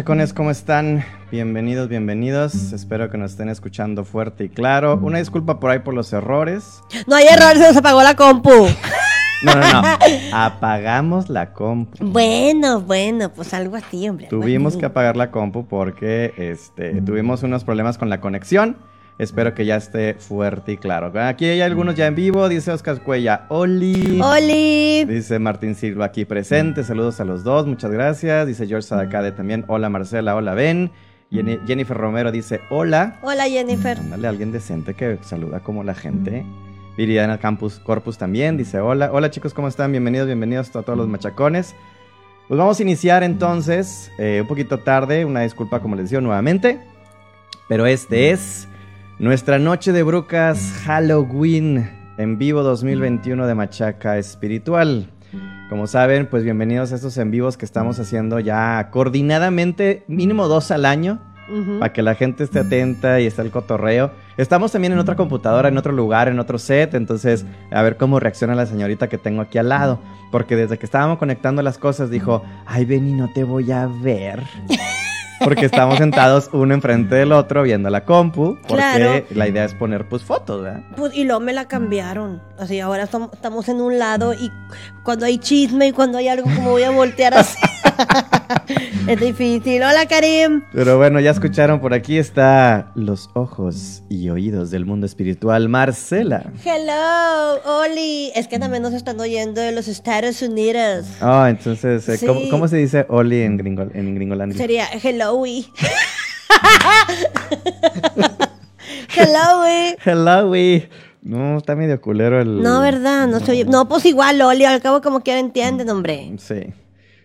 Hola machacones, ¿cómo están? Bienvenidos, bienvenidos. Espero que nos estén escuchando fuerte y claro. Una disculpa por ahí por los errores. No hay error, se nos apagó la compu. No, no, no. Apagamos la compu. Bueno, bueno, pues algo así, hombre. Tuvimos que apagar la compu porque este, tuvimos unos problemas con la conexión. Espero que ya esté fuerte y claro. Aquí hay algunos ya en vivo. Dice Oscar Cuella, Oli. ¡Oli! Dice Martín Silva aquí presente. Saludos a los dos, muchas gracias. Dice George Sadacade también. Hola Marcela, hola Ben. Jennifer Romero dice hola. Hola, Jennifer. Ándale, alguien decente que saluda como la gente. Viridiana Campus Corpus también dice hola. Hola chicos, ¿cómo están? Bienvenidos, bienvenidos a todos los machacones. Pues vamos a iniciar entonces, eh, un poquito tarde, una disculpa como les decía nuevamente. Pero este es nuestra noche de brucas Halloween en vivo 2021 de Machaca Espiritual. Como saben, pues bienvenidos a estos en vivos que estamos haciendo ya coordinadamente, mínimo dos al año para que la gente esté atenta y esté el cotorreo. Estamos también en otra computadora, en otro lugar, en otro set, entonces a ver cómo reacciona la señorita que tengo aquí al lado. Porque desde que estábamos conectando las cosas dijo, ay Benny, no te voy a ver. Porque estamos sentados uno enfrente del otro viendo la compu, porque Claro. la idea es poner pues fotos, ¿verdad? Pues, y luego me la cambiaron. Así, ahora estamos en un lado y cuando hay chisme y cuando hay algo, como voy a voltear así? es difícil. Hola, Karim. Pero bueno, ya escucharon, por aquí está los ojos y oídos del mundo espiritual, Marcela. Hello, Oli. Es que también nos están oyendo de los Estados Unidos. Ah, entonces, eh, ¿cómo, Sí. cómo se dice Oli en, gringo, en Gringolandia? Sería hello, hello, Hello, güey. No, está medio culero el. No, ¿verdad? No soy. No, pues igual, Oli, al cabo como quiera entienden, hombre. Sí.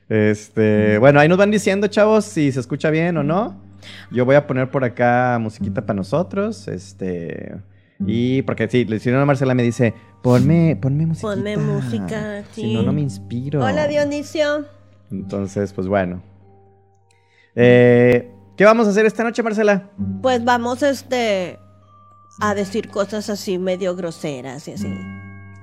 Este. Bueno, ahí nos van diciendo, chavos, si se escucha bien o no. Yo voy a poner por acá musiquita para nosotros. Este. Y porque sí, si no, Marcela me dice, ponme, ponme música. Ponme música, Si sí. no, no me inspiro. Hola, Dionisio. Entonces, pues bueno. Eh, ¿Qué vamos a hacer esta noche, Marcela? Pues vamos, este. A decir cosas así medio groseras y así.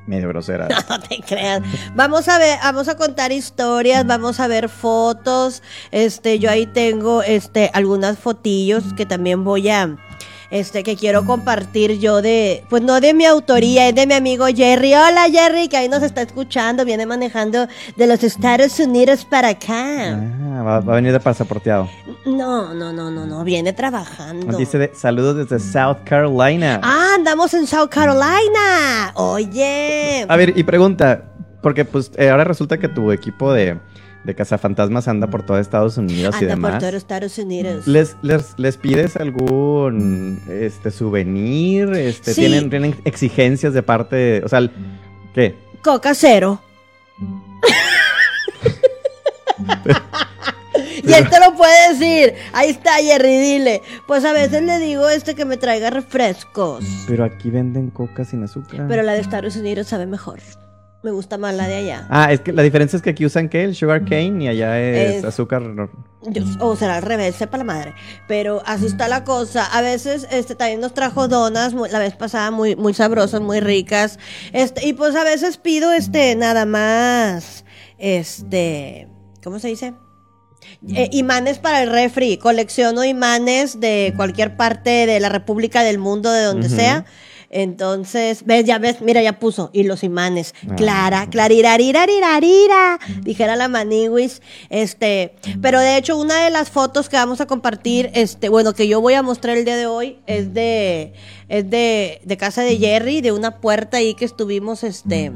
Medio grosera. No te creas. Vamos a ver, vamos a contar historias, vamos a ver fotos. Este, yo ahí tengo este algunas fotillos que también voy a este que quiero compartir yo de pues no de mi autoría, es de mi amigo Jerry. Hola Jerry, que ahí nos está escuchando, viene manejando de los Estados Unidos para acá. Ah, va, va a venir de pasaporteado. No, no, no, no, no, viene trabajando. Dice de- saludos desde South Carolina. Ah, andamos en South Carolina. Oye. A ver, y pregunta, porque pues eh, ahora resulta que tu equipo de, de cazafantasmas anda por todo Estados Unidos y Anda por demás. todos Estados Unidos. ¿Les, les, les pides algún este souvenir? Este, Sí. ¿tienen, ¿Tienen exigencias de parte de, o sea, ¿qué? Coca cero. y él te lo puede decir. Ahí está, Jerry, dile. Pues a veces le digo este que me traiga refrescos. Pero aquí venden coca sin azúcar. Pero la de Estados Unidos sabe mejor. Me gusta más la de allá. Ah, es que la diferencia es que aquí usan ¿qué? El sugar cane y allá es, Es- azúcar. Yo- o será al revés, sepa la madre. Pero así está la cosa. A veces este también nos trajo donas la vez pasada muy, muy sabrosas, muy ricas. Este, y pues a veces pido este nada más. Este. ¿Cómo se dice? Eh, imanes para el refri. Colecciono imanes de cualquier parte de la República del mundo, de donde sea. Entonces, ves, ya ves, mira, ya puso. Y los imanes. Ah. Clara, clarirarirarirarira. Dijera la maniwis. Este, pero de hecho, una de las fotos que vamos a compartir, este, bueno, que yo voy a mostrar el día de hoy, es de, es de, de casa de Jerry, de una puerta ahí que estuvimos, este.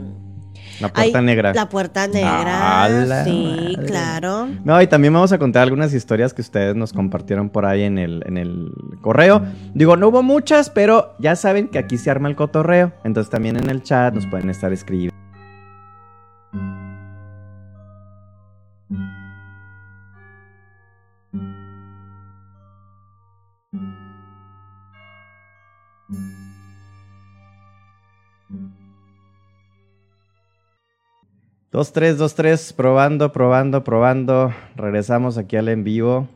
La puerta negra. La puerta negra. Ah, sí, madre. claro. No, y también vamos a contar algunas historias que ustedes nos compartieron por ahí en el, en el correo. Digo, no hubo muchas, pero ya saben que aquí se arma el cotorreo. Entonces también en el chat nos pueden estar escribiendo. Dos, tres, dos, tres, probando, probando, probando. Regresamos aquí al en vivo.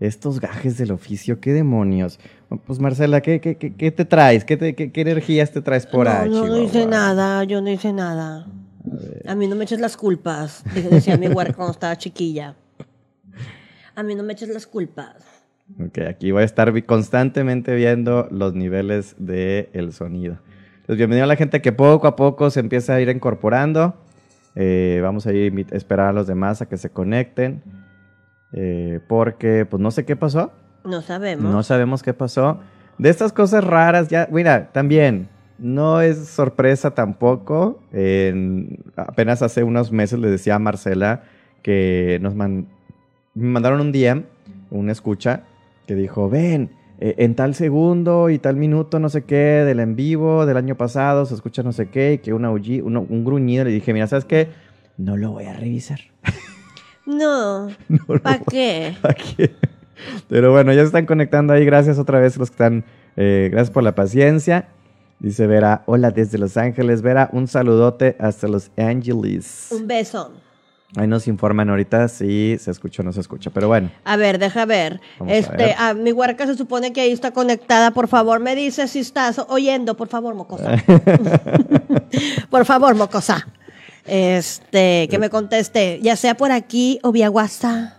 Estos gajes del oficio, qué demonios. Pues Marcela, ¿qué, qué, qué, qué te traes? ¿Qué, te- qué, qué energías te traes por no, ahí? no, no hice nada, yo no hice nada. A mí no me eches las culpas, decía mi huerca cuando estaba chiquilla. A mí no me eches las culpas. Ok, aquí voy a estar constantemente viendo los niveles del el sonido. Pues bienvenido a la gente que poco a poco se empieza a ir incorporando. Eh, vamos a ir invi- esperar a los demás a que se conecten. eh, porque, pues no sé qué pasó. No sabemos. No sabemos qué pasó. De estas cosas raras, ya, mira, también, no es sorpresa tampoco. En- apenas hace unos meses le decía a Marcela que nos man- mandaron un DM, una escucha, que dijo, ven, eh, en tal segundo y tal minuto, no sé qué, del en vivo del año pasado, se escucha no sé qué, y que un, aulli- uno- un gruñido. Le dije, mira, ¿sabes qué? No lo voy a revisar. No. No ¿Para qué? Aquí. Pero bueno, ya se están conectando ahí. Gracias otra vez los que están. eh, gracias por la paciencia. Dice Vera, hola desde Los Ángeles. Vera, un saludote hasta Los Ángeles. Un beso. Ahí nos informan ahorita si se escucha o no se escucha. Pero bueno, A ver, deja ver. Vamos a este, ver. a mi huerca se supone que ahí está conectada. Por favor, me dice si estás oyendo. Por favor, mocosa. por favor, mocosa. Este, que me conteste, ya sea por aquí o vía WhatsApp.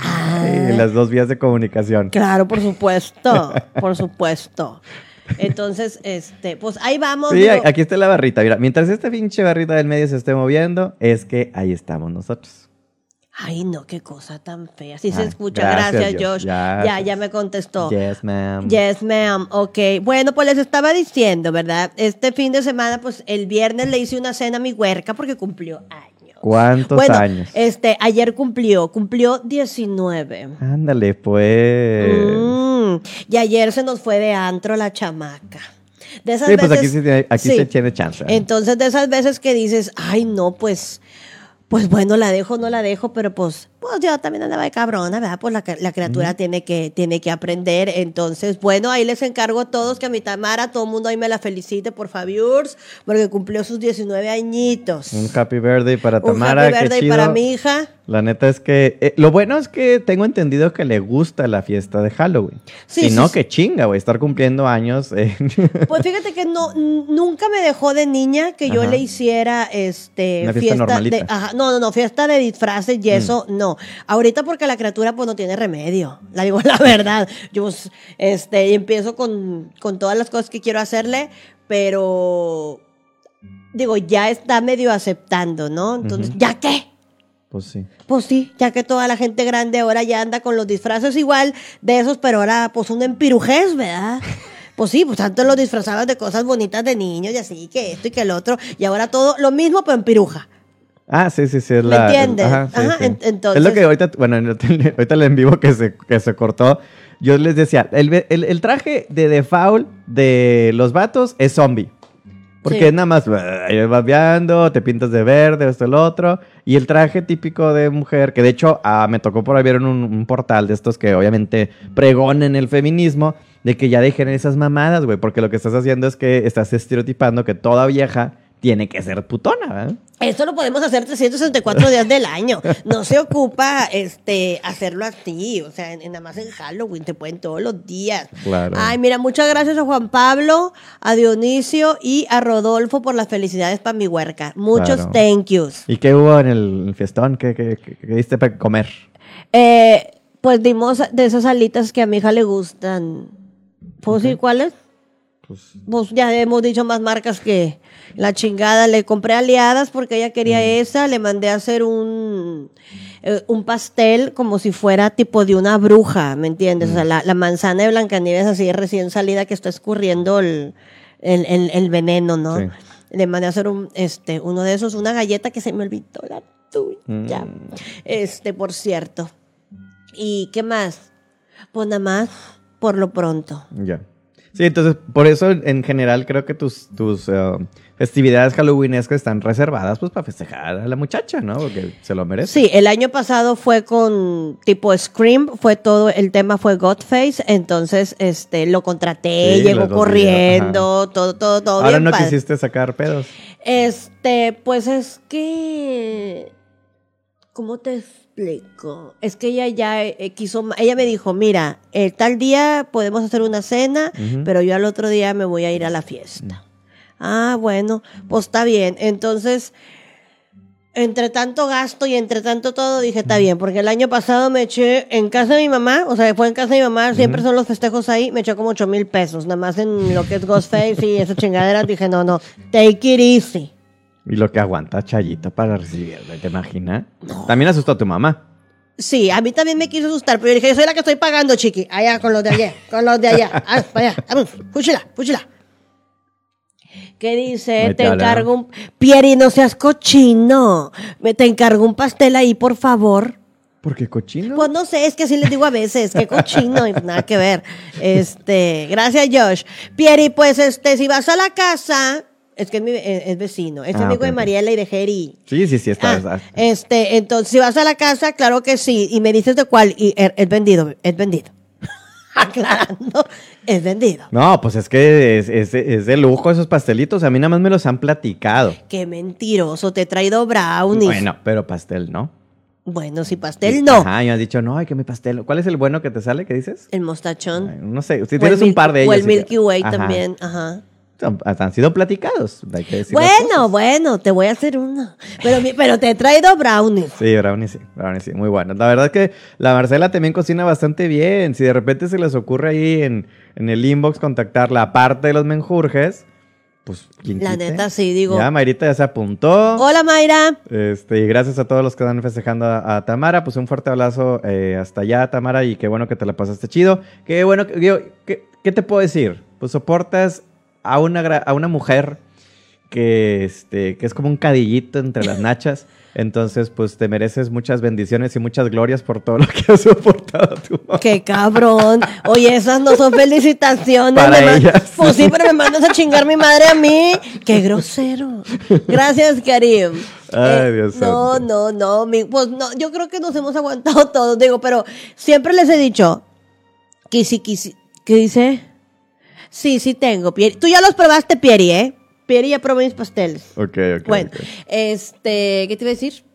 Ah, las dos vías de comunicación. claro, por supuesto, por supuesto. Entonces, este, pues ahí vamos. Sí, digo, aquí está la barrita. Mira, mientras esta pinche barrita del medio se esté moviendo, es que ahí estamos nosotros. Ay, no, qué cosa tan fea. Sí se escucha. gracias, Gracias, Josh. Ya, ya me contestó. Yes, ma'am. Yes, ma'am. Ok. Bueno, pues les estaba diciendo, ¿verdad? Este fin de semana, pues el viernes le hice una cena a mi huerca porque cumplió años. ¿Cuántos bueno, años? Este, ayer cumplió, cumplió 19. Ándale, pues. Mm, y ayer se nos fue de antro la chamaca. De esas Sí, pues veces, aquí tiene- aquí sí. se tiene chance, ¿eh? Entonces, de esas veces que dices, ay, no, pues, pues bueno, la dejo, no la dejo, pero pues, pues yo también andaba de cabrona, ¿verdad? Pues la, la criatura tiene, que, tiene que aprender. Entonces, bueno, ahí les encargo a todos que a mi Tamara, todo el mundo ahí me la felicite, por favor, porque cumplió sus 19 añitos. Un happy birthday para Un Tamara. happy qué birthday chido. para mi hija. La neta es que eh, lo bueno es que tengo entendido que le gusta la fiesta de Halloween. Sí, si sí, no, sí. que chinga, güey, estar cumpliendo años. eh. Pues fíjate que no, nunca me dejó de niña que yo le hiciera este Una fiesta de ajá, no, no, no, fiesta de disfraces y eso, no. Ahorita porque la criatura pues no tiene remedio. La digo la verdad. Yo este empiezo con, con todas las cosas que quiero hacerle, pero digo, ya está medio aceptando, ¿no? Entonces, Ujú. ¿ya qué? pues sí. Pues sí, ya que toda la gente grande ahora ya anda con los disfraces igual de esos, pero ahora pues un empirujez, ¿verdad? Pues sí, pues antes los disfrazaban de cosas bonitas de niños y así, que esto y que el otro, y ahora todo lo mismo, pero en piruja. Ah, sí, sí, sí. Es ¿Me la, entiendes? Ajá, sí, Ajá, sí. en- entonces- Es lo que ahorita, bueno, ahorita el en vivo que se, que se cortó, yo les decía, el, el- el traje de default de los vatos es zombie. Porque Sí. es nada más, vas viendo, te pintas de verde, esto, el otro. Y el traje típico de mujer, que de hecho ah, me tocó por ahí ver en un, un portal de estos que obviamente pregonen el feminismo, de que ya dejen esas mamadas, güey. Porque lo que estás haciendo es que estás estereotipando que toda vieja tiene que ser putona, ¿verdad? Esto lo podemos hacer 364 días del año. No se ocupa este hacerlo así, o sea, en- nada más en Halloween, te pueden todos los días. Claro. Ay, mira, muchas gracias a Juan Pablo, a Dionisio y a Rodolfo por las felicidades para mi huerca. Muchos Claro. thank yous. ¿Y qué hubo en el fiestón? ¿Qué, qué, qué- qué diste para comer? Eh, pues dimos de esas alitas que a mi hija le gustan. ¿Puedo decir cuáles? Pues, Pues ya hemos dicho más marcas que la chingada. Le compré aliadas porque ella quería esa. Le mandé a hacer un, eh, un pastel como si fuera tipo de una bruja, ¿me entiendes? O sea, la, la manzana de Blancanieves así recién salida que está escurriendo el, el, el- el veneno, ¿no? Sí. Le mandé a hacer un, este, uno de esos, una galleta que se me olvidó la tuya. Mm. Este, por cierto. ¿Y qué más? Pues nada más, por lo pronto. ya. Sí, entonces, por eso en general creo que tus, tus eh, festividades halloweenescas están reservadas pues para festejar a la muchacha, ¿no? Porque se lo merece. Sí, el año pasado fue con tipo Scream, fue todo, el tema fue Godface, entonces este lo contraté, Sí, llegó corriendo, todo, todo, todo Ahora bien no padre. quisiste sacar pedos. Este, pues es que ¿cómo te explico? Es que ella ya eh, quiso, ella me dijo, mira, eh, tal día podemos hacer una cena, pero yo al otro día me voy a ir a la fiesta. Ah, bueno, pues está bien. Entonces, entre tanto gasto y entre tanto todo, dije, está bien, porque el año pasado me eché en casa de mi mamá, o sea, fue en casa de mi mamá, siempre son los festejos ahí, me eché como 8 mil pesos, nada más en lo que es Ghostface y esa chingadera, dije, no, no, take it easy. Y lo que aguanta Chayito para recibirlo, ¿te imaginas? También asustó a tu mamá. Sí, a mí también me quiso asustar, pero yo dije, yo soy la que estoy pagando, chiqui, allá con los de allá, con los de allá, ah, para allá, vamos, fúchila, fúchila. ¿Qué dice? Te encargo un... Pieri, no seas cochino. Me te encargo un pastel ahí, por favor. ¿Por qué cochino? Pues no sé, es que así les digo a veces, qué cochino, y nada que ver. Este, gracias Josh. Pieri, pues este, si vas a la casa, es que es, mi- es- es vecino, es Ah, amigo ok, de. Mariela y de Jerry. Sí, sí, sí, está. Ah, este, entonces, si vas a la casa, claro que sí, y me dices de cuál, y er- es vendido, es vendido. Aclarando, es vendido. No, pues es que es, es- es de lujo esos pastelitos. A mí nada más me los han platicado. Qué mentiroso, te he traído brownies. Bueno, pero pastel no. Bueno, si pastel no. Ajá, y has dicho, no, ay, que mi pastel. ¿Cuál es el bueno que te sale? ¿Qué dices? El mostachón. Ay, no sé, si tienes un par de ellos. O el Milky Way Ajá. también, ajá. Han- sido platicados, hay que decir las Bueno, bueno, te voy a hacer uno. Pero, te he traído brownies. Sí, brownie sí, brownie sí, muy bueno. La verdad es que la Marcela también cocina bastante bien. Si de repente se les ocurre ahí en, en el inbox contactarla, aparte de los menjurjes, pues... ¿quién La quite? neta, sí, digo. Ya, Mayrita ya se apuntó. Hola, Mayra. Este, y gracias a todos los que están festejando a, a Tamara. Pues un fuerte abrazo eh, hasta allá, Tamara, y qué bueno que te la pasaste chido. Qué bueno, que- digo, ¿qué, qué te puedo decir? Pues soportas a una, a una mujer que, este, que es como un cadillito entre las nachas. Entonces, pues te mereces muchas bendiciones y muchas glorias por todo lo que has soportado tu mamá. Qué cabrón. Oye, esas no son felicitaciones. Para ellas. Pues sí, pero me mandas a chingar mi madre a mí. Qué grosero. Gracias, Karim. Ay, Dios No, santo. no, no. mi- pues no, yo creo que nos hemos aguantado todos, digo, pero siempre les he dicho que si quisi, ¿qué dice? Sí, sí tengo. Pieri. Tú ya los probaste, Pieri, ¿eh? Pieri ya probó mis pasteles. Ok, ok. Bueno, este, ¿qué te iba a decir?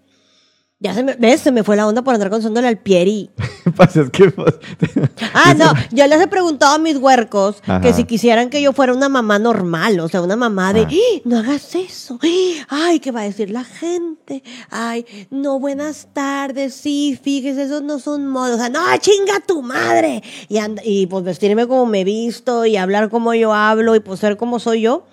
Ya se me, ¿ves? Se me fue la onda por andar contándole al Pieri. Pues es que, pues, Ah, no, yo les he preguntado a mis huercos Ajá. que si quisieran que yo fuera una mamá normal, o sea, una mamá de, Ah. "¡Ah! no hagas eso, ¡Ah! ay, ¿qué va a decir la gente? Ay, no, buenas tardes, sí, fíjese, esos no son modos, o sea, no, chinga tu madre. Y, and- y pues vestirme como me he visto y hablar como yo hablo y pues ser como soy yo.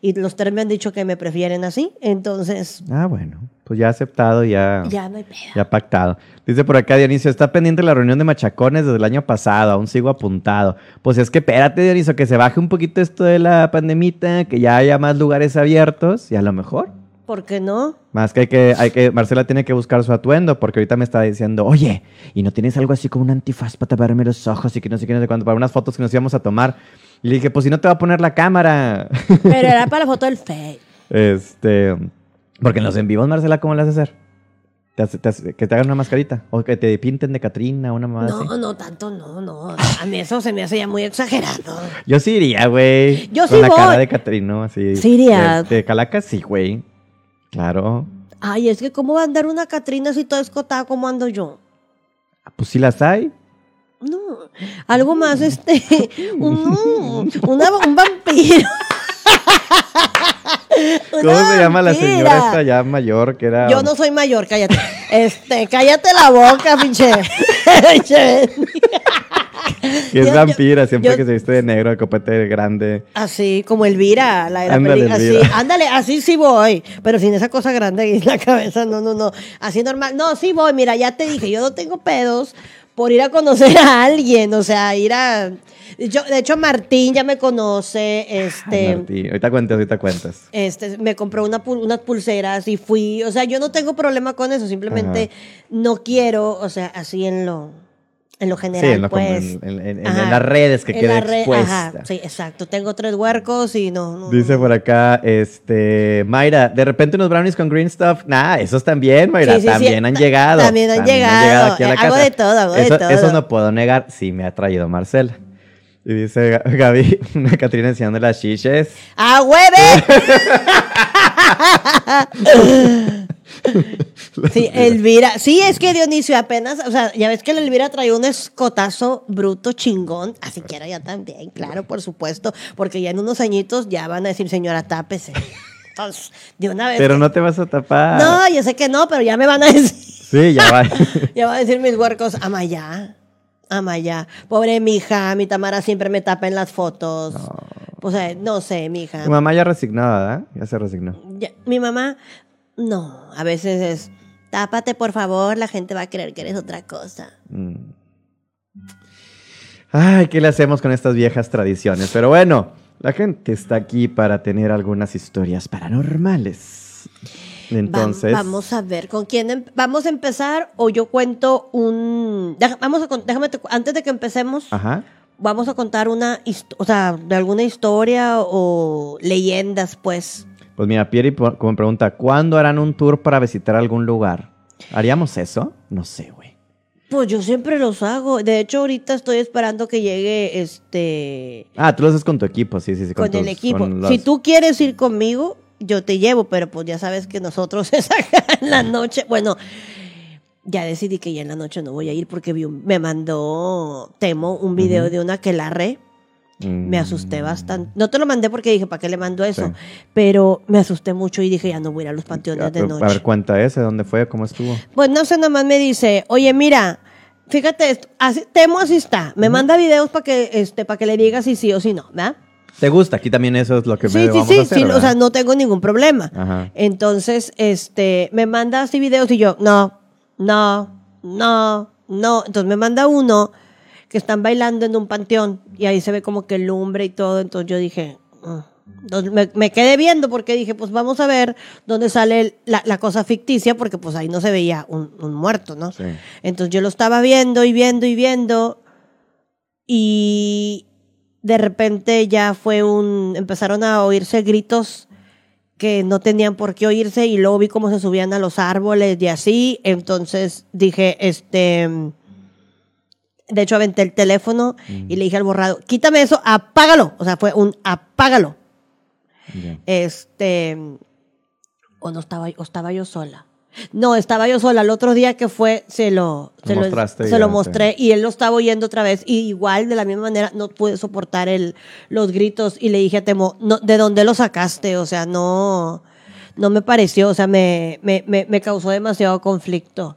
Y los tres me han dicho que me prefieren así, entonces, Ah, bueno. Pues ya aceptado, ya. ya no hay pedo. Ya pactado. Dice por acá Dionisio, está pendiente la reunión de machacones desde el año pasado, aún sigo apuntado. Pues es que espérate, Dionisio, que se baje un poquito esto de la pandemita, que ya haya más lugares abiertos y a lo mejor. ¿Por qué no? Más que hay que, hay que, Marcela tiene que buscar su atuendo, porque ahorita me está diciendo, oye, ¿y no tienes algo así como un antifaz para taparme los ojos y que no sé qué, no sé cuánto, para unas fotos que nos íbamos a tomar? Y le dije, pues si no te va a poner la cámara. Pero era para la foto del Face. este, porque en los en vivos, Marcela, ¿cómo le a hacer? ¿Te hace- te hace- que te hagan una mascarita. O que te pinten de Catrina, una así. No, no, tanto no, no. A mí eso se me hace ya muy exagerado. Yo sí iría, güey. Yo Con sí la cara de Catrino, así. Sí iría. De, de Calacas, sí, güey. Claro. Ay, es que ¿cómo va a andar una Catrina si todo escotada como ando yo? Ah, Pues sí las hay. No, algo más, este, un, una- un vampiro. ¿Cómo se llama la señora esta ya mayor que era... Yo no soy mayor, cállate. Este, cállate la boca, pinche. Que es yo- vampira, siempre yo- que se viste de negro, de copete grande. Así, como Elvira, la de la Ándale, película. Así, Elvira. ándale, así sí voy. Pero sin esa cosa grande en la cabeza, no, no, no. Así normal. No, sí voy. Mira, ya te dije, yo no tengo pedos por ir a conocer a alguien. O sea, ir a. Yo, de hecho, Martín ya me conoce. Este. Ay, Martí, ahorita cuentas, ahorita cuentas. Este, me compró una unas pulseras y fui, o sea, yo no tengo problema con eso, simplemente no quiero, o sea, así en lo, en lo general, Sí, en, lo- pues. en, las redes que red- expuesta. Ajá, sí, exacto. Tengo tres huercos y no. no, Dice no. por acá, este, Mayra, de repente unos brownies con green stuff. Nah, esos también, Mayra, Sí, sí, sí, también han llegado. también han llegado. aquí a la Eh, hago casa. de todo, hago de eso, todo. Eso no puedo negar, sí me ha traído Marcela. Y dice Ga- Gaby, una Catrina enseñando las chiches. ¡Ah, hueve! sí, Elvira. Sí, es que Dionisio apenas, o sea, ya ves que la Elvira traía un escotazo bruto chingón, así quiero yo también, claro, por supuesto, porque ya en unos añitos ya van a decir, señora, tápese. Entonces, de una vez. Pero que- no te vas a tapar. No, yo sé que no, pero ya me van a decir. Sí, ya va. ya van a decir mis huercos, Amaya. Amaya. Pobre mi hija, mi Tamara siempre me tapa en las fotos. O sea, no sé, mi hija. tu mamá ya resignada, ¿verdad? Ya se resignó. Ya- mi mamá, no, a veces es, tápate por favor, la gente va a creer que eres otra cosa. Mm. Ay, ¿qué le hacemos con estas viejas tradiciones? Pero bueno, la gente está aquí para tener algunas historias paranormales. Va- Entonces, vamos a ver, ¿con quién em- vamos a empezar? O yo cuento un... deja- vamos a, déjame, te antes de que empecemos, ajá. vamos a contar una, o sea, de alguna historia o leyendas, pues. Pues mira, Pieri como pregunta, ¿cuándo harán un tour para visitar algún lugar? ¿Haríamos eso? No sé, güey. Pues yo siempre los hago. De hecho, ahorita estoy esperando que llegue este... Ah, tú lo haces con tu equipo, sí, sí, sí. con, el tus- equipo. con los- Si tú quieres ir conmigo, yo te llevo, pero pues ya sabes que nosotros es acá en la noche. Bueno, ya decidí que ya en la noche no voy a ir porque vi un- me mandó Temo un video de una que la re. Mm. Me asusté bastante. No te lo mandé porque dije, ¿para qué le mando eso? Sí. Pero me asusté mucho y dije, ya no voy a ir a los panteones A, de a noche. ver, cuenta ese, ¿dónde fue? ¿Cómo estuvo? Pues no sé, nomás me dice, oye, mira, fíjate, esto, así, Temo así está. Me manda videos para que, este, para que le digas si sí o si no, ¿verdad? ¿Te gusta? Aquí también eso es lo que me Sí, sí, vamos sí, a hacer, sí, o sea, no tengo ningún problema. Ajá. Entonces, este, me manda así videos y yo, no, no, no, no. Entonces me manda uno que están bailando en un panteón y ahí se ve como que lumbre y todo. Entonces yo dije. Entonces me, me quedé viendo porque dije, pues vamos a ver dónde sale la, la cosa ficticia porque pues ahí no se veía un, un muerto, ¿no? Sí. Entonces yo lo estaba viendo y viendo y viendo y de repente ya fue un, empezaron a oírse gritos que no tenían por qué oírse y luego vi cómo se subían a los árboles y así, entonces dije, este, de hecho aventé el teléfono y le dije al borrado, quítame eso, apágalo, o sea, fue un apágalo, este, o no estaba, o estaba yo sola. No, estaba yo sola. El otro día que fue, se lo, se lo, se lo mostré y él lo estaba oyendo otra vez. Y igual, de la misma manera, no pude soportar el, los gritos y le dije a Temo, no, ¿de dónde lo sacaste? O sea, no, no me pareció, o sea, me, me, me, me causó demasiado conflicto.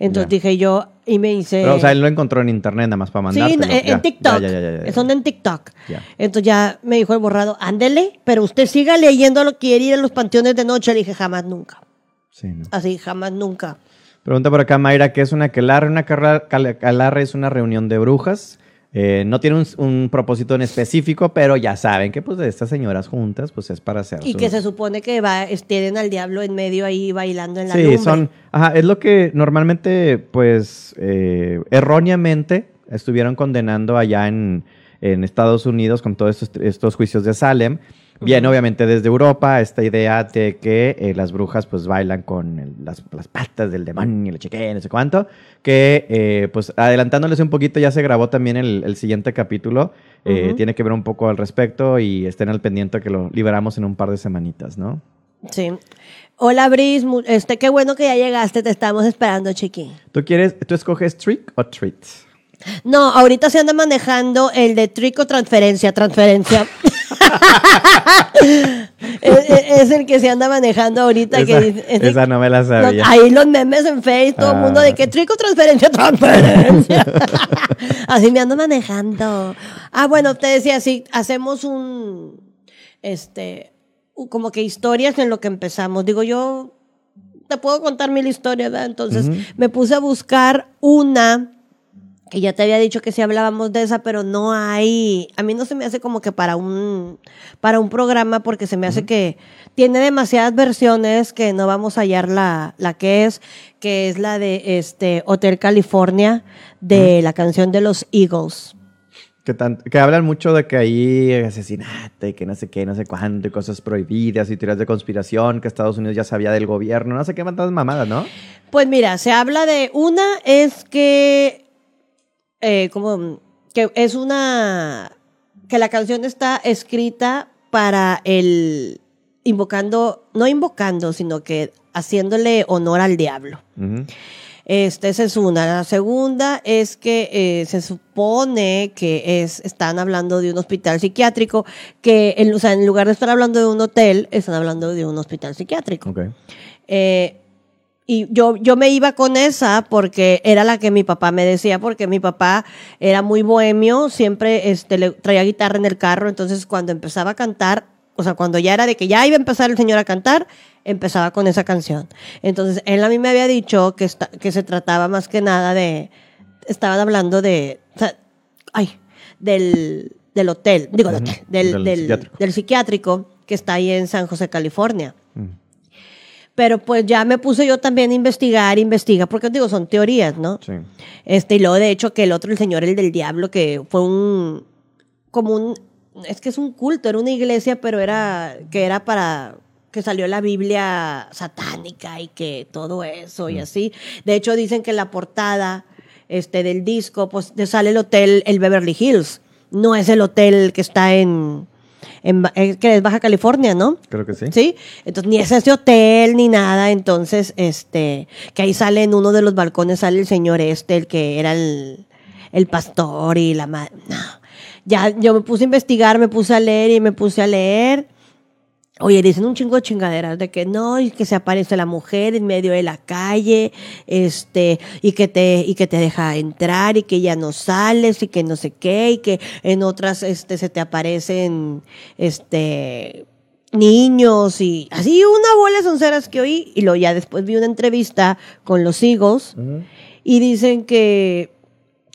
Entonces dije yo, y me hice... Pero, o sea, él lo encontró en internet nada más para Sí, mandártelo. en, Ya, TikTok. Ya, ya. Son en TikTok. Entonces ya me dijo el borrado, ándele, pero usted siga leyendo lo que quiere ir a los panteones de noche. Le dije, jamás, nunca. Sí, ¿no? Así, jamás, nunca. Pregunta por acá Mayra, ¿qué es una aquelarre? Una aquelarre es una reunión de brujas. Eh, no tiene un, un propósito en específico, pero ya saben que pues de estas señoras juntas pues es para hacer Y sus- que se supone que va, tienen al diablo en medio ahí bailando en la Sí, lumbre. son, ajá, es lo que normalmente, pues, eh, erróneamente estuvieron condenando allá en, en Estados Unidos con todos estos, estos juicios de Salem. Viene obviamente desde Europa esta idea de que eh, las brujas pues bailan con el- las, las patas del demonio, le chequé, no sé cuánto, que eh, pues adelantándoles un poquito ya se grabó también el, el siguiente capítulo, eh, Ujú. tiene que ver un poco al respecto y estén al pendiente que lo liberamos en un par de semanitas, ¿no? Sí. Hola, Bris. Este, qué bueno que ya llegaste. Te estamos esperando, chiqui. ¿Tú quieres, tú escoges trick o treat? No, ahorita se anda manejando el de trick o transferencia. Transferencia. es, el que se anda manejando ahorita. que Esa, dice- es el- esa no me la sabía. Ahí los memes en Facebook, todo el Ah. mundo de que trico transferencia, transferencia. Así me ando manejando. Ah, bueno, te decía, sí, hacemos un, este, como que historias en lo que empezamos. Digo, yo te puedo contar mil historias, ¿verdad? Entonces me puse a buscar una que ya te había dicho que sí hablábamos de esa, pero no hay, a mí no se me hace como que para un, para un programa, porque se me hace que tiene demasiadas versiones que no vamos a hallar la, la que es, que es la de este Hotel California, de la canción de los Eagles. Que, tan- que hablan mucho de que ahí asesinato y que no sé qué, no sé cuánto, y cosas prohibidas y teorías de conspiración, que Estados Unidos ya sabía del gobierno, no sé qué tantas mamadas, ¿no? Pues mira, se habla de una es que eh, como que es una que la canción está escrita para el invocando, no invocando, sino que haciéndole honor al diablo. Este, esa es una. La segunda es que eh, se supone que es, están hablando de un hospital psiquiátrico, que en, o sea, en lugar de estar hablando de un hotel, están hablando de un hospital psiquiátrico. Eh, y yo, yo me iba con esa porque era la que mi papá me decía, porque mi papá era muy bohemio, siempre este, le traía guitarra en el carro, entonces cuando empezaba a cantar, o sea, cuando ya era de que ya iba a empezar el señor a cantar, empezaba con esa canción. Entonces, él a mí me había dicho que, esta- que se trataba más que nada de, estaban hablando de, o sea, ay, del, del hotel, digo, hotel, del, del del- psiquiátrico. del psiquiátrico que está ahí en San José, California. Mm. Pero pues ya me puse yo también a investigar, investigar, porque digo, son teorías, ¿no? Sí. Este, y luego de hecho que el otro, el señor, el del diablo, que fue un, como un, es que es un culto, era una iglesia, pero era, que era para, que salió la Biblia satánica y que todo eso y así. De hecho dicen que la portada, este, del disco, pues te sale el hotel, el Beverly Hills. No es el hotel que está en, en, eh, que es Baja California, ¿no? Creo que sí. Sí, entonces ni es ese hotel ni nada, entonces, este, que ahí sale en uno de los balcones, sale el señor este, el que era el, el pastor y la madre, no, ya yo me puse a investigar, me puse a leer y me puse a leer, Oye, dicen un chingo de chingaderas de que no, y que se aparece la mujer en medio de la calle, este, y que te, y que te deja entrar, y que ya no sales, y que no sé qué, y que en otras, este, se te aparecen, este, niños, y así una bola de sonceras que oí, y luego ya después vi una entrevista con los Eagles, y dicen que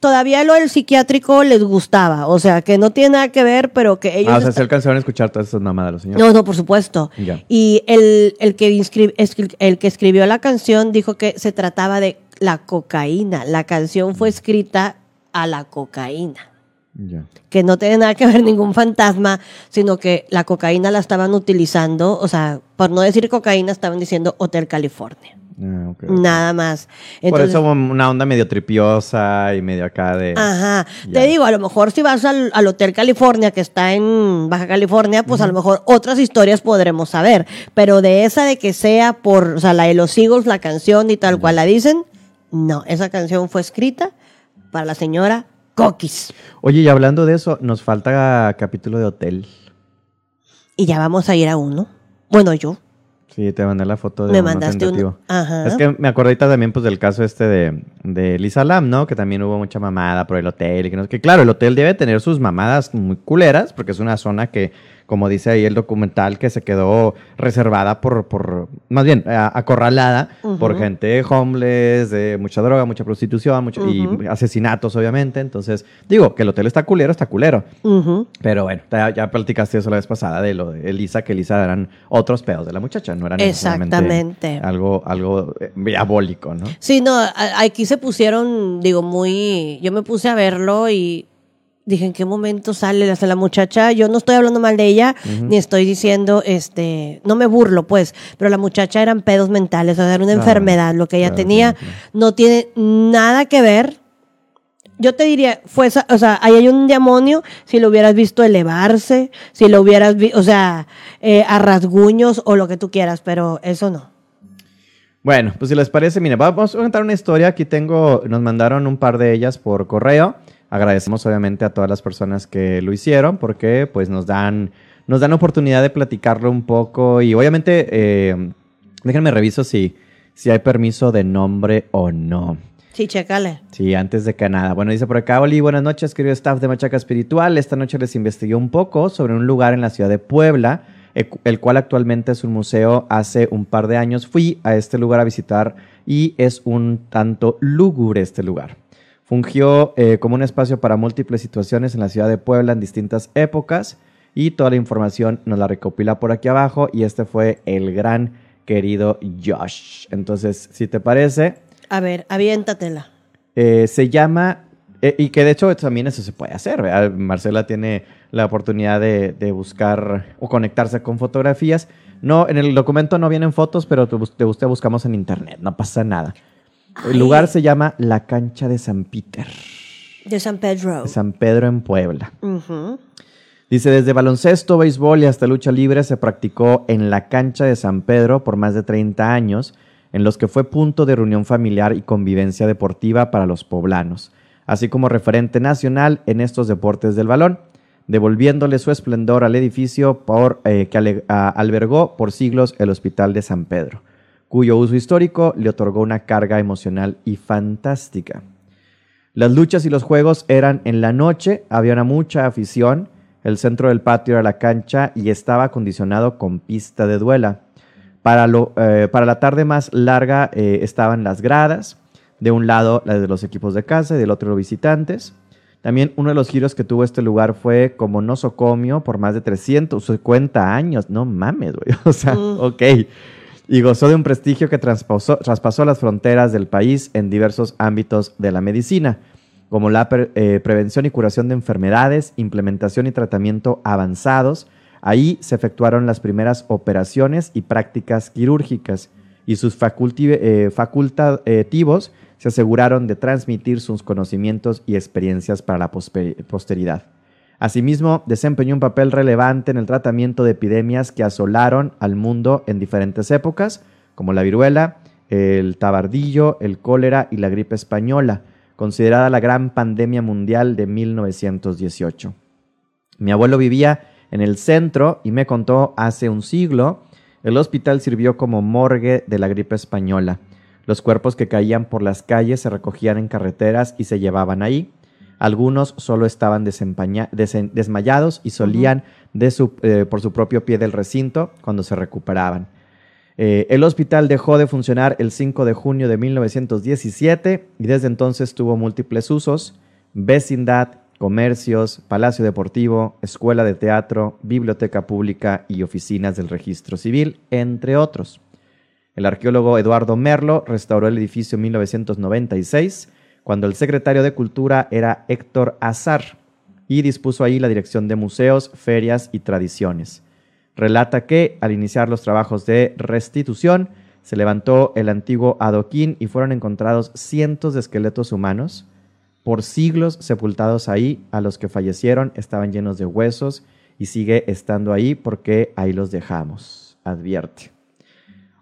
todavía lo del psiquiátrico les gustaba, o sea, que no tiene nada que ver, pero que ellos... Ah, o sea, se alcanzaron a escuchar todas esas mamadas los señores. no, no, por supuesto. Ya. Y el, el, que el que escribió la canción dijo que se trataba de la cocaína. La canción fue escrita a la cocaína. Ya. Que no tiene nada que ver ningún fantasma, sino que la cocaína la estaban utilizando, o sea, por no decir cocaína, estaban diciendo Hotel California. Ah. Nada más. Por eso una onda medio tripiosa y medio acá de... Ajá. Ya. Te digo, a lo mejor si vas al, al Hotel California, que está en Baja California, pues a lo mejor otras historias podremos saber. Pero de esa de que sea por, o sea, la de los Eagles, la canción y tal cual la dicen, no, esa canción fue escrita para la señora Coquis. Oye, y hablando de eso, nos falta capítulo de hotel. Y ya vamos a ir a uno. Bueno, yo. Sí, te mandé la foto de Me mandaste. Ajá. Es que me ahorita también pues del caso este de, de Lisa Lam, ¿no? Que también hubo mucha mamada por el hotel y que no que claro, el hotel debe tener sus mamadas muy culeras porque es una zona que, como dice ahí el documental, que se quedó reservada por, por más bien, a- acorralada por gente homeless, de mucha droga, mucha prostitución, mucho, Ujú. y asesinatos, obviamente. Entonces, digo, que el hotel está culero, está culero. Pero bueno, ya, ya platicaste eso la vez pasada de lo de Elisa, que Elisa eran otros pedos de la muchacha, no eran Exactamente. algo, algo eh, diabólico, ¿no? Sí, no, aquí se pusieron, digo, muy. Yo me puse a verlo y dije, ¿en qué momento sale la, la muchacha? Yo no estoy hablando mal de ella, ni estoy diciendo, este, no me burlo, pues, pero la muchacha eran pedos mentales, o sea, era una Claro, enfermedad, lo que ella claro, tenía claro, no tiene nada que ver. Yo te diría, fue o sea, ahí hay un demonio, si lo hubieras visto elevarse, si lo hubieras visto, o sea, eh, a rasguños o lo que tú quieras, pero eso no. Bueno, pues si les parece, mira, vamos a contar una historia. Aquí tengo, nos mandaron un par de ellas por correo. Agradecemos obviamente a todas las personas que lo hicieron porque pues nos dan, nos dan oportunidad de platicarlo un poco y obviamente, eh, déjenme reviso si, si hay permiso de nombre o no. Sí, chécale. Sí, antes de que nada. Bueno, dice por acá, Oli, buenas noches, querido staff de Machaca Espiritual. Esta noche les investigué un poco sobre un lugar en la ciudad de Puebla, el cual actualmente es un museo. Hace un par de años fui a este lugar a visitar y es un tanto lúgubre este lugar. Fungió eh, como un espacio para múltiples situaciones en la ciudad de Puebla en distintas épocas y toda la información nos la recopila por aquí abajo y este fue el gran querido Josh. Entonces, si te parece, A ver, aviéntatela. eh, se llama, eh, y que de hecho también eso se puede hacer. ¿verdad? Marcela tiene la oportunidad de, de buscar o conectarse con fotografías. No, en el documento no vienen fotos, pero te, te buscamos en internet, no pasa nada. El lugar se llama La Cancha de San Peter, De San Pedro. de San Pedro en Puebla. Dice, desde baloncesto, béisbol y hasta lucha libre se practicó en la cancha de San Pedro por más de 30 años. en los que fue punto de reunión familiar y convivencia deportiva para los poblanos, así como referente nacional en estos deportes del balón, devolviéndole su esplendor al edificio por, eh, que ale- a- albergó por siglos el Hospital de San Pedro, cuyo uso histórico le otorgó una carga emocional y fantástica. Las luchas y los juegos eran en la noche, había una mucha afición, el centro del patio era la cancha y estaba acondicionado con pista de duela. Para, lo- eh, para la tarde más larga eh, estaban las gradas, de un lado las de los equipos de casa y del otro los visitantes. También uno de los giros que tuvo este lugar fue como nosocomio por más de 350 años. No mames, güey. O sea, Mm. ok. Y gozó de un prestigio que traspasó, las fronteras del país en diversos ámbitos de la medicina, como la eh, prevención y curación de enfermedades, implementación y tratamiento avanzados. Ahí se efectuaron las primeras operaciones y prácticas quirúrgicas y sus eh, facultativos se aseguraron de transmitir sus conocimientos y experiencias para la posteridad. Asimismo, desempeñó un papel relevante en el tratamiento de epidemias que asolaron al mundo en diferentes épocas, como la viruela, el tabardillo, el cólera y la gripe española, considerada la gran pandemia mundial de 1918. Mi abuelo vivía en el centro y me contó hace un siglo, el hospital sirvió como morgue de la gripe española. Los cuerpos que caían por las calles se recogían en carreteras y se llevaban ahí. Algunos solo estaban desen- desmayados y solían de su- eh, por su propio pie del recinto cuando se recuperaban. Eh, el hospital dejó de funcionar el 5 de junio de 1917 y desde entonces tuvo múltiples usos, vecindad, comercios, palacio deportivo, escuela de teatro, biblioteca pública y oficinas del registro civil, entre otros. El arqueólogo Eduardo Merlo restauró el edificio en 1996, cuando el secretario de Cultura era Héctor Azar, y dispuso ahí la dirección de museos, ferias y tradiciones. Relata que, al iniciar los trabajos de restitución, se levantó el antiguo adoquín y fueron encontrados cientos de esqueletos humanos, por siglos sepultados ahí, a los que fallecieron estaban llenos de huesos y sigue estando ahí porque ahí los dejamos, advierte.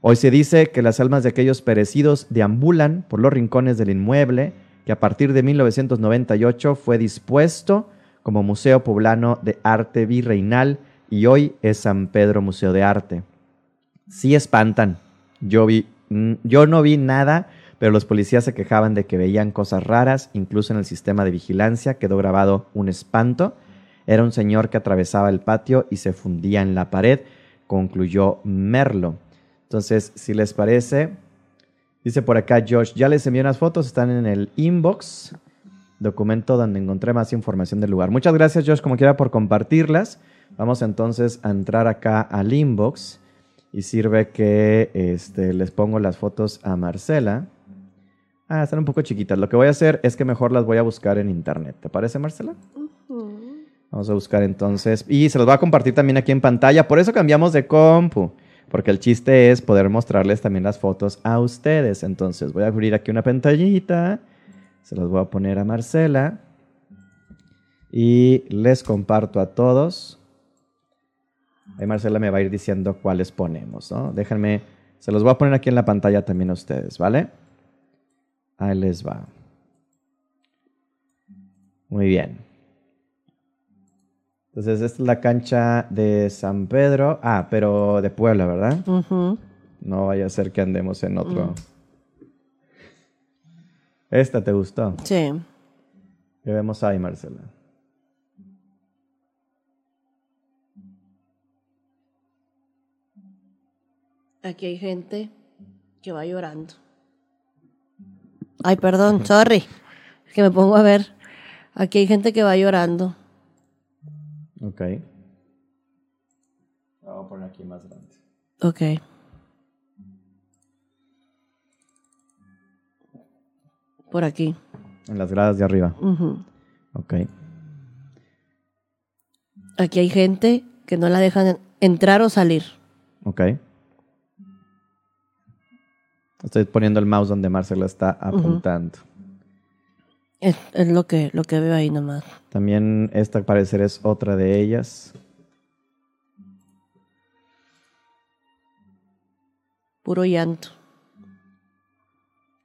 Hoy se dice que las almas de aquellos perecidos deambulan por los rincones del inmueble que a partir de 1998 fue dispuesto como Museo Poblano de Arte Virreinal y hoy es San Pedro Museo de Arte. Sí espantan. Yo vi, mm, yo no vi nada, pero los policías se quejaban de que veían cosas raras, incluso en el sistema de vigilancia quedó grabado un espanto. Era un señor que atravesaba el patio y se fundía en la pared, concluyó Merlo. Entonces, si les parece, dice por acá Josh, ya les envié unas fotos, están en el inbox, documento donde encontré más información del lugar. Muchas gracias Josh, como quiera, por compartirlas. Vamos entonces a entrar acá al inbox y sirve que este, les pongo las fotos a Marcela. Ah, están un poco chiquitas. Lo que voy a hacer es que mejor las voy a buscar en internet. ¿Te parece, Marcela? Vamos a buscar entonces. Y se los voy a compartir también aquí en pantalla. Por eso cambiamos de compu. Porque el chiste es poder mostrarles también las fotos a ustedes. Entonces voy a abrir aquí una pantallita. Se los voy a poner a Marcela. Y les comparto a todos. Ahí Marcela me va a ir diciendo cuáles ponemos, ¿no? Déjenme, se los voy a poner aquí en la pantalla también a ustedes, ¿vale? Ahí les va. Muy bien. Entonces, esta es la cancha de San Pedro. Ah, pero de Puebla, ¿verdad? No vaya a ser que andemos en otro. ¿Esta te gustó? Sí. ¿Qué vemos ahí, Marcela? Aquí hay gente que va llorando. Ay, perdón, sorry. Que me pongo a ver. Aquí hay gente que va llorando. Ok. Vamos a poner aquí más grande. Ok. Por aquí. En las gradas de arriba. Ujú. Ok. Aquí hay gente que no la dejan entrar o salir. Ok. Estoy poniendo el mouse donde Marcela está apuntando. Es, es lo que lo que veo ahí nomás. También esta al parecer es otra de ellas. Puro llanto.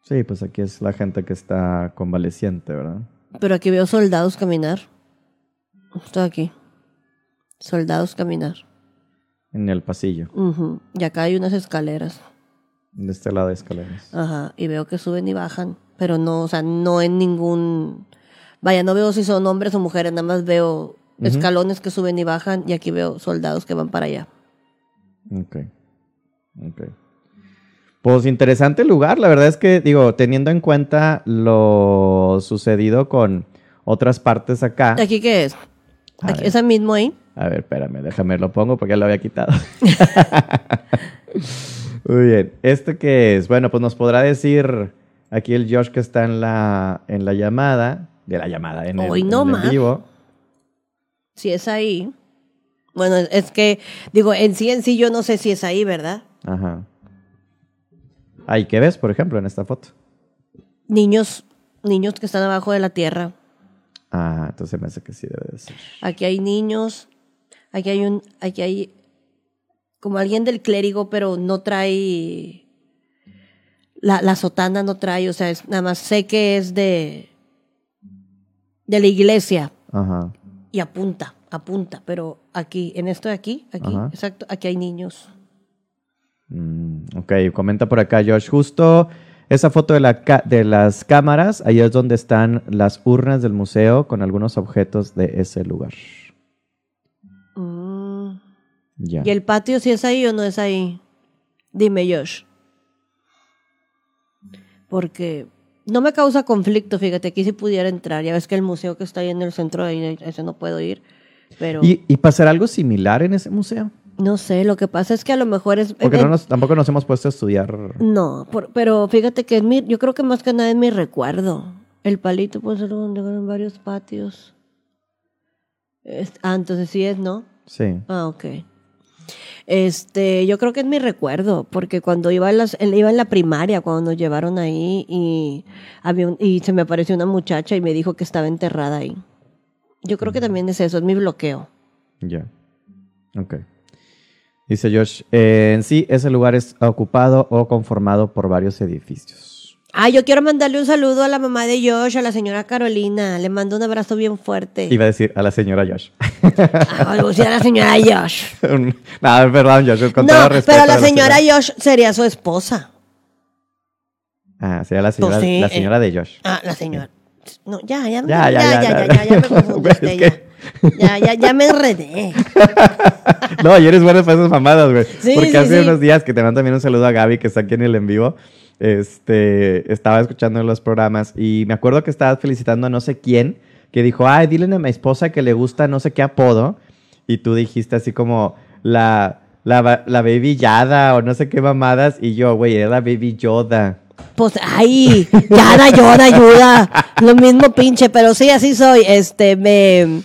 Sí, pues aquí es la gente que está convaleciente, ¿verdad? Pero aquí veo soldados caminar. Estoy aquí. Soldados caminar. En el pasillo, Ujú. Y acá hay unas escaleras. de este lado de escaleras. Ajá. Y veo que suben y bajan. Pero no, o sea, no en ningún. Vaya, no veo si son hombres o mujeres, nada más veo escalones que suben y bajan. Y aquí veo soldados que van para allá. Ok. Ok. Pues interesante lugar. La verdad es que, digo, teniendo en cuenta lo sucedido con otras partes acá. ¿Aquí qué es? Aquí. ¿Esa mismo ahí? A ver, espérame, déjame lo pongo porque ya lo había quitado. Muy bien. ¿Esto qué es? Bueno, pues nos podrá decir aquí el Josh que está en la, en la llamada. De la llamada, en el, Hoy no en el más. vivo. Si es ahí. Bueno, es- es que, digo, en sí en sí yo no sé si es ahí, ¿verdad? Ajá. Ahí, ¿qué ves, por ejemplo, en esta foto? Niños, niños que están abajo de la tierra. Ah, entonces me hace que sí debe de ser. Aquí hay niños. Aquí hay un, aquí hay como alguien del clérigo, pero no trae la, la sotana no trae, o sea, es, nada más sé que es de de la iglesia Ajá. y apunta, apunta, pero aquí, en esto de aquí, aquí, Ajá. exacto, aquí hay niños. Mm, ok, comenta por acá Josh. Justo esa foto de, la de las cámaras, ahí es donde están las urnas del museo con algunos objetos de ese lugar. Mm. Ya. ¿Y el patio si es ahí o no es ahí? Dime, Josh. Porque no me causa conflicto, fíjate, aquí si pudiera entrar. Ya ves que el museo que está ahí en el centro, ahí, ese no puedo ir. Pero ¿Y, y pasará algo similar en ese museo? no sé, lo que pasa es que a lo mejor es... Porque eh, no nos- tampoco nos hemos puesto a estudiar. No, por- pero fíjate que es mi, yo creo que más que nada es mi recuerdo. El palito puede ser donde en varios patios. Es- ah, entonces sí es, ¿no? Sí. Ah, ok. Este, yo creo que es mi recuerdo, porque cuando iba en, las, iba en la primaria, cuando nos llevaron ahí y, había un- y se me apareció una muchacha y me dijo que estaba enterrada ahí. Yo creo que también es eso, es mi bloqueo. Ya. Ok. Dice Josh, eh, en sí ese lugar es ocupado o conformado por varios edificios. Ah, yo quiero mandarle un saludo a la mamá de Josh, a la señora Carolina. Le mando un abrazo bien fuerte. Iba a decir a la señora Josh. Ah, algo así a la señora Josh. No, perdón, Josh, con No, todo respeto. pero a la señora Josh sería su esposa. Ah, sería la señora, la eh. señora de Josh. Ah, la señora. No, ya, ya, Ya, ya, ya, ya, ya, ya, ya. ya, ya, ya me confundiste, ya. Ya, ya, ya me enredé. No, y eres buena para esas mamadas, güey. Sí, Porque sí, hace sí. unos días que te mando también un saludo a Gaby, que está aquí en el en vivo. Este, estaba escuchando los programas y me acuerdo que estabas felicitando a no sé quién, que dijo, ay, dile a mi esposa que le gusta no sé qué apodo. Y tú dijiste así como, la, la, la baby Yada o no sé qué mamadas. Y yo, güey, era la baby Yoda. Pues, ay, ya da ayuda, ayuda. Lo mismo pinche, pero sí, así soy. Este, me.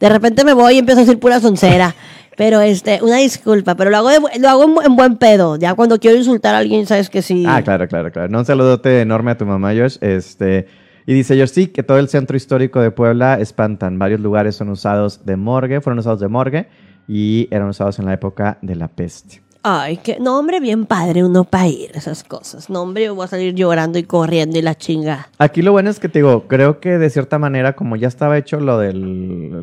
De repente me voy y empiezo a decir pura soncera. Pero, este, una disculpa, pero lo hago, de lo hago en buen pedo. Ya cuando quiero insultar a alguien, sabes que sí. Ah, claro, claro, claro. No, un saludote enorme a tu mamá, Josh. Este, y dice Josh, sí, que todo el centro histórico de Puebla espantan. Varios lugares son usados de morgue, fueron usados de morgue y eran usados en la época de la peste. Ay, que no, hombre, bien padre uno para ir esas cosas. No, hombre, voy a salir llorando y corriendo y la chinga. Aquí lo bueno es que te digo, creo que de cierta manera, como ya estaba hecho lo del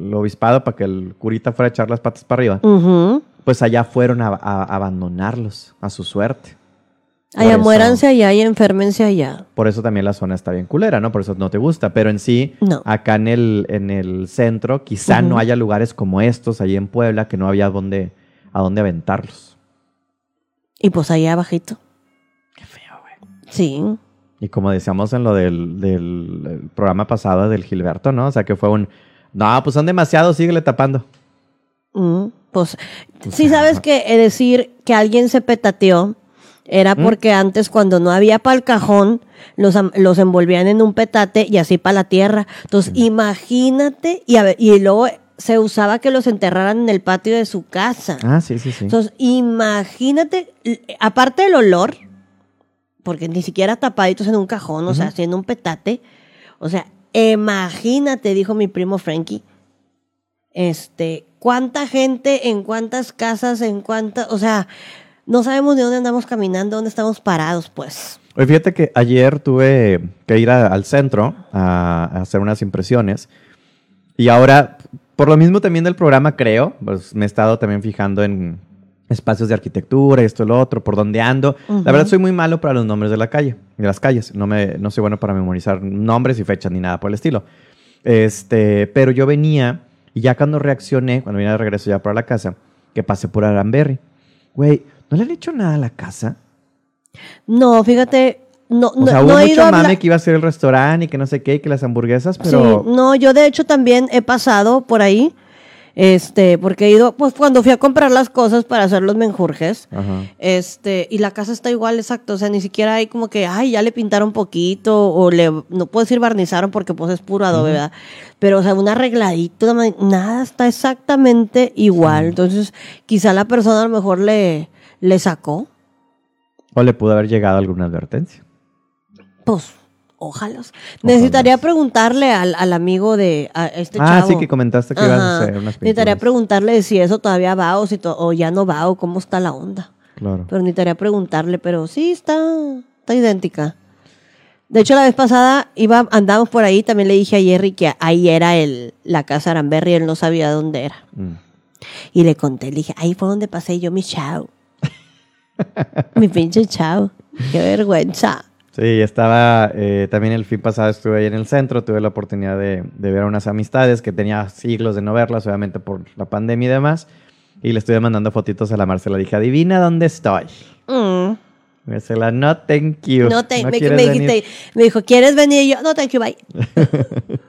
el obispado para que el curita fuera a echar las patas para arriba, pues allá fueron a, a abandonarlos a su suerte. Allá eso- muéranse allá y enférmense allá. Por eso también la zona está bien culera, ¿no? Por eso no te gusta. Pero en sí, No. acá en el, en el centro, quizá no haya lugares como estos, allí en Puebla, que no había dónde, a dónde aventarlos. Y pues allá abajito. Qué feo, güey. Sí. Y como decíamos en lo del, del el programa pasado del Gilberto, ¿no? O sea, que fue un... No, pues son demasiados, síguele tapando. Mm, pues sí sabes que decir que alguien se petateó era porque antes cuando no había para el cajón los, los envolvían en un petate y así para la tierra. Entonces imagínate y, a ver, y luego se usaba que los enterraran en el patio de su casa. Ah, sí, sí, sí. Entonces imagínate, aparte del olor, porque ni siquiera tapaditos en un cajón, o sea, haciendo un petate, o sea, imagínate, dijo mi primo Frankie, este, cuánta gente, en cuántas casas, en cuántas, o sea, no sabemos de dónde andamos caminando, dónde estamos parados, pues. Oye, fíjate que ayer tuve que ir a- al centro a, a hacer unas impresiones y ahora, por lo mismo también del programa, creo, pues me he estado también fijando en espacios de arquitectura, esto lo otro, por donde ando. La verdad soy muy malo para los nombres de la calle, de las calles. No, me, no soy bueno para memorizar nombres y fechas ni nada por el estilo. Este, pero yo venía y ya cuando reaccioné, cuando vine de regreso ya para la casa, que pasé por Aranberry. Güey, ¿no le han hecho nada a la casa? No, fíjate, no, O no, no he mucho ido a hablar- mame que iba a ser el restaurante y que no sé qué, y que las hamburguesas, pero... Sí, no, yo de hecho también he pasado por ahí, este, porque he ido, pues cuando fui a comprar las cosas para hacer los menjurjes, Ajá. este, y la casa está igual, exacto, o sea, ni siquiera hay como que, ay, ya le pintaron poquito, o le, no puedo decir barnizaron porque pues es puro adobe, ¿verdad? Pero, o sea, un arregladito, nada, está exactamente igual, entonces, quizá la persona a lo mejor le, le sacó, O le pudo haber llegado alguna advertencia. Pues, ojalá. Necesitaría preguntarle al, al amigo de, a este ah, chavo. sí, que comentaste que ibas a hacer unas Necesitaría preguntarle si eso todavía va o, si to- o ya no va o cómo está la onda. Claro. Pero necesitaría preguntarle, pero sí, está, está idéntica. De hecho, la vez pasada iba, andamos por ahí, también le dije a Jerry que ahí era el, la casa Aramberry, él no sabía dónde era. Mm. Y le conté, le dije, ahí fue donde pasé yo mi chao. mi pinche chao. Qué vergüenza. Sí, estaba, eh, también el fin pasado estuve ahí en el centro, tuve la oportunidad de, de ver a unas amistades que tenía siglos de no verlas, obviamente por la pandemia y demás, y le estuve mandando fotitos a la Marcela, dije, adivina dónde estoy. Mm. Marcela, no thank you. No me, quieres me venir? dijiste- me dijo, ¿quieres venir? Y yo, no, thank you, bye.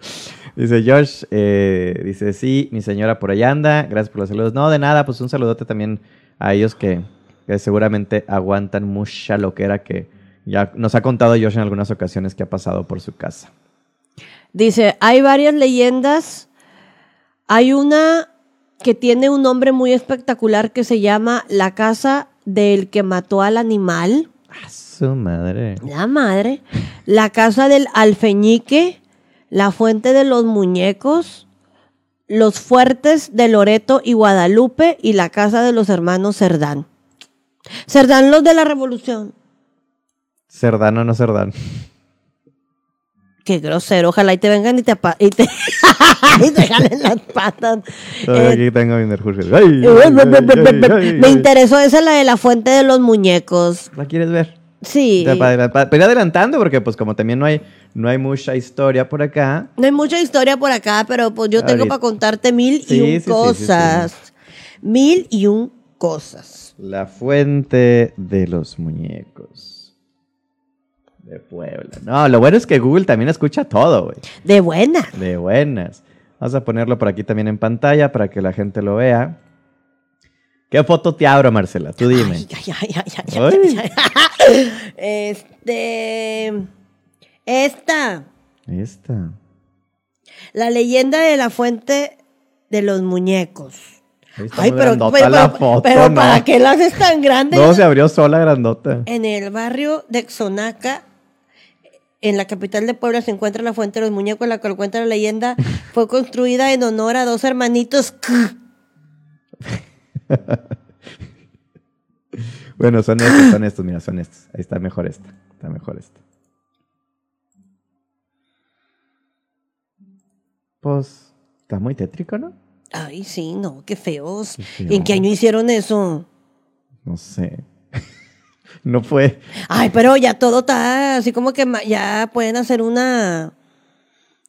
Dice Josh, eh, dice, sí, mi señora por allá anda, gracias por los saludos. No, de nada, pues un saludote también a ellos que, que seguramente aguantan mucha loquera que ya nos ha contado Josh en algunas ocasiones que ha pasado por su casa. Dice, hay varias leyendas. Hay una que tiene un nombre muy espectacular que se llama La casa del que mató al animal. ¡A su madre! La madre. La casa del alfeñique. La fuente de los muñecos. Los fuertes de Loreto y Guadalupe. Y la casa de los hermanos Cerdán. Cerdán los de la revolución. Cerdano o no Cerdán. Qué grosero. Ojalá y te vengan y te, y te, y te jalen las patas. Eh, aquí tengo mi Nerjurge. ¡Ay, Eh, ay, me- interesó esa la de la fuente de los muñecos. ¿La quieres ver? Sí. Pero adelantando, porque pues como también no hay, no hay mucha historia por acá. No hay mucha historia por acá, pero pues yo tengo para contarte mil Sí, y un sí, sí, sí, cosas. Mil y un cosas. La fuente de los muñecos. De Puebla. No, lo bueno es que Google también escucha todo, güey. De buena. De buenas. Vamos a ponerlo por aquí también en pantalla para que la gente lo vea. ¿Qué foto te abro, Marcela? Tú dime. Ay, ay, ay. Este. Esta. Esta. La leyenda de la fuente de los muñecos. Ay, pero, pero, la pero- foto, pero ¿no? ¿para qué la haces tan grande? No, se abrió sola grandota. En el barrio de Xonaca, en la capital de Puebla, se encuentra la Fuente de los Muñecos, la cual cuenta la leyenda, fue construida en honor a dos hermanitos. Bueno, son estos, son estos, mira, son estos. Ahí está mejor esta. Está mejor esta. Pues, está muy tétrico, ¿no? Ay, sí, no, qué feos. Qué feo. ¿En qué año hicieron eso? No sé. No fue. Ay, pero ya todo está así como que ya pueden hacer una,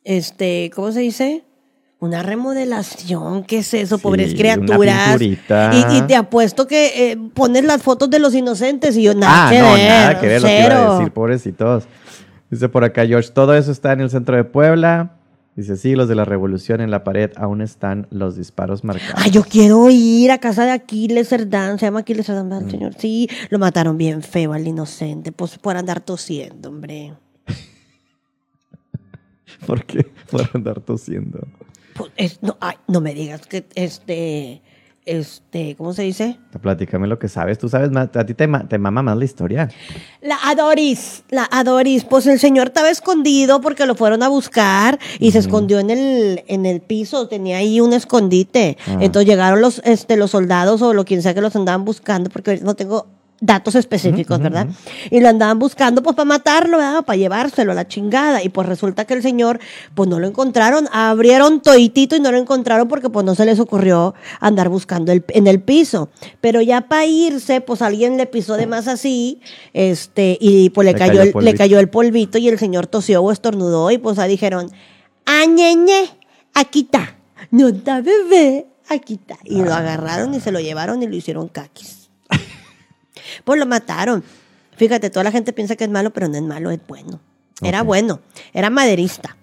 este, ¿cómo se dice? Una remodelación, ¿qué es eso? Pobres criaturas. Y, y te apuesto que eh, pones las fotos de los inocentes y yo nada ah, que no, ver, nada que ver lo que iba a decir, pobrecitos. Dice por acá George, todo eso está en el centro de Puebla. Dice, sí, los de la revolución en la pared aún están los disparos marcados. Ay, yo quiero ir a casa de Aquiles Cerdán, se llama Aquiles Cerdán, ¿verdad, señor? Sí, lo mataron bien feo al inocente, pues por andar tosiendo, hombre. ¿Por qué? Por andar tosiendo. Pues, es- no, ay, no me digas que este, este, ¿cómo se dice? Platícame lo que sabes. Tú sabes más, a ti te, ma- te mama más la historia. La Adoris, la Adoris, pues el señor estaba escondido porque lo fueron a buscar y se escondió en el, en el piso, tenía ahí un escondite. Ah. Entonces llegaron los, este, los soldados o lo quien sea que los andaban buscando, porque no tengo datos específicos, ¿verdad? Y lo andaban buscando pues para matarlo, ¿verdad? Para llevárselo a la chingada. Y pues resulta que el señor pues no lo encontraron, abrieron toitito y no lo encontraron porque pues no se les ocurrió andar buscando el- en el piso. Pero ya para irse pues alguien le pisó de más así, este, y pues le, Le cayó, cayó el, le cayó el polvito y el señor tosió o estornudó y pues ahí dijeron, añeñe, aquí está, no está bebé, aquí está. Y lo agarraron y se lo llevaron y lo hicieron caquis. Pues lo mataron. Fíjate, toda la gente piensa que es malo, pero no es malo, es bueno. Era bueno, era maderista.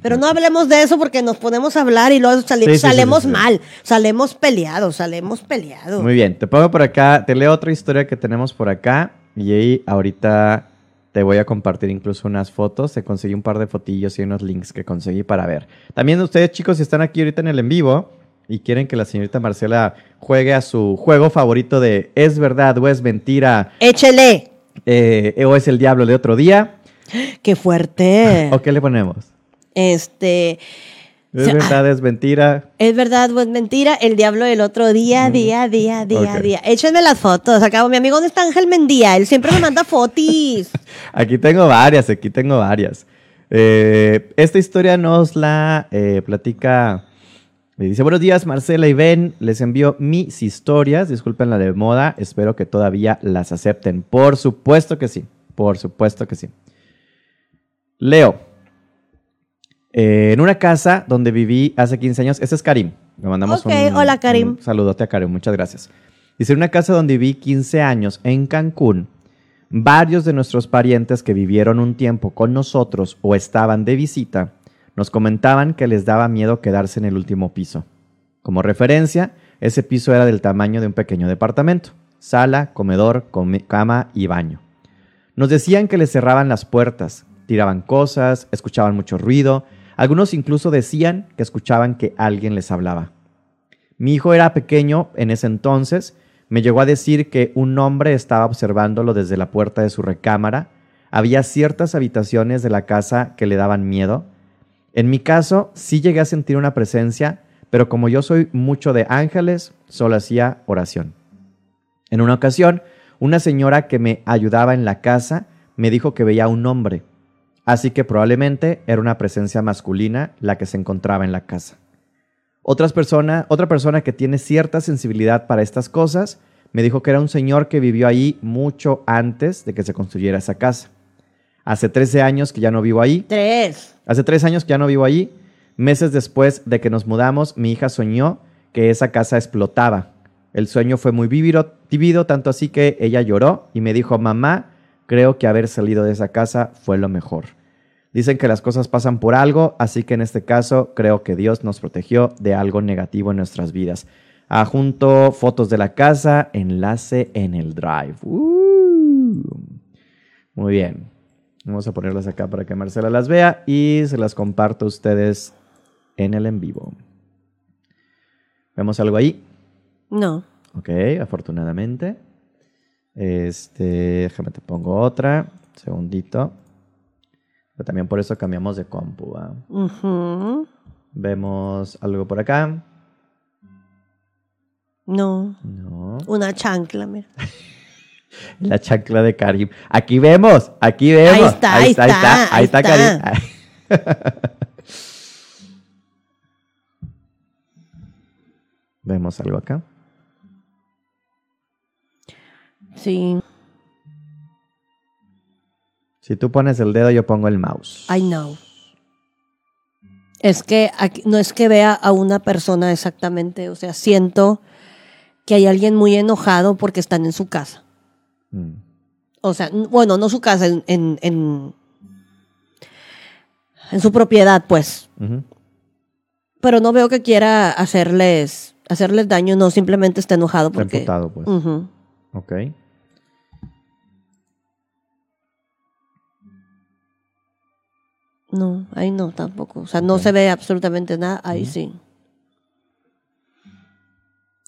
Pero no hablemos de eso porque nos ponemos a hablar y luego sali- Sí, sí, salemos sí. mal, salemos peleados, salemos peleados. Muy bien, te pongo por acá, te leo otra historia que tenemos por acá y ahí ahorita te voy a compartir incluso unas fotos. Te conseguí un par de fotillos y unos links que conseguí para ver. También ustedes chicos, si están aquí ahorita en el en vivo y quieren que la señorita Marcela juegue a su juego favorito de es verdad o es mentira Échele. eh, o es el diablo de otro día, Qué fuerte. ¿o qué le ponemos? Este, Es O sea, verdad, es mentira. es verdad o es mentira, el diablo del otro día, día, día, día, Ok. día. Échenme las fotos. Acabo, mi amigo, ¿dónde está Ángel Mendía? Él siempre me manda fotis. Aquí tengo varias, aquí tengo varias. Eh, esta historia nos la eh, platica. Me dice: Buenos días, Marcela y Ben. Les envío mis historias. Disculpen la de moda. Espero que todavía las acepten. Por supuesto que sí. Por supuesto que sí. Leo. Eh, en una casa donde viví hace 15 años. Ese es Karim. Le mandamos Ok, un, hola, Karim. un saludote a Karim. Muchas gracias. Dice: en una casa donde viví 15 años en Cancún. Varios de nuestros parientes que vivieron un tiempo con nosotros o estaban de visita nos comentaban que les daba miedo quedarse en el último piso. Como referencia, ese piso era del tamaño de un pequeño departamento. Sala, comedor, come- cama y baño. Nos decían que les cerraban las puertas, tiraban cosas, escuchaban mucho ruido. Algunos incluso decían que escuchaban que alguien les hablaba. Mi hijo era pequeño en ese entonces. Me llegó a decir que un hombre estaba observándolo desde la puerta de su recámara. Había ciertas habitaciones de la casa que le daban miedo. En mi caso, sí llegué a sentir una presencia, pero como yo soy mucho de ángeles, solo hacía oración. En una ocasión, una señora que me ayudaba en la casa me dijo que veía un hombre, así que probablemente era una presencia masculina la que se encontraba en la casa. Otras persona, otra persona que tiene cierta sensibilidad para estas cosas me dijo que era un señor que vivió ahí mucho antes de que se construyera esa casa. Hace 13 años que ya no vivo ahí. Tres. Hace tres años que ya no vivo allí. Meses después de que nos mudamos, mi hija soñó que esa casa explotaba. El sueño fue muy vívido, tanto así que ella lloró y me dijo, mamá, creo que haber salido de esa casa fue lo mejor. Dicen que las cosas pasan por algo, así que en este caso creo que Dios nos protegió de algo negativo en nuestras vidas. Adjunto fotos de la casa, enlace en el drive. Uh. Muy bien. Vamos a ponerlas acá para que Marcela las vea y se las comparto a ustedes en el en vivo. ¿Vemos algo ahí? No. Ok, afortunadamente. Este, déjame te pongo otra. Segundito. Pero también por eso cambiamos de compu. Vemos algo por acá. No. No. Una chancla, mira. La chancla de Karim. Aquí vemos, aquí vemos. Ahí está, ahí está, ahí ahí está, está. Karim. Vemos algo acá. Sí. Si tú pones el dedo, yo pongo el mouse. I know. Es que aquí- no es que vea a una persona exactamente, o sea, siento que hay alguien muy enojado porque están en su casa. Mm. O sea, bueno, no su casa, en, en, en, en su propiedad, pues. Pero no veo que quiera hacerles, hacerles daño, no, simplemente está enojado Está porque... emputado, pues. Ok. No, ahí no tampoco. O sea, no se ve absolutamente nada, ahí sí.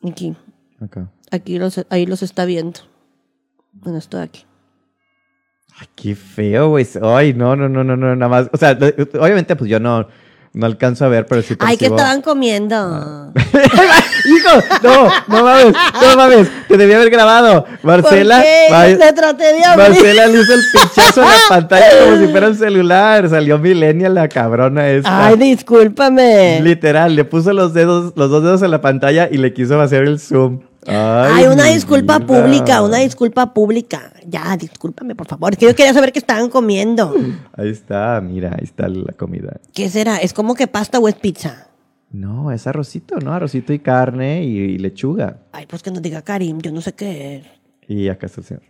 Aquí, Acá. aquí los, ahí los está viendo. Bueno, estoy aquí. Ay, qué feo, güey. Ay, no, no, no, no, no, nada más. O sea, obviamente, pues yo no, No alcanzo a ver, pero sí Ay, que percibo- estaban comiendo. Hijo, no, no mames, no mames, te debí haber grabado. Marcela, ¿Por qué? Ma- Le traté de abrir. Marcela le hizo el pinchazo a la pantalla como si fuera un celular. Salió millennial la cabrona esta. Ay, discúlpame. Literal, le puso los dedos, los dos dedos en la pantalla y le quiso hacer el zoom. Ay, Ay, una disculpa vida. pública, una disculpa pública. Ya, discúlpame, por favor. Es que yo quería saber qué estaban comiendo. Ahí está, mira, ahí está la comida. ¿Qué será? ¿Es como que pasta o es pizza? No, es arrocito, ¿no? Arrocito y carne y, y lechuga. Ay, pues que nos diga Karim, yo no sé qué es. Y acá está el señor.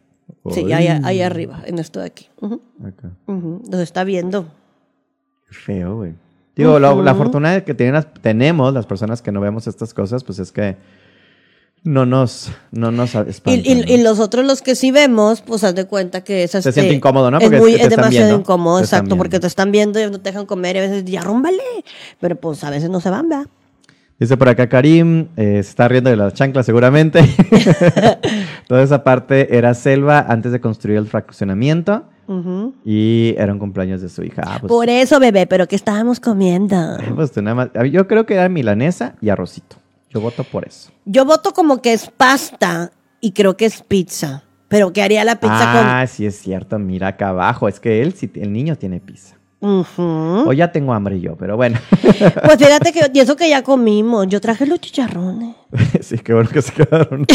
Sí, Ay, ahí, ahí arriba, en esto de aquí. Ujú, Acá. ujú. Nos está viendo. Qué Feo, güey. Digo, lo- la Ujú. fortuna que tienen las- tenemos las personas que no vemos estas cosas, pues es que no nos, no nos Y, espantan. y- ¿no? y los otros, los que sí vemos, pues haz de cuenta que es Se este, siente incómodo, ¿no? Porque es muy, es demasiado viendo, incómodo, exacto, porque te están viendo y no te dejan comer y a veces ya rúmbale. Pero pues a veces no se van, ¿verdad? Dice por acá Karim, eh, se está riendo de las chanclas seguramente. Toda esa parte era selva antes de construir el fraccionamiento y era un cumpleaños de su hija. Ah, pues, Por eso, bebé, pero ¿qué estábamos comiendo? pues tú nada más- Yo creo que era milanesa y arrocito. Yo voto por eso. Yo voto como que es pasta y creo que es pizza. Pero ¿qué haría la pizza ah, sí es cierto. Mira acá abajo. Es que él, el niño tiene pizza. con...? Ujú. O ya tengo hambre yo, pero bueno. Pues fíjate que y eso que ya comimos. Yo traje los chicharrones. sí, qué bueno que se quedaron.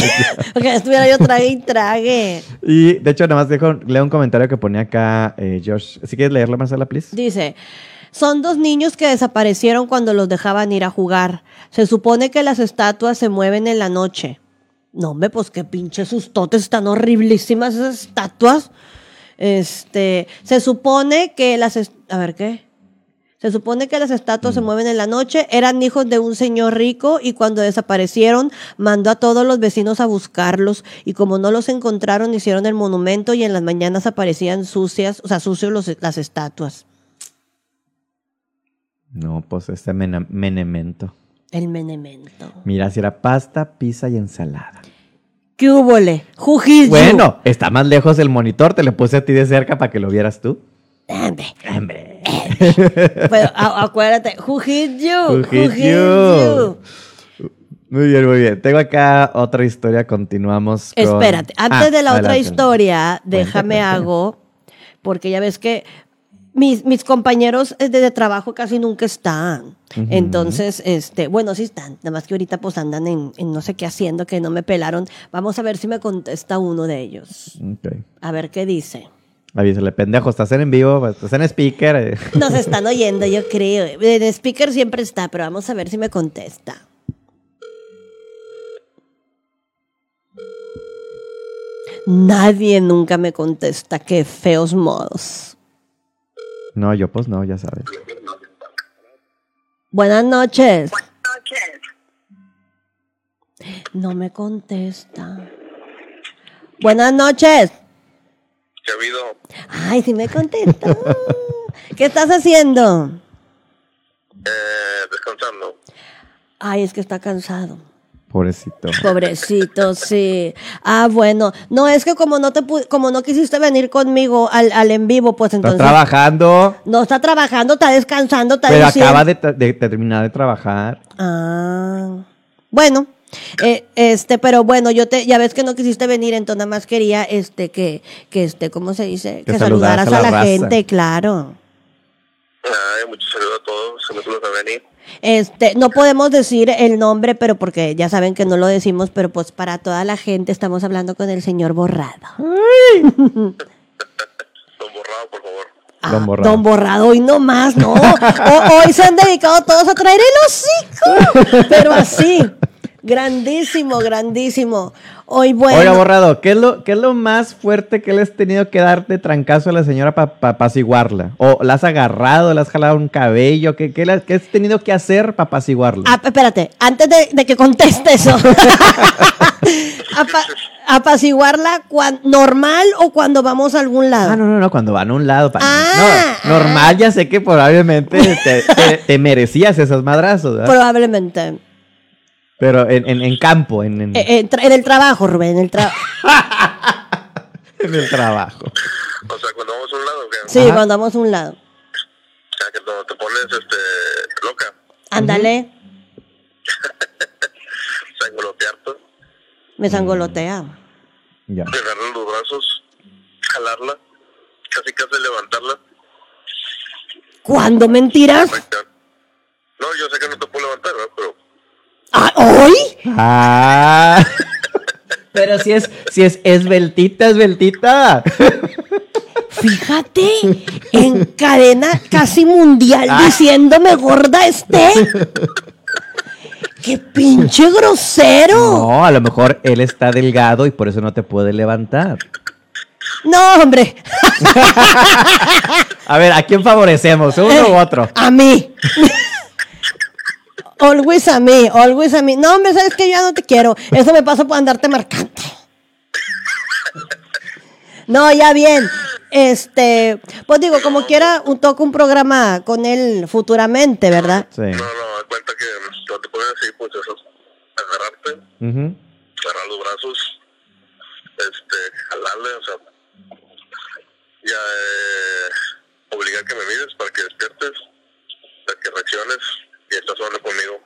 Porque estuviera yo trague y trague. y de hecho, nada más dejo, leo un comentario que ponía acá eh, Josh. ¿Sí quieres leerlo, Marcela, please? Dice, son dos niños que desaparecieron cuando los dejaban ir a jugar. Se supone que las estatuas se mueven en la noche. No, hombre, pues qué pinches sustotes, están horriblísimas esas estatuas. Este, se supone que las... A ver, ¿qué? Se supone que las estatuas se mueven en la noche, eran hijos de un señor rico y cuando desaparecieron mandó a todos los vecinos a buscarlos y como no los encontraron hicieron el monumento y en las mañanas aparecían sucias, o sea, sucios los- las estatuas. No, pues este mena- menemento. El menemento. Mira, si era pasta, pizza y ensalada. ¿Qué hubole? Bueno, está más lejos el monitor. Te lo puse a ti de cerca para que lo vieras tú. Hombre, Hombre. Pero a- acuérdate. Jujillo. Jujillo. Muy bien, muy bien. Tengo acá otra historia. Continuamos. con- Espérate, antes Ah, de la otra historia, déjame cuenta. hago, porque ya ves que mis, mis compañeros de, de trabajo casi nunca están. Entonces, este, bueno, sí están, nada más que ahorita pues andan en, en no sé qué haciendo, que no me pelaron. Vamos a ver si me contesta uno de ellos. A ver qué dice. Avísale, pendejo, estás en vivo, estás en speaker. eh. Nos están oyendo, yo creo. En speaker siempre está, pero vamos a ver si me contesta. Nadie nunca me contesta. Qué feos modos. No, yo pues no, ya sabes. Buenas noches. No me contesta. Buenas noches. ¿Qué ha habido? Ay, sí me contesta. ¿Qué estás haciendo? Eh, descansando. Ay, es que está cansado. Pobrecito. Pobrecito, sí. Ah, bueno. No, es que como no te como no quisiste venir conmigo al, al en vivo, pues entonces. trabajando, No está trabajando, está descansando, está pero diciendo- acaba de, terminar de trabajar. Ah. Bueno. eh, este, pero bueno, yo te, ya ves que no quisiste venir, entonces nada más quería, este, que, que este, ¿cómo se dice? Que Que, saludaras saludaras a a la gente, claro. Ay, muchos saludos a todos. Saludos a venir. Este, no podemos decir el nombre, pero porque ya saben que no lo decimos, pero pues para toda la gente estamos hablando con el señor Borrado. Don Borrado, por favor. Ah, Don Borrado. Don Borrado, hoy no más, ¿no? O- hoy se han dedicado todos a traer el hocico. Pero así. Grandísimo, grandísimo. Hoy, bueno. Oiga, borrado, ¿qué es, lo, ¿qué es lo más fuerte que le has tenido que dar de trancazo a la señora para apaciguarla? ¿O la has agarrado, le has jalado un cabello? ¿Qué, qué, has tenido que hacer para apaciguarla? Ah, espérate, antes de, de que conteste eso. Apa- apaciguarla cuan- normal o cuando vamos a algún lado. Ah, no, no, no, cuando van a un lado. pa- Ah, no, normal, ya sé que probablemente te, te- te merecías esos madrazos, ¿verdad? Probablemente. Pero en, en- en campo, en, en- Eh, tra- en el trabajo, Rubén, en el trabajo. en el trabajo. O sea, cuando vamos a un lado, ¿qué? Sí, Ajá. cuando vamos a un lado. O sea, que cuando te pones, este, Ándale, Sangolotearte, me sangolotea. Ya. pegarle los brazos, jalarla, casi casi levantarla. ¿Cuándo mentiras? No, yo sé que no te puedo levantar, ¿verdad? Ah, ¿Hoy? Ah. Pero si es, si es esbeltita, esbeltita. Fíjate, en cadena casi mundial Ah. diciéndome gorda esté. ¡Qué pinche grosero! No, a lo mejor él está delgado y por eso no te puede levantar. No, hombre, A ver, ¿a quién favorecemos? ¿Uno u otro? a mí. Always a mí, always a mí. No, hombre, sabes que yo ya no te quiero. Eso me pasa por andarte marcando. No, ya bien. Este, pues digo, como quiera, un toco un programa con él futuramente, ¿verdad? Sí. no, no, da cuenta que cuando te pones así, pues eso, agarrarte, Ujú. agarrar los brazos, este, jalarle, o sea, ya eh, obligar que me mires para que despiertes, para que reacciones y estás hablando conmigo.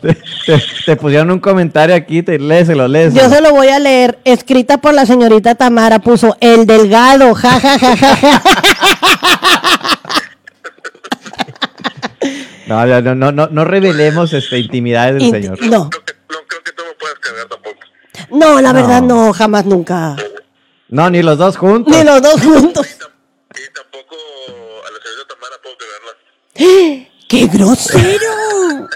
Te, te- te pusieron un comentario aquí, te léselo, léselo. Yo se lo voy a leer, escrita por la señorita Tamara, puso el delgado, ja, ja, ja, ja, ja. No, no, no, no, no revelemos este, intimidades del Inti- señor. No, Creo que, no creo que tú me puedas cargar tampoco. no, la verdad No. jamás nunca. No, ni los dos juntos. Ni los dos juntos. Y tampoco a la señorita Tamara puedo cargarla. ¡Qué grosero!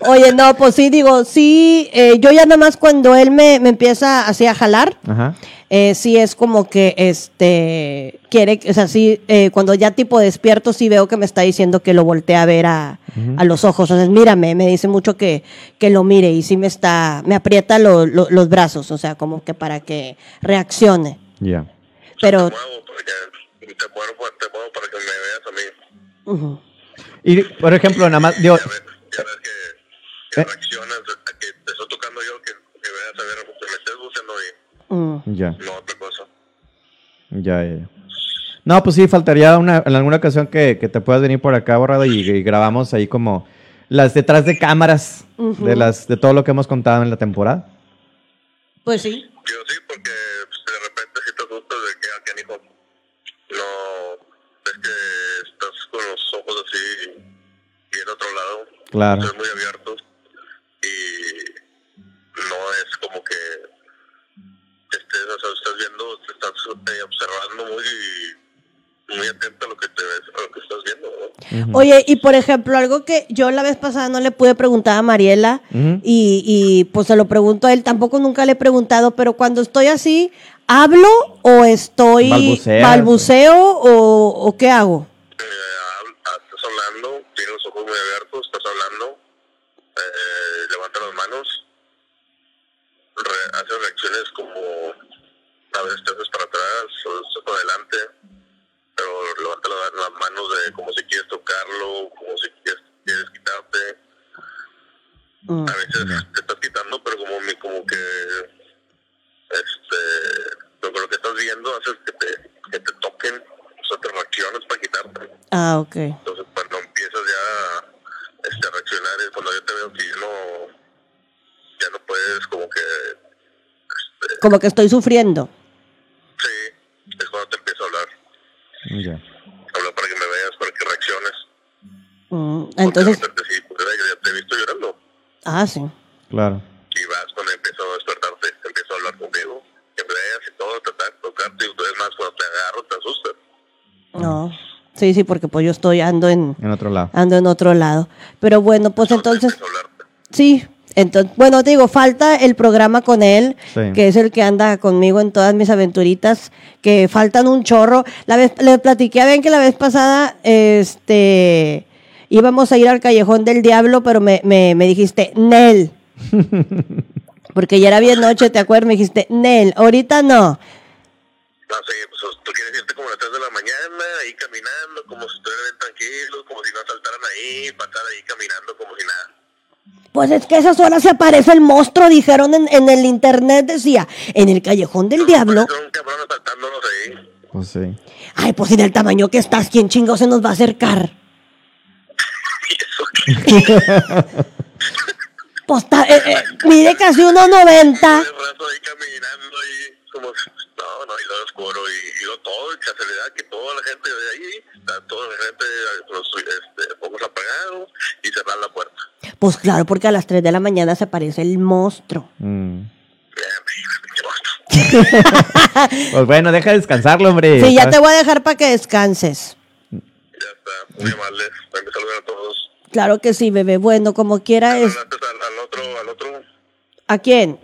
Oye, no, pues sí, digo, sí, eh, yo ya nada más cuando él me, me empieza así a jalar, Ajá. eh, sí es como que, este, quiere, o sea, sí, eh, cuando ya tipo despierto, sí veo que me está diciendo que lo voltee a ver a, a los ojos. Entonces, mírame, me dice mucho que, que lo mire y sí me está, me aprieta lo- lo- los brazos, o sea, como que para que reaccione. Ya. Pero, Te muevo, te, muevo, te muevo para que me veas a mí. ujú. Y, por ejemplo, nada más, digo, Ya ves, que, que Eh. reaccionas, a que te estoy tocando yo, que, que veas a ver, que me estés buscando y Mm. ya, no otra cosa. ya, ya. ya. No, pues sí, faltaría una, en alguna ocasión que, que te puedas venir por acá, borrado, y, y grabamos ahí como las detrás de cámaras de las de todo lo que hemos contado en la temporada. Pues sí. Yo sí, porque pues, de repente si te asustas de que aquí, hijo, no, ves que estás con los ojos así bien otro lado, Claro. muy abiertos y no es como que estés, o sea, estás viendo, te estás eh, observando muy, muy atento a lo que te ves, a lo que estás viendo, ¿no? Oye, y por ejemplo, algo que yo la vez pasada no le pude preguntar a Mariela Ujú. y, y pues se lo pregunto a él, tampoco nunca le he preguntado, pero cuando estoy así, ¿hablo o estoy Balbuceas. balbuceo o, o qué hago? Eh, ah, estás hablando, abiertos, estás hablando, eh, levanta las manos, re- haces reacciones como a veces te haces para atrás o estás para adelante, pero levanta la- las manos de como si quieres tocarlo, como si quieres, quieres quitarte. Mm. A veces te estás quitando, pero como como que este lo, lo que estás viendo hace que te, que te toquen, o sea, te reacciones para quitarte. Ah, ok. Entonces, cuando empiezas ya este, a reaccionar, es cuando yo te veo que ya no, ya no puedes, como que, este, Como que estoy sufriendo. sí, es cuando te empiezo a hablar. Ya. Hablar para que me veas, para que reacciones. Mm, Entonces, sí, pues, ya te he visto llorando. ah, sí. Claro. Y vas cuando empiezo a despertarte, empiezo a hablar contigo, que me veas y todo, tratar de tocarte. Y es más, cuando te agarro, te asustas. No. Sí, sí, porque pues yo estoy ando en En otro lado. ando en otro lado. Pero bueno, pues entonces. Sí, entonces, bueno, te digo, falta el programa con él, Sí. que es el que anda conmigo en todas mis aventuritas, que faltan un chorro. La vez, le platiqué a Ben que la vez pasada, este, íbamos a ir al Callejón del Diablo, pero me, me, me dijiste, Nel. Porque ya era bien noche, ¿te acuerdas? Me dijiste, Nel, ahorita no. No sé, pues tú quieres irte como a las 3 de la ahí caminando, como si estuvieran tranquilos, como si no saltaran ahí, pasar ahí caminando como si nada. Pues es que a esas horas se aparece el monstruo, dijeron en, en el internet, decía, en el Callejón del Diablo. Ahí. Pues sí. Ay, pues sin el tamaño que estás, ¿quién chingo se nos va a acercar? ¿Quién Pues ta- eh, eh, mide casi 1.90. No, no, y lo oscuro y, y lo todo, y casualidad que toda la gente de ahí, toda la gente, los este, focos apagados y cerrar la puerta. Pues claro, porque a las 3 de la mañana se aparece el monstruo. Mm. Pues bueno, deja de descansarlo, hombre. Sí, ya te voy a dejar para que descanses. Ya está, muy amables. Me saludan a todos. Claro que sí, bebé. Bueno, como quiera es. Al, al otro, al otro, ¿A quién?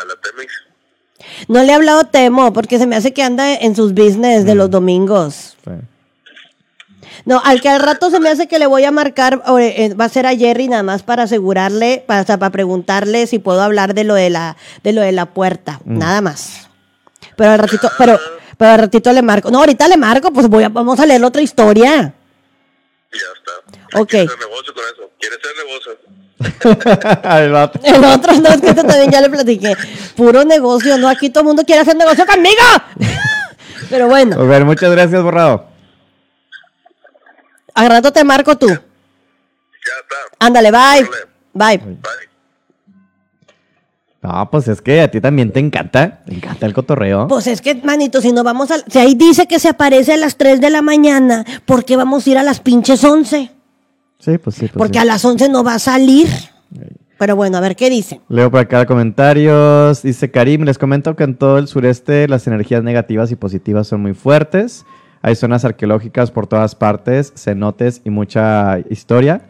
a la Temis. No le he hablado Temo porque se me hace que anda en sus business de los domingos. Sí. No, al que al rato se me hace que le voy a marcar, o, eh, va a ser a Jerry nada más para asegurarle, para, o sea, para preguntarle si puedo hablar de lo de la, de lo de la puerta, nada más. Pero al ratito, pero, pero al ratito le marco. No, ahorita le marco, pues voy a, vamos a leer otra historia. Ya está. Ok. ¿Quieres hacer negocio con eso? ¿Quieres hacer negocio? El otro no, es que este también ya le platiqué. Puro negocio, no, aquí todo el mundo quiere hacer negocio conmigo. Pero bueno, A ver, muchas gracias, borrado. al rato te marco tú. Ya está. Ándale, bye. Bye. Bye. No, pues es que a ti también te encanta. Te encanta el cotorreo. Pues es que, manito, si no vamos a... Si ahí dice que se aparece a las 3 de la mañana, ¿por qué vamos a ir a las pinches 11? Sí, pues sí. Pues Porque sí. a las 11 no va a salir. Pero bueno, a ver qué dice. Leo por acá comentarios. Dice Karim, les comento que en todo el sureste las energías negativas y positivas son muy fuertes. Hay zonas arqueológicas por todas partes, cenotes y mucha historia.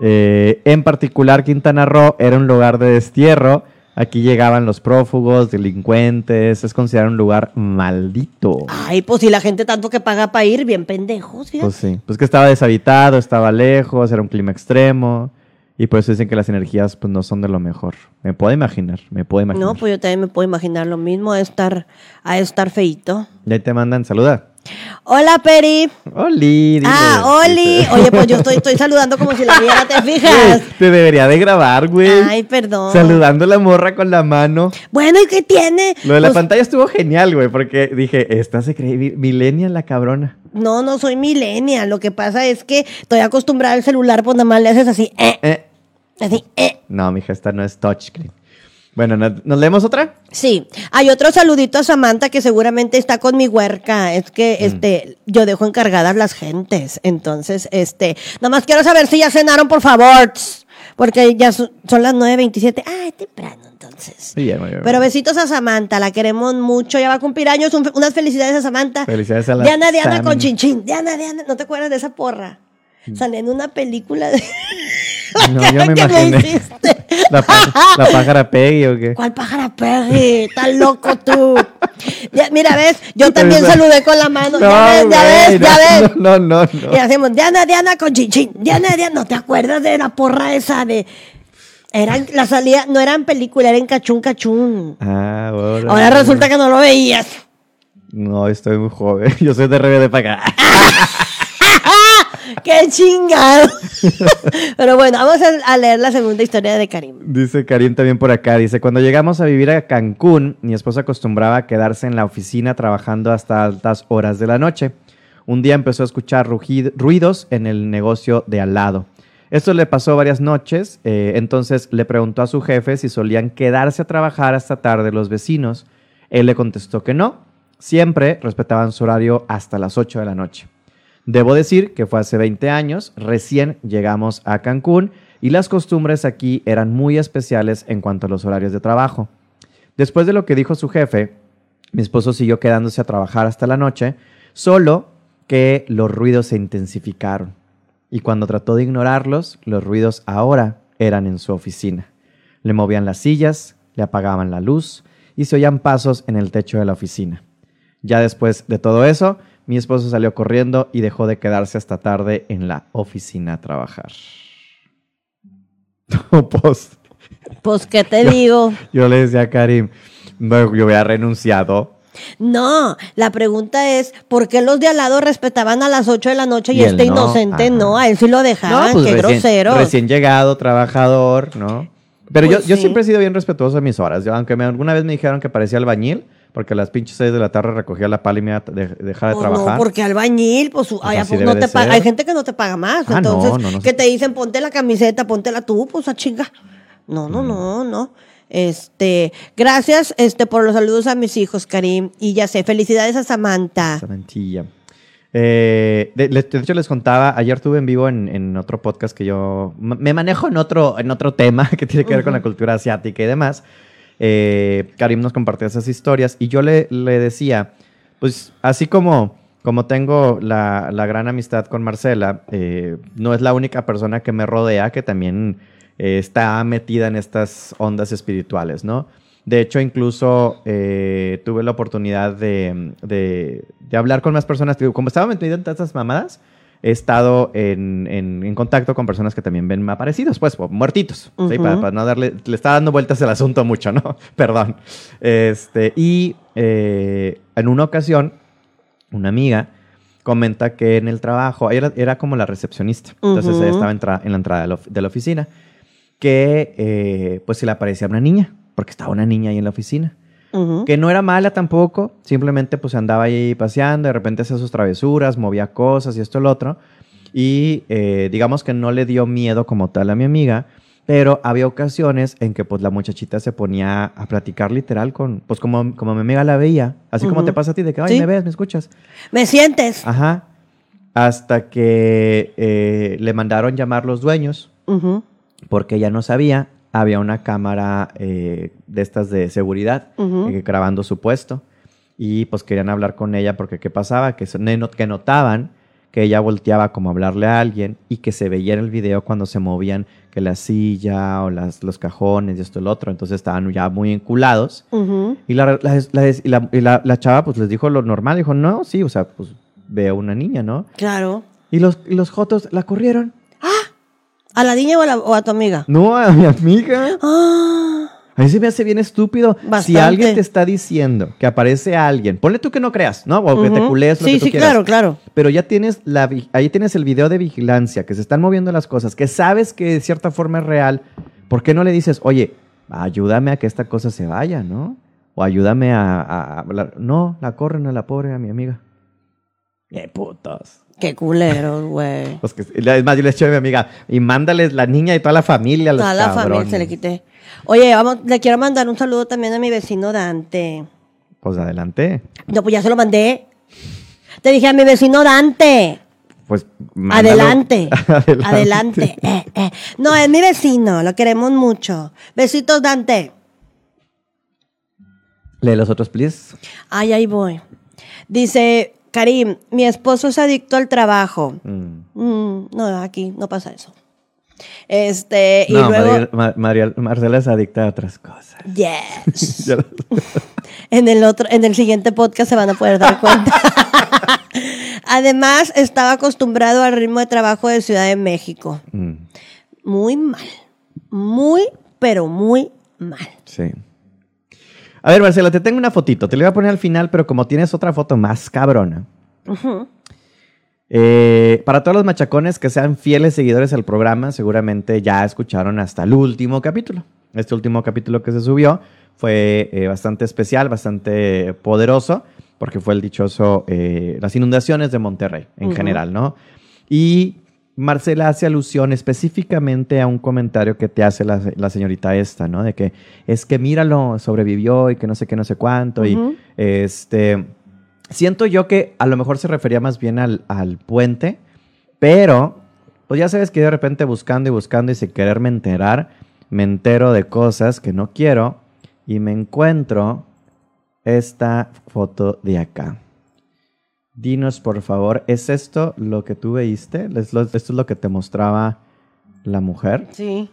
Eh, en particular, Quintana Roo era un lugar de destierro. Aquí llegaban los prófugos, delincuentes. Es considerado un lugar maldito. Ay, pues si la gente tanto que paga para ir, bien pendejos, fíjate. Pues sí, pues que estaba deshabitado, estaba lejos, era un clima extremo. Y por eso dicen que las energías pues no son de lo mejor. Me puedo imaginar, me puedo imaginar. No, pues yo también me puedo imaginar lo mismo, a estar, a estar feito. Y ahí te mandan saluda. Hola, Peri. Oli. dile, Ah, Oli. Oye, pues yo estoy, estoy saludando como si la viera, ¿te fijas? Te debería de grabar, güey. Ay, perdón. Saludando a la morra con la mano. Bueno, ¿y qué tiene? Lo de la Pues, pantalla estuvo genial, güey, porque dije, esta se cree mi- millennial la cabrona. No, no soy millennial. Lo que pasa es que estoy acostumbrada al celular, pues nada más le haces así, eh, Eh. así, eh. No, mija, esta no es touchscreen. Bueno, ¿no- ¿nos leemos otra? Sí, hay otro saludito a Samantha que seguramente está con mi huerca. Es que Mm. este, yo dejo encargadas las gentes. Entonces, este, nada más quiero saber si ya cenaron, por favor. Porque ya son, las 9.27. Ah, es temprano, entonces. Sí, ya, muy bien. Pero besitos a Samantha, la queremos mucho, ya va a cumplir años, un- unas felicidades a Samantha. Felicidades a la Diana, Diana Sam. con Chinchín, Diana, Diana, ¿no te acuerdas de esa porra? Sale en una película de... No, yo me imaginé. hiciste. ¿La, la pájara Peggy o qué? ¿Cuál pájara Peggy? ¿Estás loco tú? Ya, mira, ves, yo también saludé con la mano. No, ya ves, ya ves, ya ves. No, no, no. no. Y hacemos Diana, Diana con Chinchín. Diana, Diana, ¿no te acuerdas de la porra esa de... Eran, la salida, no eran película, era en cachún, cachún. Ah, ahora. Ahora resulta que no lo veías. No, estoy muy joven. Yo soy de RBD para acá. ¡Qué chingado! Pero bueno, vamos a, leer la segunda historia de Karim. Dice Karim también por acá. Dice, cuando llegamos a vivir a Cancún, mi esposa acostumbraba a quedarse en la oficina trabajando hasta altas horas de la noche. Un día empezó a escuchar ruidos en el negocio de al lado. Esto le pasó varias noches, eh, entonces le preguntó a su jefe si solían quedarse a trabajar hasta tarde los vecinos. Él le contestó que no, siempre respetaban su horario hasta las 8 de la noche. Debo decir que fue hace 20 años, recién llegamos a Cancún y las costumbres aquí eran muy especiales en cuanto a los horarios de trabajo. Después de lo que dijo su jefe, mi esposo siguió quedándose a trabajar hasta la noche, solo que los ruidos se intensificaron. Y cuando trató de ignorarlos, los ruidos ahora eran en su oficina. Le movían las sillas, le apagaban la luz y se oían pasos en el techo de la oficina. Ya después de todo eso, mi esposo salió corriendo y dejó de quedarse hasta tarde en la oficina a trabajar. No, pues, Pues, ¿qué te digo? yo le decía a Karim, "No, yo había renunciado. No, la pregunta es, ¿por qué los de al lado respetaban a las 8 de la noche y, este no, inocente ajá. no? A él sí lo dejaban, pues qué recién, grosero. Recién llegado, trabajador, ¿no? Pero Pues yo, yo sí. siempre he sido bien respetuoso de mis horas. Yo, aunque me- alguna vez me dijeron que parecía albañil, porque a las pinches 6 de la tarde recogía la pala y me iba a de- dejar de Pues trabajar. No, porque albañil, pues, pues, no de te ser. hay gente que no te paga más. Ah, entonces, no, no que te dicen ponte la camiseta, póntela tú, pues a chinga. No, no, no, no. Este, gracias este por los saludos a mis hijos, Karim. Y ya sé, felicidades a Samantha. Esa mentilla. Eh, de, de hecho, les contaba, ayer estuve en vivo en, en otro podcast que yo me manejo en otro, en otro tema que tiene que ver con la cultura asiática y demás. Eh, Karim nos compartió esas historias y yo le, le decía, pues así como, como tengo la, la gran amistad con Marcela, eh, no es la única persona que me rodea que también eh, está metida en estas ondas espirituales, ¿no? De hecho, incluso eh, tuve la oportunidad de, de- de hablar con más personas. Como estaba metido en tantas mamadas, he estado en, en- en contacto con personas que también ven aparecidos, pues, muertitos. para, para no darle, le está dando vueltas el asunto mucho, ¿no? Perdón. Este, y eh, en una ocasión, una amiga comenta que en el trabajo, era, era como la recepcionista, entonces Ujú. ella estaba entra- en la entrada de la, of- de la oficina, que eh, pues se le aparecía una niña, porque estaba una niña ahí en la oficina. Que no era mala tampoco, simplemente pues andaba ahí paseando, de repente hacía sus travesuras, movía cosas y esto y lo otro. Y eh, digamos que no le dio miedo como tal a mi amiga, pero había ocasiones en que pues la muchachita se ponía a platicar literal con, pues como, como mi amiga la veía, así como te pasa a ti, de que, ay, Sí. me ves, me escuchas. ¿Me sientes? Ajá. Hasta que eh, le mandaron llamar los dueños porque ella no sabía, había una cámara eh, de estas de seguridad ujú. eh, grabando su puesto y pues querían hablar con ella porque qué pasaba, que, que notaban que ella volteaba como a hablarle a alguien y que se veía en el video cuando se movían que la silla o las, los cajones y esto y lo otro, entonces estaban ya muy enculados y la, la- la- la- chava pues les dijo lo normal, dijo no, sí, o sea, pues veo una niña, ¿no? Claro. Y los, y los jotos la corrieron. ¿A la niña o a, o a tu amiga? No, a mi amiga. Ah, A mí se me hace bien estúpido. Si alguien te está diciendo que aparece alguien, ponle tú que no creas, ¿no? O que te ujú. culees lo Sí, que tú sí, quieras. claro, claro. Pero ya tienes la ahí tienes el video de vigilancia, que se están moviendo las cosas, que sabes que de cierta forma es real. ¿Por qué no le dices, oye, ayúdame a que esta cosa se vaya, ¿no? O ayúdame a, a hablar. No, la corren a la pobre, a mi amiga. ¡Qué putos! Qué culeros, güey. Pues que, es más, yo le he dicho a mi amiga, y mándales la niña y toda la familia a los Toda la familia se le quité. Oye, vamos, le quiero mandar un saludo también a mi vecino Dante. Pues adelante. No, pues ya se lo mandé. Te dije a mi vecino Dante. Pues mándalo. Adelante. Adelante. Eh, eh. No, es mi vecino, lo queremos mucho. Besitos, Dante. Lee los otros, please. Ay, ahí voy. Dice, Karim, mi esposo es adicto al trabajo. Mm. Mm, no, aquí no pasa eso. Este, y luego. Marcela es adicta a otras cosas. Yes. En el otro, en el siguiente podcast se van a poder dar cuenta. Además, estaba acostumbrado al ritmo de trabajo de Ciudad de México. Mm, Muy mal. Muy, pero muy mal. sí. A ver, Marcela, te tengo una fotito. Te la voy a poner al final, pero como tienes otra foto más cabrona. Eh, para todos los machacones que sean fieles seguidores al programa, seguramente ya escucharon hasta el último capítulo. Este último capítulo que se subió fue eh, bastante especial, bastante poderoso, porque fue el dichoso eh, las inundaciones de Monterrey en general, ¿no? Y Marcela hace alusión específicamente a un comentario que te hace la, la señorita esta, ¿no? De que es que míralo, sobrevivió y que no sé qué, no sé cuánto. Y este. Siento yo que a lo mejor se refería más bien al, al puente, pero pues ya sabes que de repente buscando y buscando y sin quererme enterar, me entero de cosas que no quiero y me encuentro esta foto de acá. Dinos, por favor, ¿es esto lo que tú veíste? ¿Es lo- ¿Esto es lo que te mostraba la mujer Sí.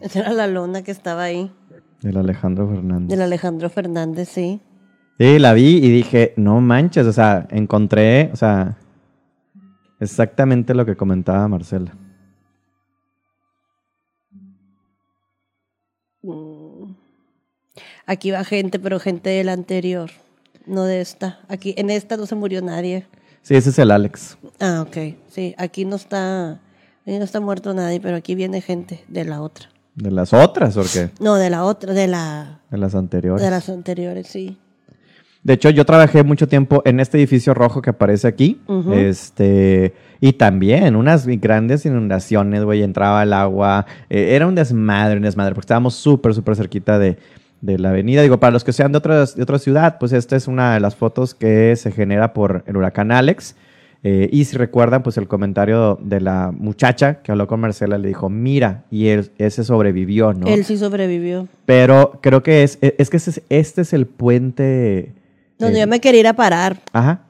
Esa era la lona que estaba ahí. del Alejandro Fernández? Del Alejandro Fernández, sí. Sí, la vi y dije, no manches, o sea, encontré, o sea, exactamente lo que comentaba Marcela. Mm. Aquí va gente, pero gente del anterior, no de esta. Aquí, en esta no se murió nadie. Sí, ese es el Alex. Ah, ok. Sí, aquí no está, aquí no está muerto nadie, pero aquí viene gente de la otra. De las otras, ¿o qué? No, de la otra, de la, De las anteriores. de las anteriores, sí. De hecho, yo trabajé mucho tiempo en este edificio rojo que aparece aquí. Este. Y también unas grandes inundaciones, güey. Entraba el agua. eh, era un desmadre, un desmadre, porque estábamos súper, súper cerquita de, de la avenida. Digo, para los que sean de, otras, de otra ciudad, pues esta es una de las fotos que se genera por el huracán Alex. Eh, y si recuerdan, pues el comentario de la muchacha que habló con Marcela le dijo, mira, y él, ese sobrevivió, ¿no? Él sí sobrevivió. Pero creo que es, es que este es, este es el puente. Donde eh, yo me quería ir a parar. Ajá.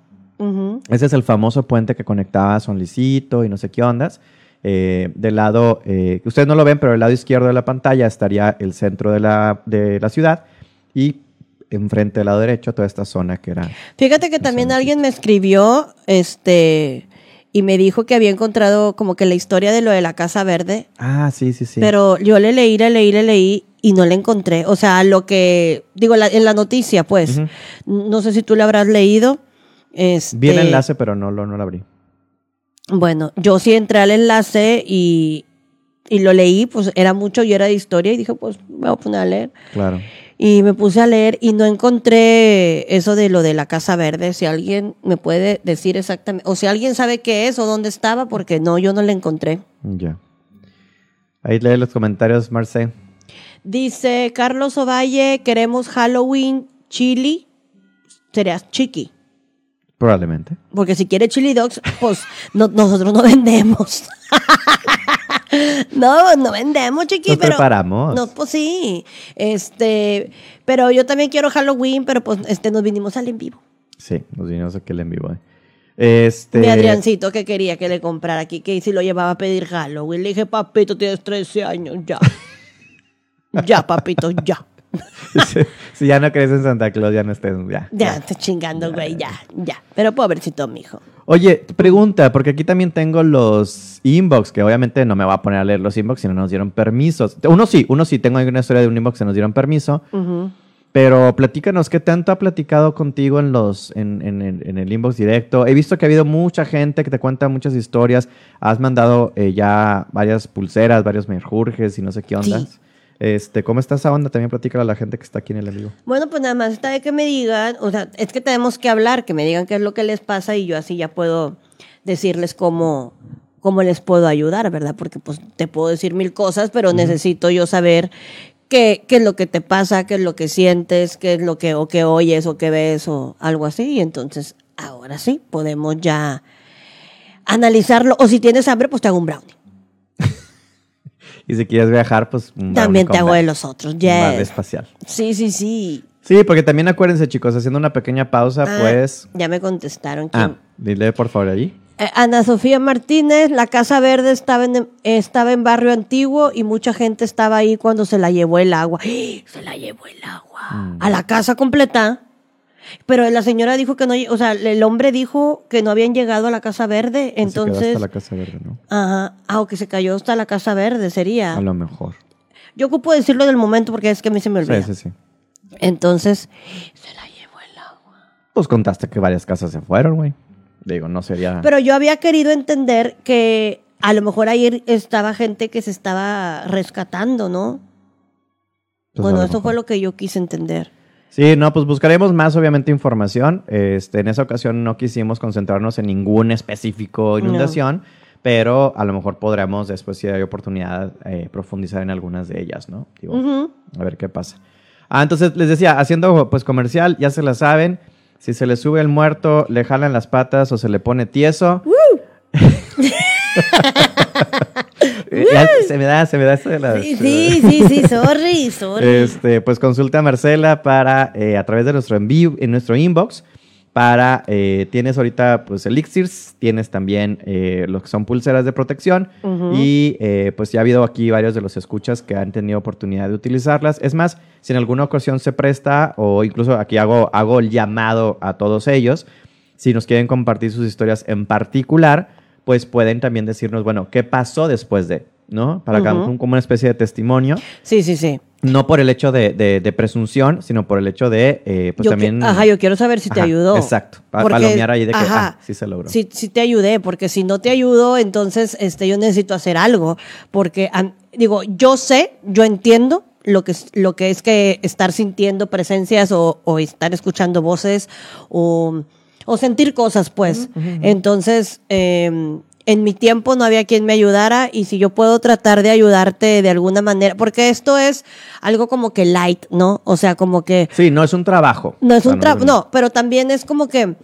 Ese es el famoso puente que conectaba a Son Licito y no sé qué ondas. Eh, del lado, eh, ustedes no lo ven, pero del lado izquierdo de la pantalla estaría el centro de la, de la ciudad y enfrente del lado derecho toda esta zona que era... Fíjate que también alguien me escribió, este, y me dijo que había encontrado como que la historia de lo de la Casa Verde, Ah, sí, sí, sí. pero yo le leí, le leí, le leí y no le encontré. O sea, lo que, digo, la- en la noticia, pues, Ujú. no sé si tú le habrás leído. Este, Vi el enlace, pero no lo, no lo abrí. Bueno, yo sí entré al enlace y, y lo leí, pues era mucho y era de historia y dije, pues me voy a poner a leer. Claro. Y me puse a leer y no encontré eso de lo de la Casa Verde. Si alguien me puede decir exactamente, o si alguien sabe qué es o dónde estaba, porque no, yo no la encontré. Ya. Ahí lee los comentarios, Marce. Dice Carlos Ovalle, queremos Halloween chili. Sería chiqui. Probablemente. Porque si quiere chili dogs, pues no- nosotros no vendemos. no, no vendemos, chiqui, Nos pero. preparamos. No, pues sí. Este, pero yo también quiero Halloween, pero pues este nos vinimos al en vivo. Sí, nos vinimos aquí el en vivo. eh. Este... Mi Adriancito que quería que le comprara aquí, que si lo llevaba a pedir Halloween. Le dije, papito, tienes 13 años, ya. ya, papito, ya. si, si ya no crees en Santa Claus, ya no estés. Ya. Ya, estoy chingando, güey, ya, ya. Pero pobrecito, mijo. Oye, pregunta, porque aquí también tengo los inbox, que obviamente no me va a poner a leer los inbox si no nos dieron permisos. Uno sí, uno sí, tengo una historia de un inbox que nos dieron permiso, pero platícanos, ¿qué tanto ha platicado contigo en, los, en, en el, en el inbox directo? He visto que ha habido mucha gente que te cuenta muchas historias, has mandado eh, ya varias pulseras, varios merjurjes y no sé qué ondas. Este, ¿Cómo está esa onda? También platícala a la gente que está aquí en el amigo. Bueno, pues nada más está de que me digan, o sea, es que tenemos que hablar, que me digan qué es lo que les pasa y yo así ya puedo decirles cómo, cómo les puedo ayudar, ¿verdad? Porque pues te puedo decir mil cosas, pero necesito yo saber qué, qué es lo que te pasa, qué es lo que sientes, qué es lo que, o que oyes o que ves o algo así. Y entonces, ahora sí, podemos ya analizarlo. O si tienes hambre, pues te hago un brownie. Y si quieres viajar, pues... También te hago de los otros, bar yes. espacial. Sí, sí, sí. Sí, porque también acuérdense, chicos, haciendo una pequeña pausa, Ah, pues. Ya me contestaron. ¿quién? Ah, dile por favor allí. Eh, Ana Sofía Martínez, la Casa Verde estaba en, estaba en barrio antiguo y mucha gente estaba ahí cuando se la llevó el agua. ¡Ah! Se la llevó el agua. Mm. A la casa completa. Pero la señora dijo que no, o sea, el hombre dijo que no habían llegado a la Casa Verde, Que se entonces, hasta la Casa Verde, ¿no? ajá, ah, o que se cayó hasta la Casa Verde sería. A lo mejor. Yo ocupo decirlo del momento porque es que a mí se me olvida. Sí, sí, sí. Entonces, se la llevó el agua. Pues contaste que varias casas se fueron, güey. Digo, no sería. Pero yo había querido entender que a lo mejor ahí estaba gente que se estaba rescatando, ¿no? Pues, bueno, eso fue lo que yo quise entender. Sí, no, pues buscaremos más, obviamente, información. Este, en esa ocasión no quisimos concentrarnos en ningún específico inundación, pero a lo mejor podremos después, si hay oportunidad, eh, profundizar en algunas de ellas, ¿no? Digo. A ver qué pasa. Ah, entonces les decía, haciendo pues comercial, ya se la saben. Si se le sube el muerto, le jalan las patas o se le pone tieso. Se me da, se me da de las- Sí, sí, sí, sí, sorry, sorry. Este, pues consulta a Marcela para, eh, a través de nuestro envío, en nuestro inbox, para, eh, tienes ahorita pues elixirs, tienes también eh, lo que son pulseras de protección Ujú. y eh, pues ya ha habido aquí varios de los escuchas que han tenido oportunidad de utilizarlas. Es más, si en alguna ocasión se presta o incluso aquí hago, hago el llamado a todos ellos, si nos quieren compartir sus historias en particular, pues pueden también decirnos, bueno, ¿qué pasó después de? ¿No? Para que Ujú. hagamos como una especie de testimonio. Sí, sí, sí. No por el hecho de, de- de presunción, sino por el hecho de, eh, pues Yo también... que- ajá, yo quiero saber si te ayudó. Exacto. Pa- Porque- palomear ahí de que, ajá, ah, sí se logró. Sí, sí te ayudé, porque si no te ayudo, entonces este, yo necesito hacer algo. Porque, digo, yo sé, yo entiendo lo que, es- lo que es que estar sintiendo presencias o, o estar escuchando voces o, o sentir cosas, pues. Entonces, eh, en mi tiempo no había quien me ayudara y si yo puedo tratar de ayudarte de alguna manera, porque esto es algo como que light, ¿no? O sea, como que Sí, no es un trabajo. no es un trabajo, no, pero también es como que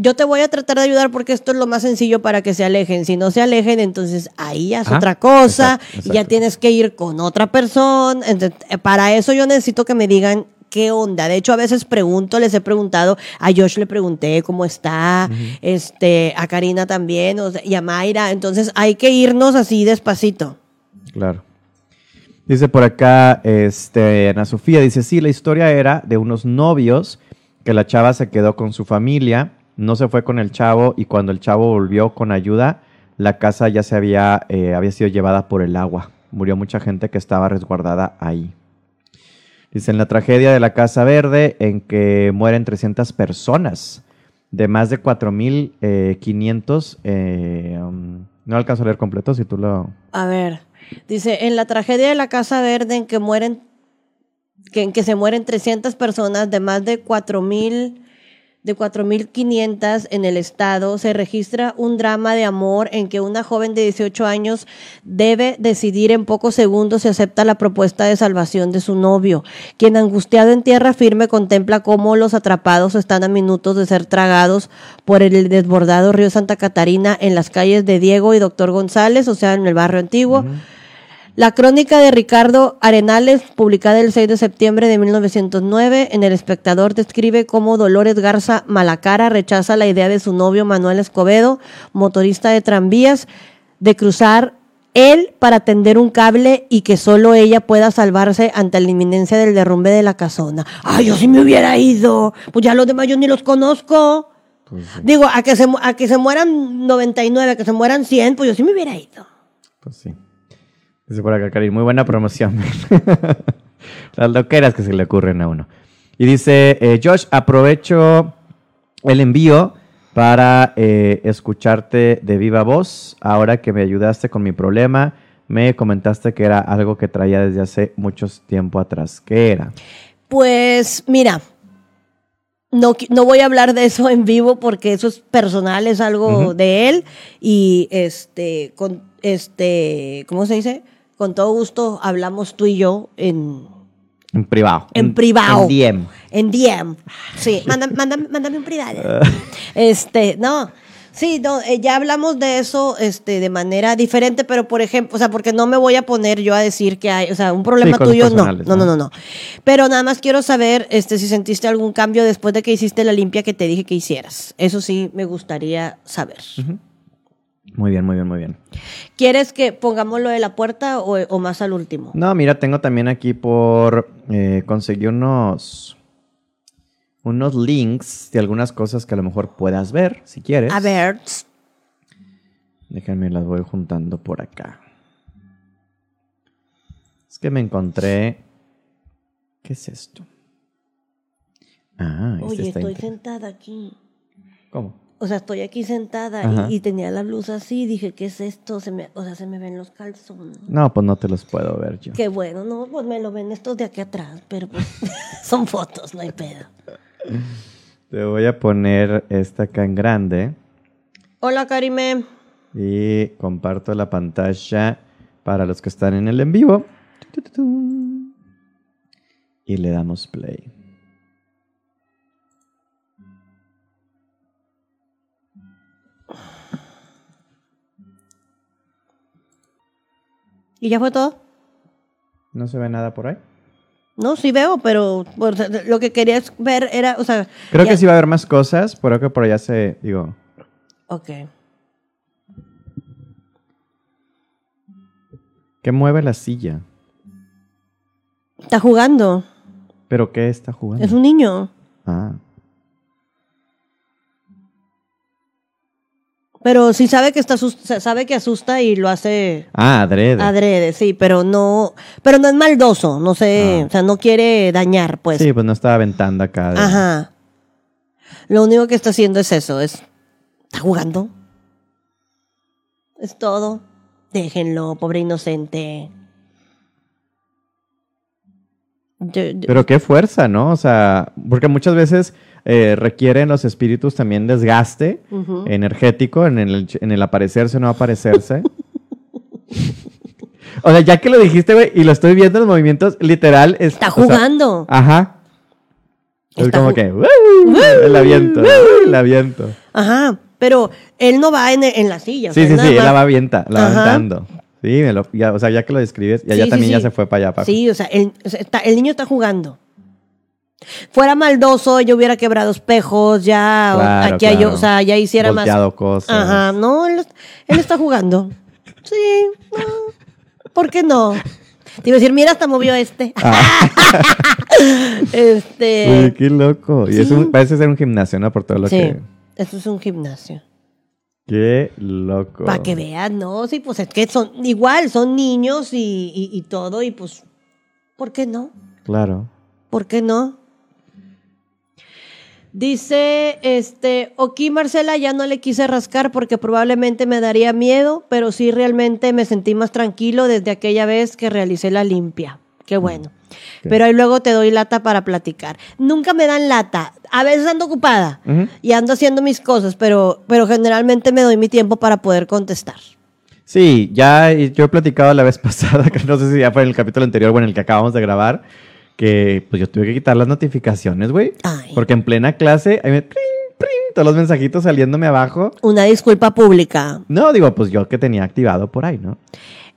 yo te voy a tratar de ayudar porque esto es lo más sencillo para que se alejen. Si no se alejen, entonces ahí ya es otra cosa, exacto, exacto. ya tienes que ir con otra persona. Entonces, eh, para eso yo necesito que me digan qué onda. De hecho, a veces pregunto, les he preguntado, a Josh le pregunté cómo está, este, a Karina también, o sea, y a Mayra. Entonces hay que irnos así despacito. Claro. Dice por acá, este, Ana Sofía, dice, sí, la historia era de unos novios que la chava se quedó con su familia, no se fue con el chavo y cuando el chavo volvió con ayuda, la casa ya se había, eh, había sido llevada por el agua. Murió mucha gente que estaba resguardada ahí. Dice, en la tragedia de la Casa Verde, en que mueren 300 personas, de más de 4.500, eh, um, no alcanzo a leer completo, si tú lo... A ver, dice, en la tragedia de la Casa Verde en que mueren, que, en que se mueren 300 personas de más de 4.000 de 4.500 en el estado, se registra un drama de amor en que una joven de 18 años debe decidir en pocos segundos si acepta la propuesta de salvación de su novio, quien angustiado en tierra firme contempla cómo los atrapados están a minutos de ser tragados por el desbordado río Santa Catarina en las calles de Diego y Doctor González, o sea, en el barrio antiguo. La crónica de Ricardo Arenales, publicada el 6 de septiembre de 1909, en El Espectador describe cómo Dolores Garza Malacara rechaza la idea de su novio Manuel Escobedo, motorista de tranvías, de cruzar él para tender un cable y que solo ella pueda salvarse ante la inminencia del derrumbe de la casona. ¡Ay, yo sí me hubiera ido! Pues ya los demás yo ni los conozco. Pues, sí, Digo, a que, se, a que se mueran 99, a que se mueran 100, pues yo sí me hubiera ido. pues sí. Dice por acá, Karin, muy buena promoción. Las loqueras que se le ocurren a uno. Y dice, eh, Josh, aprovecho el envío para eh, escucharte de viva voz. Ahora que me ayudaste con mi problema, me comentaste que era algo que traía desde hace mucho tiempo atrás. ¿Qué era? Pues mira, no, no voy a hablar de eso en vivo porque eso es personal, es algo de él y este, con, este, ¿cómo se dice? Con todo gusto hablamos tú y yo en, En privado. En privado. En DM. en DM. Sí, mándame, mándame, mándame un privado. Este, no. Sí, no, eh, ya hablamos de eso este, de manera diferente, pero por ejemplo, o sea, porque no me voy a poner yo a decir que hay, o sea, un problema tuyo, no, no, ¿no? no, no. Pero nada más quiero saber este, si sentiste algún cambio después de que hiciste la limpia que te dije que hicieras. Eso sí me gustaría saber. Muy bien, muy bien, muy bien. ¿Quieres que pongamos lo de la puerta o, o más al último? No, mira, tengo también aquí por eh, conseguir unos unos links de algunas cosas que a lo mejor puedas ver, si quieres. A ver. Déjenme las voy juntando por acá. Es que me encontré. ¿Qué es esto? Ah, este Oye, está estoy sentada aquí. ¿Cómo? O sea, estoy aquí sentada y, y tenía la blusa así. Dije, ¿qué es esto? Se me, o sea, se me ven los calzones. No, pues no te los puedo ver yo. Qué bueno, no, pues me lo ven estos de aquí atrás, pero pues son fotos, no hay pedo. Te voy a poner esta acá en grande Hola, Karime. y comparto la pantalla para los que están en el en vivo. Y le damos play. ¿Y ya fue todo? ¿No se ve nada por ahí? No, sí veo, pero o sea, lo que querías ver era, o sea... Creo ya- que sí va a haber más cosas, pero que por allá se, digo, Ok. ¿qué mueve la silla? Está jugando. ¿Pero qué está jugando? Es un niño. Ah, Pero sí sabe que está sabe que asusta y lo hace ah adrede. adrede, sí, pero no, pero no es maldoso, no sé, Ah. o sea, no quiere dañar, pues. sí, pues no estaba aventando acá. de- Ajá. Lo único que está haciendo es eso, es está jugando. Es todo. Déjenlo, pobre inocente. Yo- yo- Pero qué fuerza, ¿no? O sea, porque muchas veces eh, requieren los espíritus también desgaste energético en el, en el aparecerse o no aparecerse. o sea, ya que lo dijiste, güey, y lo estoy viendo en los movimientos, literal. es- Está sea, jugando. ajá. Es Está como ju- que, ¡uh! el aviento, el aviento. Ajá, pero él no va en, en la silla. Sí, sí, sí, él la va avienta, la va aventando. Sí, me lo- ya, o sea, ya que lo describes, y allá sí, también ya sí. se fue para allá. Paco. Sí, o sea, el, o sea, está- el niño está jugando. Fuera maldoso, yo hubiera quebrado espejos, ya, Claro, aquí hay- claro. o sea, ya hiciera más. Cosas. Ajá, no, él, él está jugando. Sí, no, ¿por qué no? Te iba a decir, mira, hasta movió este. Ah. este. Uy, qué loco. Y es sí. un, parece ser un gimnasio, ¿no? Por todo lo sí, que... esto es un gimnasio. Qué loco. Para que veas, no, sí, pues es que son igual, son niños y, y- y todo, y pues, ¿por qué no? Claro. ¿Por qué no? Dice, este, aquí Marcela ya no le quise rascar porque probablemente me daría miedo, pero sí realmente me sentí más tranquilo desde aquella vez que realicé la limpia. Qué bueno. Pero ahí luego te doy lata para platicar. Nunca me dan lata. A veces ando ocupada y ando haciendo mis cosas, pero, pero generalmente me doy mi tiempo para poder contestar. Sí, ya yo he platicado la vez pasada, que no sé si ya fue en el capítulo anterior o en el que acabamos de grabar, que pues yo tuve que quitar las notificaciones, güey. Porque en plena clase, ahí me... todos los mensajitos saliéndome abajo. Una disculpa pública. No, digo, pues yo que tenía activado por ahí, ¿no?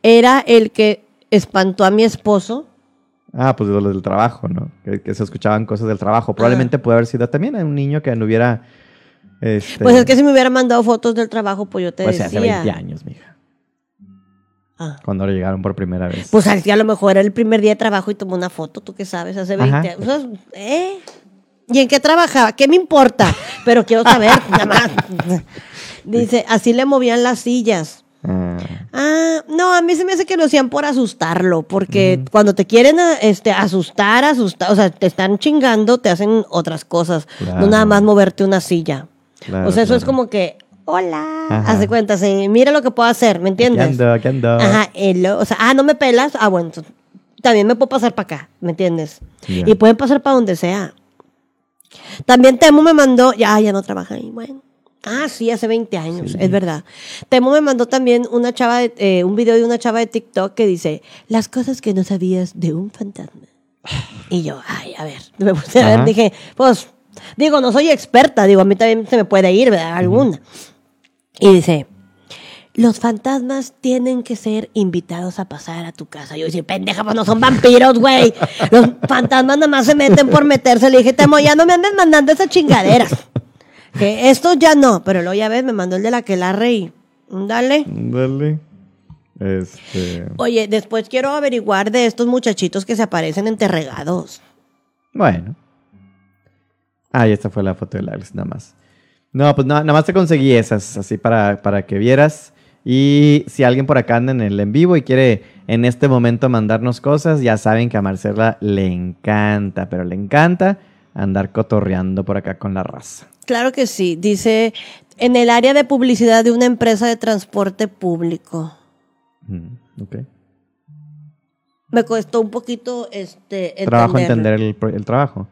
Era el que espantó a mi esposo. Ah, pues de los del trabajo, ¿no? Que, que se escuchaban cosas del trabajo. Probablemente puede haber sido también un niño que anduviera... Este, Pues es que si me hubiera mandado fotos del trabajo, pues yo te Pues decía. hace 20 años, mija. Ah. Cuando llegaron por primera vez. Pues al- a lo mejor era el primer día de trabajo y tomó una foto, tú qué sabes, hace 20 Ajá. años. O sea, ¿eh? ¿Y en qué trabajaba? ¿Qué me importa? Pero quiero saber, nada más. Dice, así le movían las sillas. Ah, Ah, no, a mí se me hace que lo hacían por asustarlo, porque cuando te quieren a- este, asustar, asustar, o sea, te están chingando, te hacen otras cosas, Claro. no nada más moverte una silla. claro, o sea, eso es como que, hola, Ajá. hace cuenta, sí, mira lo que puedo hacer, ¿me Aquí entiendes? ando, aquí ando. Ajá, y lo- o sea, ah, no me pelas, ah, bueno, también me puedo pasar para acá, ¿me entiendes? Y pueden pasar para donde sea. También Temo me mandó, ya, ya no trabaja ahí, bueno. Ah, sí, hace 20 años, es verdad. Temo me mandó también una chava, de- eh, un video de una chava de TikTok que dice, las cosas que no sabías de un fantasma. Y yo, ay, a ver, me puse a ver, dije, pues, digo, no soy experta, digo, a mí también se me puede ir, ¿verdad? Alguna. Y dice, los fantasmas tienen que ser invitados a pasar a tu casa. Yo dije, pendeja, pues no son vampiros, güey. Los fantasmas nada más se meten por meterse. Le dije, Temo, ya no me andes mandando esas chingaderas. Que esto ya no, pero luego ya ves, me mandó el de la que la reí. Dale. Dale. Este. Oye, después quiero averiguar de estos muchachitos que se aparecen enterregados. Bueno. Ah, y esta fue la foto del Alex, nada más. No, pues no, nada más te conseguí esas, así para, para que vieras. Y si alguien por acá anda en el en vivo y quiere en este momento mandarnos cosas, ya saben que a Marcela le encanta, pero le encanta andar cotorreando por acá con la raza. Claro que sí. Dice, en el área de publicidad de una empresa de transporte público. Mm, ok. Me costó un poquito este Trabajo entenderlo. entender el, trabajo.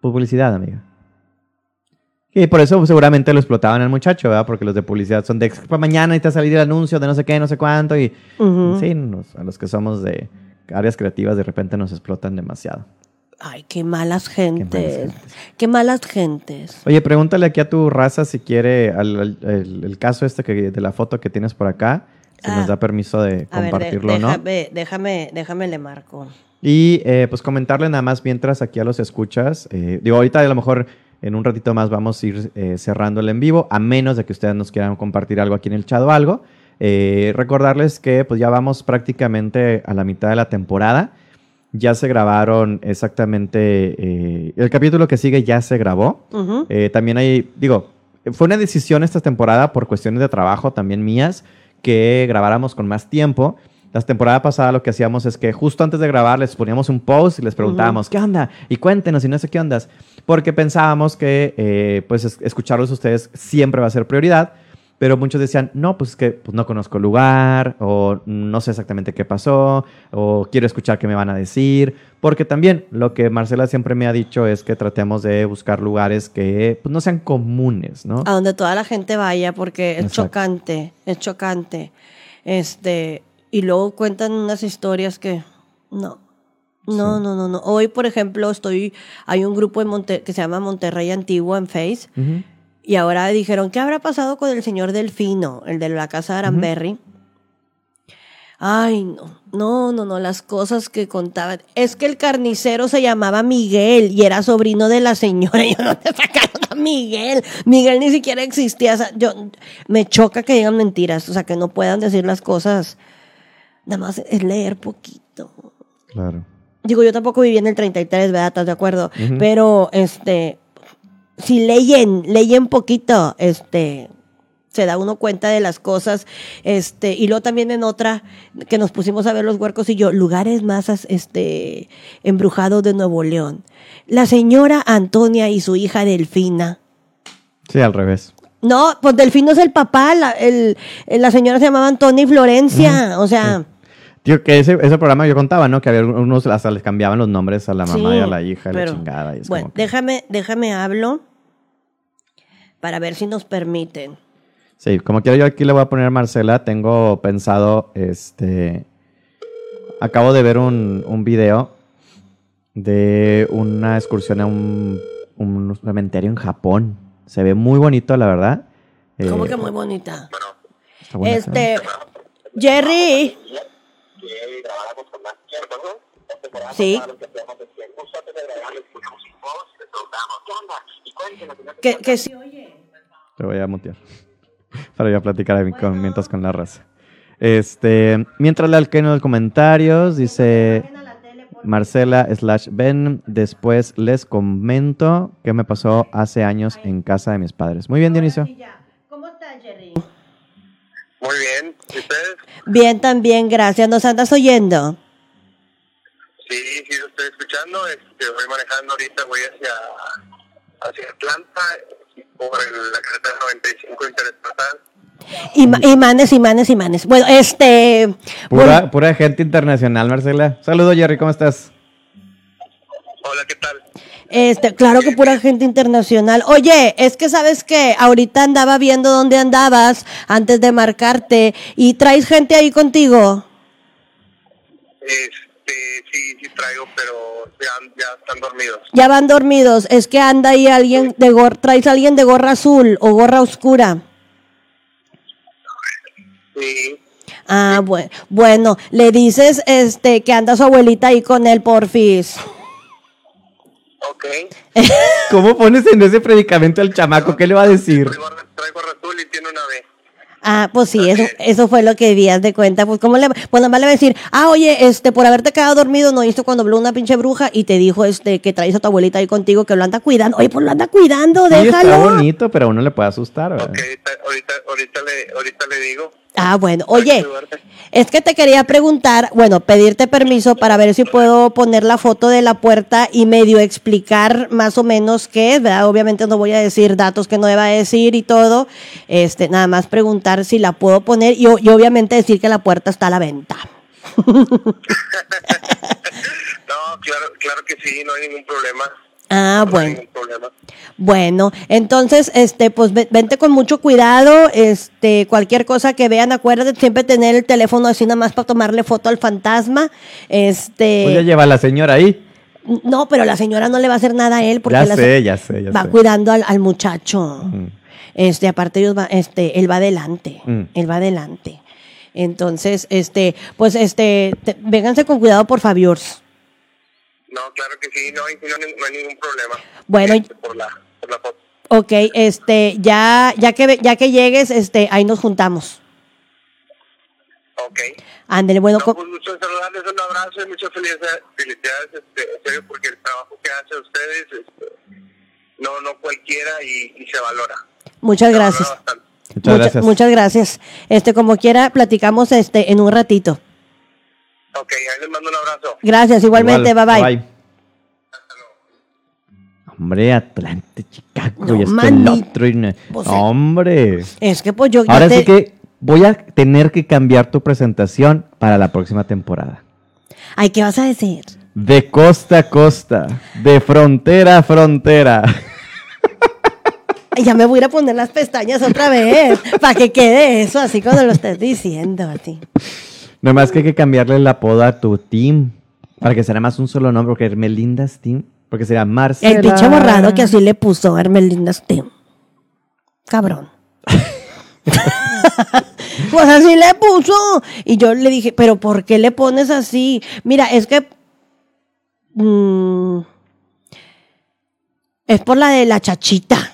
Publicidad, amiga. Y por eso seguramente lo explotaban al muchacho, ¿verdad? Porque los de publicidad son de "Pa' mañana y te ha salido el anuncio de no sé qué, no sé cuánto. Y sí, nos- a los que somos de áreas creativas de repente nos explotan demasiado. Ay, qué malas gentes. gentes. Qué malas gentes. Oye, pregúntale aquí a tu raza si quiere al- al- el, el caso este que, de la foto que tienes por acá, si Ah. nos da permiso de A ver, de- compartirlo no. déjame, déjame, déjame le marco. Y eh, pues comentarle nada más mientras aquí a los escuchas. eh, digo, ahorita a lo mejor en un ratito más vamos a ir eh, cerrando el en vivo, a menos de que ustedes nos quieran compartir algo aquí en el chat o algo. Eh, recordarles que pues ya vamos prácticamente a la mitad de la temporada. Ya se grabaron exactamente, eh, el capítulo que sigue ya se grabó. Eh, también hay, digo, fue una decisión esta temporada por cuestiones de trabajo también mías que grabáramos con más tiempo. La temporada pasada lo que hacíamos es que justo antes de grabar les poníamos un post y les preguntábamos, ¿qué onda? Y cuéntenos y no sé qué ondas. Porque pensábamos que eh, pues es- escucharlos a ustedes siempre va a ser prioridad. Pero muchos decían, no, pues es que pues, no conozco el lugar, o no sé exactamente qué pasó, o quiero escuchar qué me van a decir, porque también lo que Marcela siempre me ha dicho es que tratemos de buscar lugares que pues, no sean comunes, ¿no? A donde toda la gente vaya, porque es Exacto. chocante, es chocante. Este, y luego cuentan unas historias que no. No, Sí. no, no, no. Hoy, por ejemplo, estoy, hay un grupo en Monte- que se llama Monterrey Antiguo en Face, Ujú. Y ahora dijeron, ¿qué habrá pasado con el señor Delfino, el de la casa de Aramberry? Ay, no, no, no, no, las cosas que contaban. Es que el carnicero se llamaba Miguel y era sobrino de la señora. Y yo no te sacaron a Miguel. Miguel ni siquiera existía. O sea, yo, me choca que digan mentiras, o sea, que no puedan decir las cosas. Nada más es leer poquito. Claro. Digo, yo tampoco viví en el 33, ¿verdad? ¿Estás de acuerdo? Pero, este, si leyen, leyen poquito, este, se da uno cuenta de las cosas, este, y luego también en otra, que nos pusimos a ver los huercos y yo, lugares más, este, embrujados de Nuevo León. La señora Antonia y su hija Delfina. Sí, al revés. No, pues Delfino es el papá, la, el, la señora se llamaba Antonia y Florencia, o sea... Tío, que ese, ese programa yo contaba, ¿no? Que había unos hasta les cambiaban los nombres a la mamá Sí, y a la hija, y la chingada. Y es bueno, como que- déjame, déjame hablo para ver si nos permiten. Sí, como quiera yo aquí le voy a poner a Marcela, tengo pensado, este, acabo de ver un, un video de una excursión a un, un cementerio en Japón. Se ve muy bonito, la verdad. Eh, ¿Cómo que muy bonita? Bueno, está bonito. Este, Que, que sí, oye. Te voy a mutear. Para ya platicar ahí con, mientras con la raza. Este, mientras le alqueno los comentarios, dice Marcela slash Ben. Después les comento qué me pasó hace años en casa de mis padres. Muy bien, Dionisio. ¿Cómo estás, Jerry? Muy bien. ¿Y ustedes? Bien, también, gracias. ¿Nos andas oyendo? Sí, sí, lo estoy escuchando. Este, voy manejando ahorita, voy hacia, hacia Atlanta, por el- la carretera 95 interestatal. Ima- Imanes, imanes, imanes. Bueno, este. Pura, bueno, pura gente internacional, Marcela. Saludos, Jerry, ¿cómo estás? Hola, ¿qué tal? Este, claro que pura gente internacional. Oye, es que sabes que ahorita andaba viendo dónde andabas antes de marcarte y traes gente ahí contigo. Este, traigo, pero ya, ya están dormidos. Ya van dormidos. Es que anda ahí alguien de gorra, traes a alguien de gorra azul o gorra oscura. Sí, Ah, bueno, bueno, le dices este que anda su abuelita ahí con él, porfis. ok. ¿Cómo pones en ese predicamento al chamaco? ¿Qué le va a decir? Traigo, traigo azul y tiene una B. Ah, pues sí, eso, eso fue lo que vías de cuenta. Pues, ¿cómo le, pues nada más le va a decir, ah, oye, este, por haberte quedado dormido, no viste cuando habló una pinche bruja y te dijo, este, que traes a tu abuelita ahí contigo, que lo anda cuidando. Oye, pues lo anda cuidando, Sí, está déjalo. bonito, pero a uno le puede asustar, ¿verdad? Ok, ahorita, ahorita, ahorita, le, ahorita le digo. Ah, bueno, oye, es que te quería preguntar, bueno, pedirte permiso para ver si puedo poner la foto de la puerta y medio explicar más o menos qué es, ¿verdad? Obviamente no voy a decir datos que no deba decir y todo, este, nada más preguntar si la puedo poner y, y obviamente decir que la puerta está a la venta. No, claro, claro que sí, no hay ningún problema. Ah, No bueno. Bueno, entonces, este, pues ve- vente con mucho cuidado, este, cualquier cosa que vean, acuérdate siempre tener el teléfono así nada más para tomarle foto al fantasma, este. Pues ya lleva a la señora ahí. No, pero la señora no le va a hacer nada a él porque Ya la- sé, ya sé, ya va sé. cuidando al, al muchacho. Mm. Este, aparte ellos va, este, él va adelante, Mm. él va adelante. Entonces, este, pues, este, te- vénganse con cuidado por favor. No, claro que sí, no hay, no, hay- no hay ningún problema. Bueno, Este, por la, por la foto. Ok, este, ya, ya que, ya que llegues, este, ahí nos juntamos. Ok. Ándele, bueno, No, pues mucho saludarles, un abrazo y muchas felicidades, felicidades este, en serio, porque el trabajo que hacen ustedes este, no, no cualquiera y, y se valora. muchas Se valora gracias. bastante. Muchas Mucha- gracias. Muchas gracias. Este, como quiera, platicamos este en un ratito. Ok, ahí les mando un abrazo. Gracias, igualmente, Igual, bye bye. Hombre, Atlante, Chicago No, y manito. el otro. y no- Pues, Hombre. Es que pues yo Ahora te- sí que voy a tener que cambiar tu presentación para la próxima temporada. Ay, ¿qué vas a decir? De costa a costa, de frontera a frontera. Ya me voy a ir a poner las pestañas otra vez para que quede eso así cuando lo estés diciendo así. Nomás que hay que cambiarle el apodo a tu team. Para que sea más un solo nombre, porque Hermelinda's team. Porque será Marcela. El pinche borrado que así le puso a Hermelinda Steam. Cabrón. pues así le puso. Y yo le dije, pero ¿por qué le pones así? Mira, es que... mm, es por la de la chachita.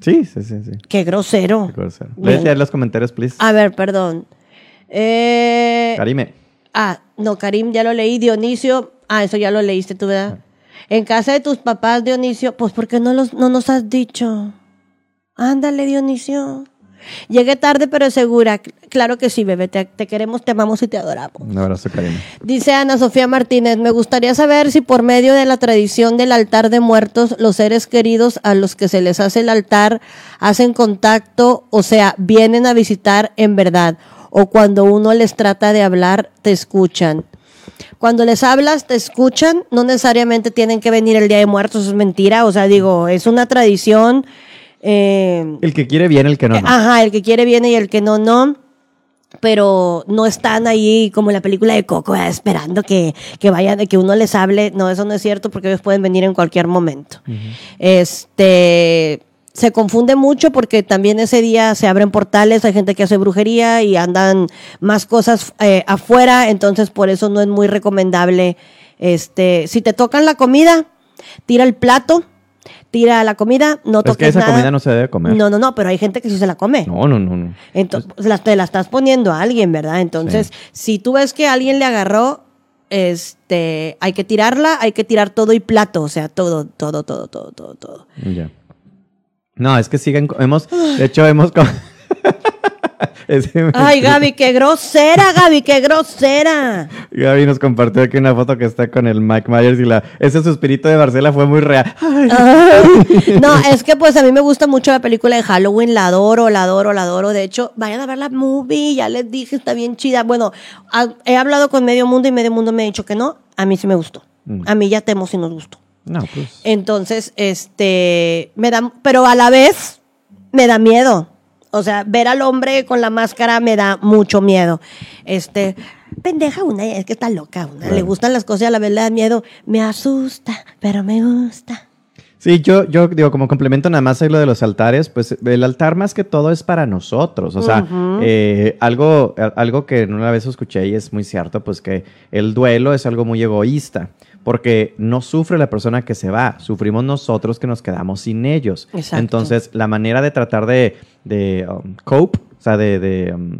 Sí, sí, sí, sí. Qué grosero. Qué grosero. Léete ahí los comentarios, please. A ver, perdón. Eh, Karime. Ah, no, Karim, ya lo leí. Dionisio, ah, eso ya lo leíste tú, ¿verdad? En casa de tus papás, Dionisio, pues ¿por qué no, los, no nos has dicho? Ándale, Dionisio. Llegué tarde, pero segura. Claro que sí, bebé. Te, te queremos, te amamos y te adoramos. Un abrazo, Karime. Dice Ana Sofía Martínez, me gustaría saber si por medio de la tradición del altar de muertos, los seres queridos a los que se les hace el altar hacen contacto, o sea, vienen a visitar en verdad, o cuando uno les trata de hablar, te escuchan. Cuando les hablas, te escuchan, no necesariamente tienen que venir el Día de Muertos, es mentira, o sea, digo, es una tradición. eh, El que quiere bien, el que no, no. Ajá, el que quiere viene y el que no, no. Pero no están ahí como en la película de Coco, esperando que, que vayan, que uno les hable. No, eso no es cierto porque ellos pueden venir en cualquier momento. Este se confunde mucho porque también ese día se abren portales, hay gente que hace brujería y andan más cosas eh, afuera, entonces por eso no es muy recomendable. Este, si te tocan la comida, tira el plato, tira la comida, no es toques que esa nada. comida no se debe comer. No, no, no, pero hay gente que sí se la come. no, no, no. no. Entonces, la, te la estás poniendo a alguien, ¿verdad? Entonces, si tú ves que alguien le agarró, este, hay que tirarla, hay que tirar todo y plato, o sea, todo, todo, todo, todo, todo, todo. Ya. No, es que siguen. Hemos. De hecho, hemos. Ay, Gaby, qué grosera, Gaby, qué grosera. Gaby nos compartió aquí una foto que está con el Mike Myers y la, ese suspirito de Marcela fue muy real. Ay, Ay, No, es que pues a mí me gusta mucho la película de Halloween, la adoro, la adoro, la adoro. De hecho, vayan a ver la movie, ya les dije, está bien chida. Bueno, he hablado con medio mundo y medio mundo me ha dicho que no. A mí sí me gustó. Mm. A mí ya temo si nos gustó. No, pues. Entonces, este, me da, pero a la vez me da miedo. O sea, ver al hombre con la máscara me da mucho miedo. Este, pendeja una, es que está loca una. Le gustan las cosas y a la vez le da miedo. Me asusta, pero me gusta. Sí, yo, yo digo, como complemento nada más a lo de los altares, pues el altar más que todo es para nosotros. O sea, eh, algo, algo que una vez escuché y es muy cierto, pues que el duelo es algo muy egoísta. Porque no sufre la persona que se va, sufrimos nosotros que nos quedamos sin ellos. Exacto. Entonces, la manera de tratar de, de um, cope, o sea, de, de, um,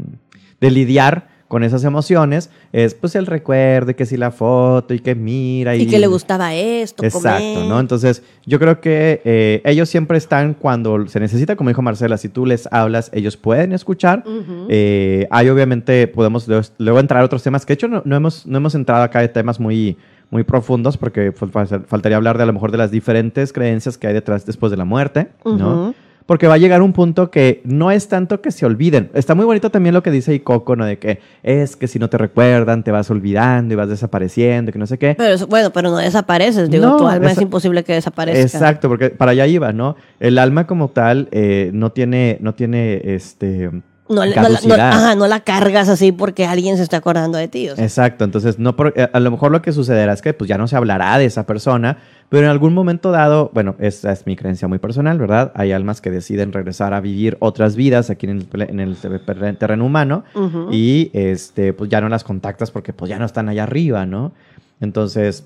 de lidiar con esas emociones es pues el recuerdo y que si la foto y que mira y, Y que le gustaba esto, Exacto, comer. ¿no? Entonces, yo creo que eh, ellos siempre están cuando se necesita, como dijo Marcela, si tú les hablas, ellos pueden escuchar. Ujú. Eh, hay obviamente, podemos luego, luego entrar a otros temas, que de hecho no, no hemos, no hemos entrado acá de temas muy, muy profundos, porque fal- faltaría hablar de a lo mejor de las diferentes creencias que hay detrás después de la muerte, ¿no? Porque va a llegar un punto que no es tanto que se olviden. Está muy bonito también lo que dice Coco, ¿no? De que es que si no te recuerdan, te vas olvidando y vas desapareciendo, y que no sé qué. Pero bueno, pero no desapareces. Digo, No, tu alma es imposible que desaparezca. Exacto, porque para allá iba, ¿no? El alma como tal eh, no tiene, no tiene, este, No, no la- no- ajá, no la cargas así porque alguien se está acordando de ti. o sea. Exacto, entonces no por- eh, a lo mejor lo que sucederá es que pues ya no se hablará de esa persona, pero en algún momento dado, bueno, esa es mi creencia muy personal, ¿verdad? Hay almas que deciden regresar a vivir otras vidas aquí en el, en terreno humano y este pues ya no las contactas porque pues ya no están allá arriba, ¿no? Entonces,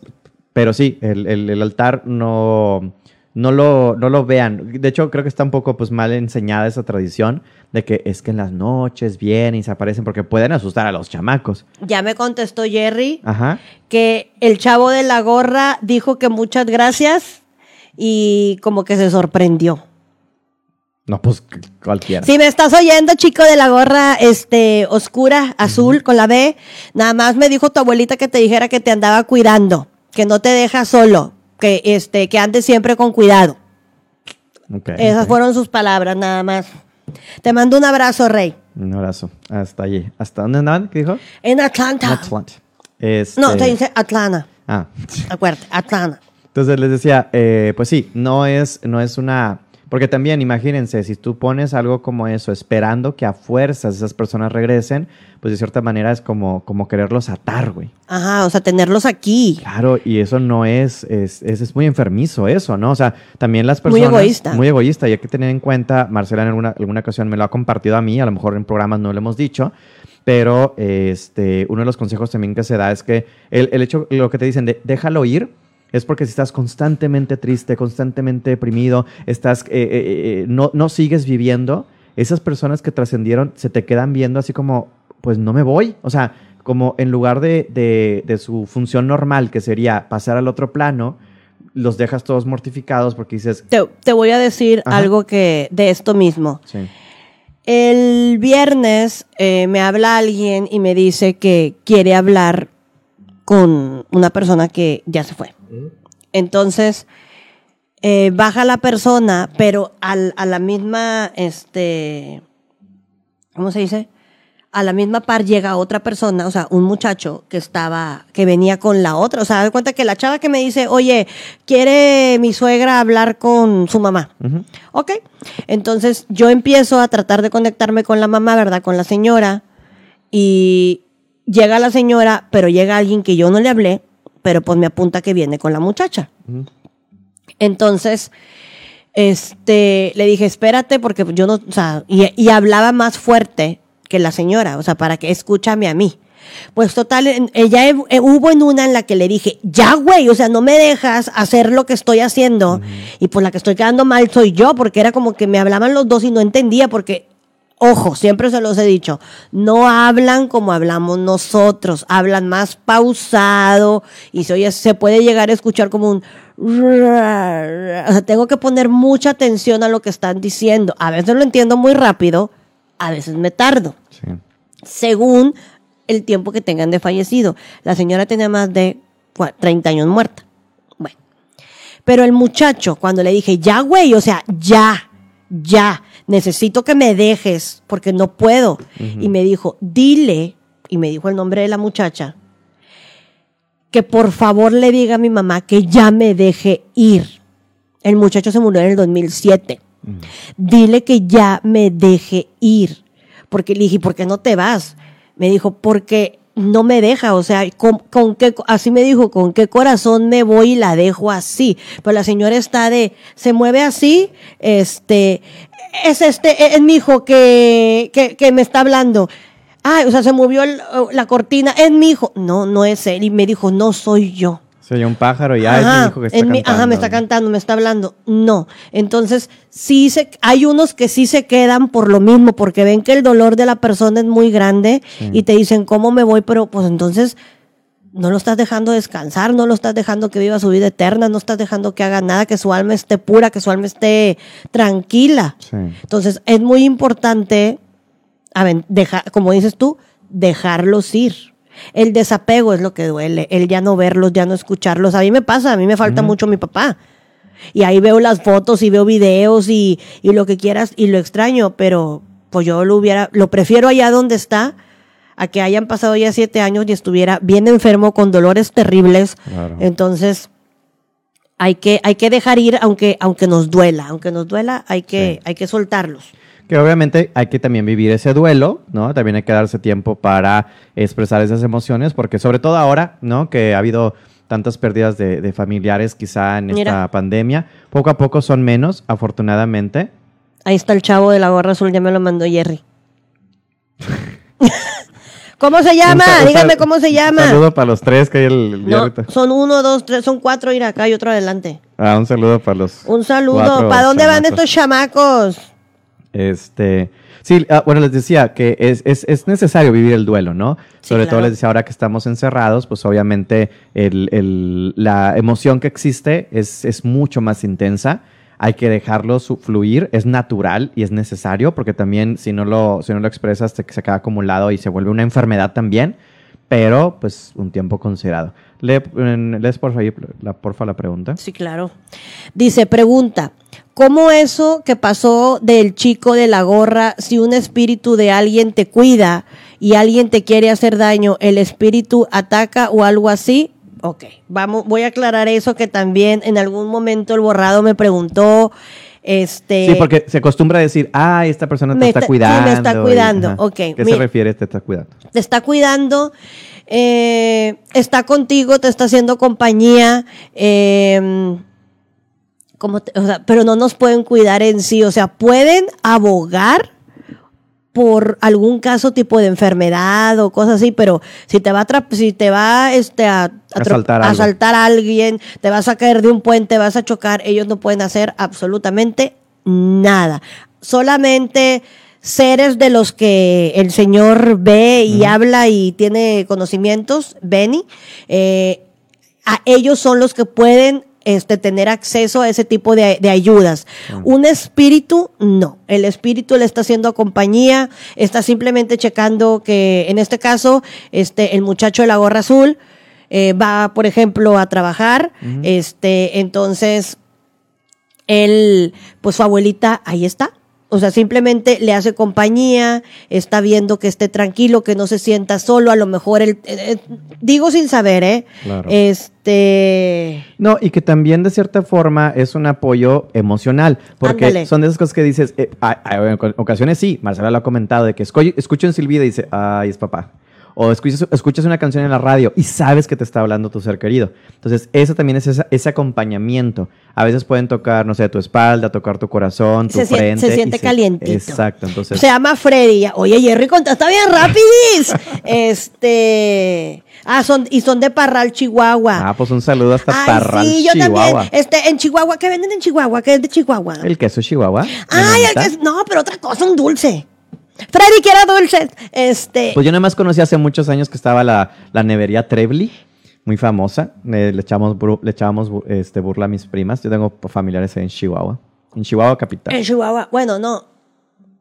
pero sí, el, el- el altar no, no, lo, no lo vean. De hecho, creo que está un poco pues mal enseñada esa tradición de que es que en las noches vienen y se aparecen porque pueden asustar a los chamacos. Ya me contestó Jerry Ajá. que el chavo de la gorra dijo que muchas gracias y como que se sorprendió. No, pues cualquiera. Si me estás oyendo, chico de la gorra este oscura, azul, con la B, nada más me dijo tu abuelita que te dijera que te andaba cuidando, que no te deja solo. Que, este, que andes siempre con cuidado. Ok, Esas ok. fueron sus palabras nada más. Te mando un abrazo, Rey. Un abrazo. Hasta allí. ¿Hasta dónde andaban? ¿Qué dijo? En Atlanta. Atlanta. Este- No, te dice Atlanta. Ah. Acuérdate, Atlanta. Entonces les decía, eh, pues sí, no es, no es una... Porque también, imagínense, si tú pones algo como eso, esperando que a fuerzas esas personas regresen, pues de cierta manera es como, como quererlos atar, güey. Ajá, o sea, tenerlos aquí. Claro, y eso no es, es, es, es muy enfermizo eso, ¿no? O sea, también las Muy personas... egoísta. Muy egoísta, y hay que tener en cuenta, Marcela en alguna, alguna ocasión me lo ha compartido a mí, a lo mejor en programas no lo hemos dicho, pero este, uno de los consejos también que se da es que el, el hecho, lo que te dicen de déjalo ir, es porque si estás constantemente triste, constantemente deprimido, estás, eh, eh, eh, no, no sigues viviendo, esas personas que trascendieron se te quedan viendo así como, pues no me voy. O sea, como en lugar de, de- de su función normal, que sería pasar al otro plano, los dejas todos mortificados porque dices, Te, te voy a decir Ajá. algo que de esto mismo. sí, El viernes eh, me habla alguien y me dice que quiere hablar con una persona que ya se fue. Entonces, eh, baja la persona, pero al- a la misma, este, ¿cómo se dice? A la misma par llega otra persona, o sea, un muchacho que estaba, que venía con la otra. O sea, da cuenta que la chava que me dice, oye, quiere mi suegra hablar con su mamá. Ok. Entonces yo empiezo a tratar de conectarme con la mamá, ¿verdad? Con la señora. Y llega la señora, pero llega alguien que yo no le hablé, pero pues me apunta que viene con la muchacha. Entonces, este, le dije, espérate, porque yo no, o sea, y, y hablaba más fuerte que la señora, o sea, para que escúchame a mí. Pues total, en- ella eh, hubo en una en la que le dije, ya güey, o sea, no me dejas hacer lo que estoy haciendo. Y pues la que estoy quedando mal soy yo, porque era como que me hablaban los dos y no entendía, porque, ojo, siempre se los he dicho, no hablan como hablamos nosotros, hablan más pausado y se oye, se puede llegar a escuchar como un... O sea, tengo que poner mucha atención a lo que están diciendo. A veces lo entiendo muy rápido, a veces me tardo sí. según el tiempo que tengan de fallecido. La señora tenía más de cua- 30 años muerta. Bueno. Pero el muchacho, cuando le dije, ya, güey, o sea, ya, ya, necesito que me dejes porque no puedo. Y me dijo, dile, y me dijo el nombre de la muchacha, que por favor le diga a mi mamá que ya me deje ir. El muchacho se murió en el 2007 dile que ya me deje ir. Porque le dije, ¿por qué no te vas? Me dijo, porque no me deja, o sea, ¿con, con qué, así me dijo, con qué corazón me voy y la dejo así. Pero la señora está de, se mueve así, este, es este, es mi hijo que, que, que me está hablando. Ah, o sea, se movió el- la cortina, es mi hijo. No, no es él. Y me dijo, no soy yo. Se oye un pájaro y ya es mi Ajá, hijo que está mi- cantando. ajá, me está cantando, me está hablando. No. Entonces, sí se, hay unos que sí se quedan por lo mismo, porque ven que el dolor de la persona es muy grande y te dicen, ¿cómo me voy? Pero pues entonces no lo estás dejando descansar, no lo estás dejando que viva su vida eterna, no estás dejando que haga nada, que su alma esté pura, que su alma esté tranquila. Sí. Entonces, es muy importante, a ver, deja- como dices tú, dejarlos ir. El desapego es lo que duele, el ya no verlos, ya no escucharlos. A mí me pasa, a mí me falta mucho mi papá. Y ahí veo las fotos y veo videos y, y lo que quieras y lo extraño, pero pues yo lo hubiera, lo prefiero allá donde está a que hayan pasado ya siete años y estuviera bien enfermo con dolores terribles. Claro. Entonces, hay que, hay que dejar ir aunque, aunque nos duela, aunque nos duela, hay que, Sí. hay que soltarlos. Que obviamente hay que también vivir ese duelo, ¿no? También hay que darse tiempo para expresar esas emociones, porque sobre todo ahora, ¿no? Que ha habido tantas pérdidas de, de familiares quizá en esta Mira. pandemia, poco a poco son menos, afortunadamente. Ahí está el chavo de la gorra azul, ya me lo mandó Jerry. ¿Cómo se llama? Un un Dígame sal- có se un llama. saludo para los tres que hay el, el No, son uno, dos, tres, son cuatro, ir acá y otro adelante. Ah, un saludo para los. Un saludo. ¿Para dónde van estos chamacos? Este, sí, ah, bueno, les decía que es, es, es necesario vivir el duelo, ¿no? Sí, Sobre todo les decía ahora que estamos encerrados, pues obviamente el, el- la emoción que existe es, es mucho más intensa. Hay que dejarlo fluir, es natural y es necesario, porque también si no lo, si no lo expresas se queda acumulado y se vuelve una enfermedad también. pero pues un tiempo considerado. Le, lees porfa, la, porfa la pregunta. Sí, claro. Dice, pregunta, ¿cómo eso que pasó del chico de la gorra, si un espíritu de alguien te cuida y alguien te quiere hacer daño, el espíritu ataca o algo así? Ok, vamos, voy a aclarar eso que también en algún momento el borrado me preguntó, este... Sí, porque se acostumbra a decir, ah, esta persona te está, está- sí, cuidando. me está y- cuidando, ajá. ok, ¿Qué se refiere te está cuidando? te está cuidando, eh, está contigo, te está haciendo compañía, eh, ¿cómo te- o sea, pero no nos pueden cuidar en sí, o sea, pueden abogar por algún caso tipo de enfermedad o cosas así, pero si te va a si te va este a, a Asaltar a asaltar a alguien, te vas a caer de un puente, vas a chocar, ellos no pueden hacer absolutamente nada. Solamente seres de los que el Señor ve y habla y tiene conocimientos, Benny, eh, a ellos son los que pueden este, tener acceso a ese tipo de, de ayudas. Un espíritu, no. El espíritu le está haciendo compañía, está simplemente checando que, en este caso, este, el muchacho de la gorra azul eh, va, por ejemplo, a trabajar, este, entonces, él, pues su abuelita, ahí está. O sea, simplemente le hace compañía, está viendo que esté tranquilo, que no se sienta solo, a lo mejor él, eh, eh, digo sin saber, ¿eh? Claro. Este, No, y que también de cierta forma es un apoyo emocional, porque Ándale. son de esas cosas que dices, eh, en ocasiones sí, Marcela lo ha comentado, de que esco- escucha un silbido y dice, ay, es papá. O escuchas, escuchas una canción en la radio y sabes que te está hablando tu ser querido. Entonces, eso también es esa- ese acompañamiento. A veces pueden tocar, no sé, tu espalda, tocar tu corazón, tu Se frente. se y siente calientito. Exacto, entonces... se llama Freddy. Oye, Jerry, contesta bien rapidis. este, ah, son, y son de Parral, Chihuahua. Ah, pues un saludo hasta Ay, Parral, sí, yo Chihuahua. también. Este, en Chihuahua, ¿qué venden en Chihuahua? ¿Qué es de Chihuahua? El queso Chihuahua. Ay, el ¿Menonita. que es- no, pero otra cosa, un dulce. Freddy quiere dulces. Este, Pues yo nada más conocí hace muchos años que estaba la, la nevería Trebly, muy famosa. Eh, le echábamos, bru- le echábamos este, burla a mis primas. Yo tengo familiares en Chihuahua. En Chihuahua capital. en Chihuahua. Bueno, no.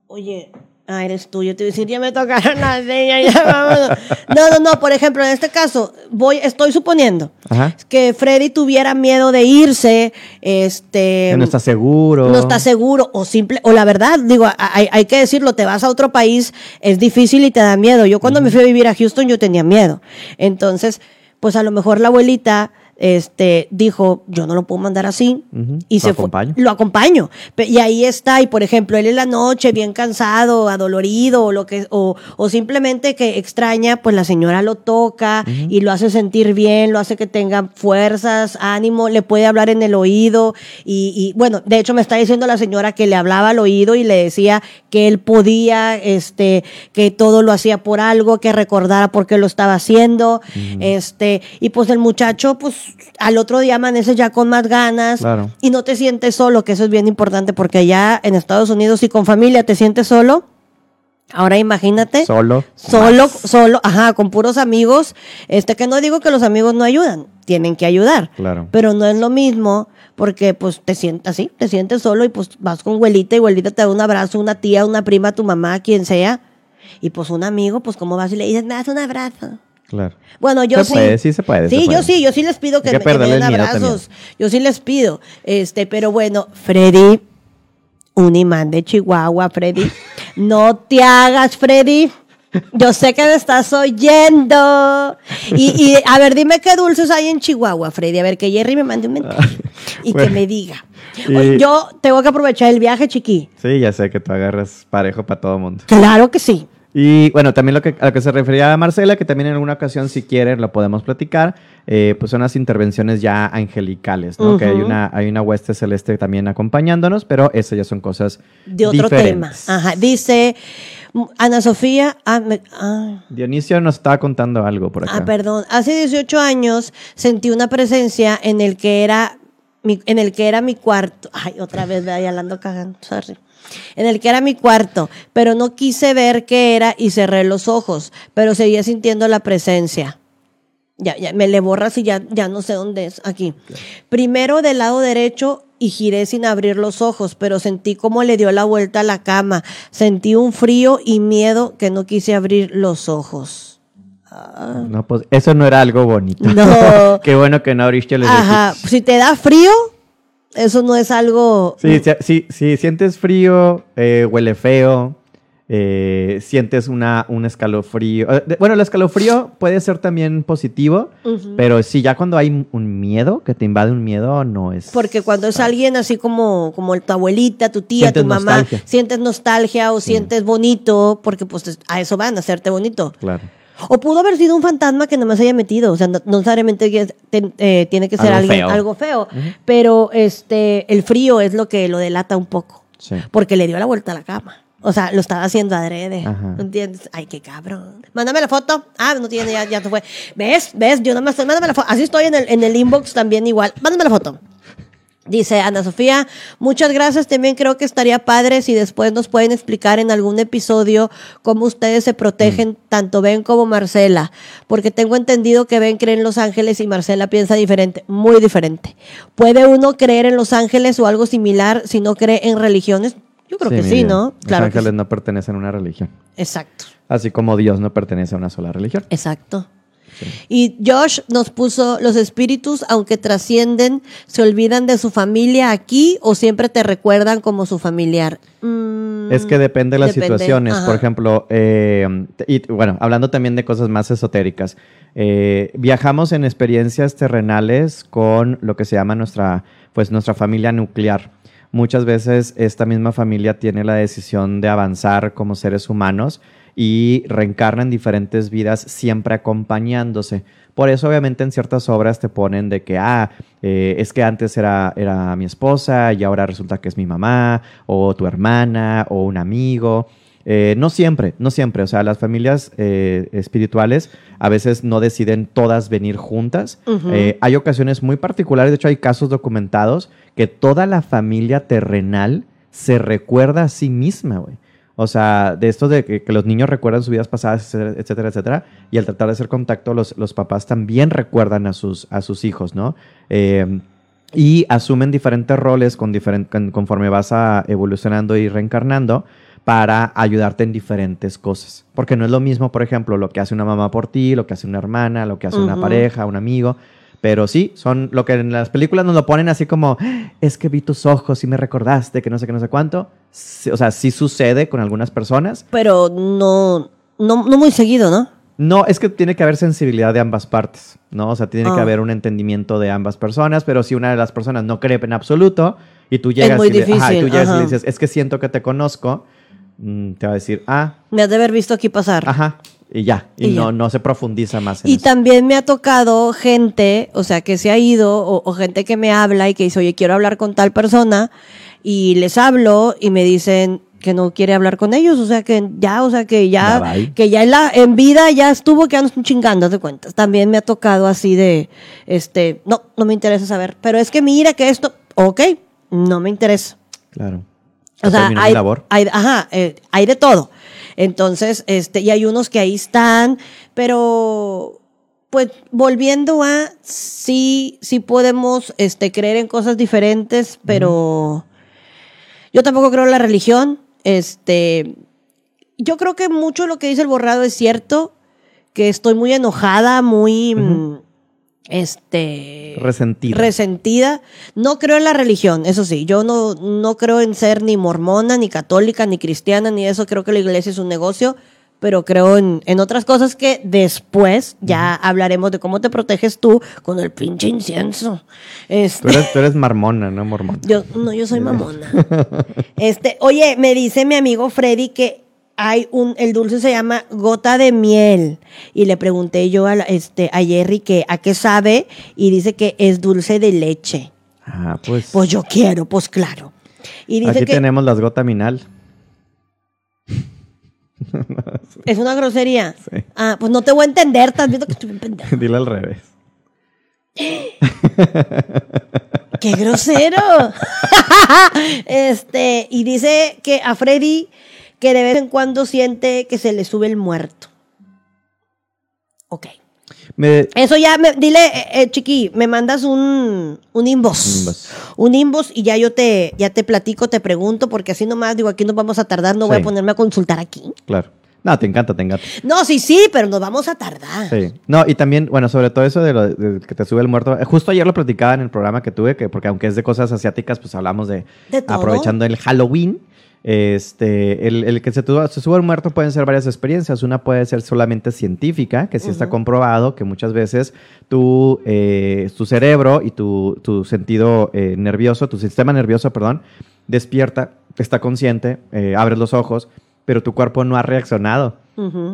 Oye, ah, eres tú. Yo te iba a decir, ya me tocaron las señas, ya vámonos. No, no, no. Por ejemplo, en este caso, voy, estoy suponiendo Ajá. que Freddy tuviera miedo de irse, este. Que no está seguro. no está seguro o simple o la verdad digo hay que decirlo te vas a otro país es difícil y te da miedo yo cuando me fui a vivir a Houston yo tenía miedo entonces pues a lo mejor la abuelita este dijo yo no lo puedo mandar así Ujú, y lo se fue- acompaño. lo acompaño. Y ahí está y por ejemplo él en la noche bien cansado adolorido o lo que o, o simplemente que extraña pues la señora lo toca y lo hace sentir bien lo hace que tenga fuerzas ánimo le puede hablar en el oído y, y, bueno de hecho me está diciendo la señora que le hablaba al oído y le decía que él podía este que todo lo hacía por algo que recordara por qué lo estaba haciendo. Este y pues el muchacho pues al otro día amanece ya con más ganas Claro. y no te sientes solo, que eso es bien importante porque allá en Estados Unidos y con familia te sientes solo. Ahora imagínate. Solo. Solo, más. solo, ajá, con puros amigos. Este que no digo que los amigos no ayudan, tienen que ayudar. Claro. Pero no es lo mismo porque pues te sientas así, te sientes solo y pues vas con abuelita y abuelita te da un abrazo, una tía, una prima, tu mamá, quien sea. Y pues un amigo, pues como vas y le dices, me das un abrazo. Claro. Bueno, yo Se sí. puede, sí se puede, Sí, se yo sí, yo sí les pido que, que me, que me perderle den abrazos. Yo sí les pido. Este, pero bueno, Freddy, un imán de Chihuahua, Freddy. No te hagas, Freddy. Yo sé que me estás oyendo. Y, y, a ver, dime qué dulces hay en Chihuahua, Freddy. A ver, que Jerry me mande un mensaje y que me diga. Y- Yo tengo que aprovechar el viaje, chiqui. Sí, ya sé que tú agarras parejo para todo mundo. Claro que sí. Y bueno, también lo que, a lo que se refería Marcela, que también en alguna ocasión, si quieren, lo podemos platicar, eh, pues son las intervenciones ya angelicales, ¿no? Que hay una, hay una hueste celeste también acompañándonos, pero esas ya son cosas De otro diferentes. tema. Ajá. Dice mm, Ana Sofía. ah, me- ah. Dionisio nos estaba contando algo por acá. Ah, perdón. Hace 18 años sentí una presencia en el que era mi, en el que era mi cuarto. Ay, otra vez, vaya, la ando cagando, sorry. En el que era mi cuarto, pero no quise ver qué era y cerré los ojos, pero seguía sintiendo la presencia. Ya, ya, me le borras y ya, ya no sé dónde es. Aquí. Primero del lado derecho y giré sin abrir los ojos, pero sentí como le dio la vuelta a la cama. Sentí un frío y miedo que no quise abrir los ojos. No, pues eso no era algo bonito. No. Qué bueno que no abriste los Ajá, ojitos. si te da frío, eso no es algo... Sí, si, si- si sientes frío, eh, huele feo, eh, sientes una, un escalofrío. eh, bueno, el escalofrío puede ser también positivo, pero si ya cuando hay un miedo, que te invade un miedo, no es. Porque cuando es alguien así como, como tu abuelita, tu tía, tu mamá, nostalgia. sientes nostalgia o sientes bonito, porque pues es- a eso van, a hacerte bonito. Claro. O pudo haber sido un fantasma que nomás haya metido, o sea, no, no necesariamente eh, tiene que ser Algo alguien, feo. algo feo, pero este, el frío es lo que lo delata un poco, Sí. porque le dio la vuelta a la cama. O sea, lo estaba haciendo adrede. Ajá. ¿Entiendes? Ay, qué cabrón. Mándame la foto. Ah, no tiene, ya, ya se fue. ¿Ves? ¿Ves? Yo nomás estoy, mándame la foto. Así estoy en el, en el inbox también igual. Mándame la foto. Dice Ana Sofía, muchas gracias. También creo que estaría padre si después nos pueden explicar en algún episodio cómo ustedes se protegen, tanto Ben como Marcela. Porque tengo entendido que Ben cree en Los Ángeles y Marcela piensa diferente, muy diferente. ¿Puede uno creer en Los Ángeles o algo similar si no cree en religiones? Yo creo que sí. ¿no? Los Claro ángeles sí. no pertenecen a una religión. Exacto. Así como Dios no pertenece a una sola religión. Exacto. Y Josh nos puso, los espíritus, aunque trascienden, se olvidan de su familia aquí o siempre te recuerdan como su familiar. Mm, Es que depende de las depende, situaciones. ajá. Por ejemplo, eh, y bueno, hablando también de cosas más esotéricas. eh, viajamos en experiencias terrenales con lo que se llama nuestra, pues, nuestra familia nuclear. Muchas veces esta misma familia tiene la decisión de avanzar como seres humanos y reencarna en diferentes vidas siempre acompañándose. Por eso obviamente en ciertas obras te ponen de que, ah, eh, es que antes era, era mi esposa y ahora resulta que es mi mamá o tu hermana o un amigo. Eh, no siempre, no siempre. O sea, las familias eh, espirituales a veces no deciden todas venir juntas. Eh, hay ocasiones muy particulares, de hecho hay casos documentados que toda la familia terrenal se recuerda a sí misma, güey. O sea, de esto de que, que los niños recuerdan sus vidas pasadas, etcétera, etcétera, y al tratar de hacer contacto, los, los papás también recuerdan a sus, a sus hijos, ¿no? Eh, y asumen diferentes roles con conforme vas a evolucionando y reencarnando para ayudarte en diferentes cosas. Porque no es lo mismo, por ejemplo, lo que hace una mamá por ti, lo que hace una hermana, lo que hace una pareja, un amigo. Pero sí, son lo que en las películas nos lo ponen así como, "Ah, es que vi tus ojos y me recordaste que no sé qué, no sé cuánto. Sí, o sea, sí sucede con algunas personas. Pero no, no, no muy seguido, ¿no? No, es que tiene que haber sensibilidad de ambas partes, ¿no? O sea, tiene que Ah. haber un entendimiento de ambas personas, pero si una de las personas no cree en absoluto y tú llegas, y, le, ajá, y tú llegas y le dices, es que siento que te conozco, mm, te va a decir, ah, Me has de haber visto aquí pasar. ajá, y ya, y, Y no, ya. no se profundiza más en Y eso. también me ha tocado gente, o sea, que se ha ido, o, o gente que me habla y que dice, oye, quiero hablar con tal persona, y les hablo y me dicen que no quiere hablar con ellos, o sea, que ya, o sea, que ya, que ya en, la, en vida ya estuvo que están chingando, de cuentas. También me ha tocado así de, este, no, no me interesa saber, pero es que mira que esto, ok, no me interesa. Claro. O Ya sea, hay, labor. hay- ajá, eh, hay de todo. Entonces, este, y hay unos que ahí están, pero pues volviendo a sí, sí podemos este, creer en cosas diferentes, pero yo tampoco creo en la religión. Este, yo creo que mucho de lo que dice el borrado es cierto, que estoy muy enojada, muy este Resentida. resentida. No creo en la religión, eso sí. Yo no, no creo en ser ni mormona, ni católica, ni cristiana, ni eso. Creo que la iglesia es un negocio, pero creo en, en otras cosas que después ya hablaremos de cómo te proteges tú con el pinche incienso. Este, Tú eres, tú eres marmona, no mormona. yo, no, yo soy mamona. Este, oye, me dice mi amigo Freddy que hay un, el dulce se llama gota de miel. Y le pregunté yo a, la- este, a Jerry que a qué sabe y dice que es dulce de leche. Ah, pues. Pues yo quiero, pues claro. Y dice aquí que tenemos las gotaminal. es una grosería. Sí. Ah, pues no te voy a entender, estás viendo que estoy bien pendejo. Dile al revés. ¡Qué grosero! este, y dice que a Freddy que de vez en cuando siente que se le sube el muerto. Ok. Me, Eso ya, me, dile, eh, eh, chiqui, me mandas un, un inbox. Un inbox. Un inbox y ya yo te, ya te platico, te pregunto, porque así nomás, digo, aquí nos vamos a tardar, no voy a ponerme a consultar aquí. Claro. No, te encanta, te encanta. No, sí, sí, pero nos vamos a tardar. Sí. No, y también, bueno, sobre todo eso de, lo, de que te sube el muerto. eh, Justo ayer lo platicaba en el programa que tuve, que porque aunque es de cosas asiáticas, pues hablamos de, ¿De todo? aprovechando el Halloween. Este, el, el que se, se sube el muerto pueden ser varias experiencias. Una puede ser solamente científica, que sí está comprobado que muchas veces tu, eh, tu cerebro y tu, tu sentido eh, nervioso, tu sistema nervioso, perdón, despierta, está consciente, eh, abres los ojos, pero tu cuerpo no ha reaccionado.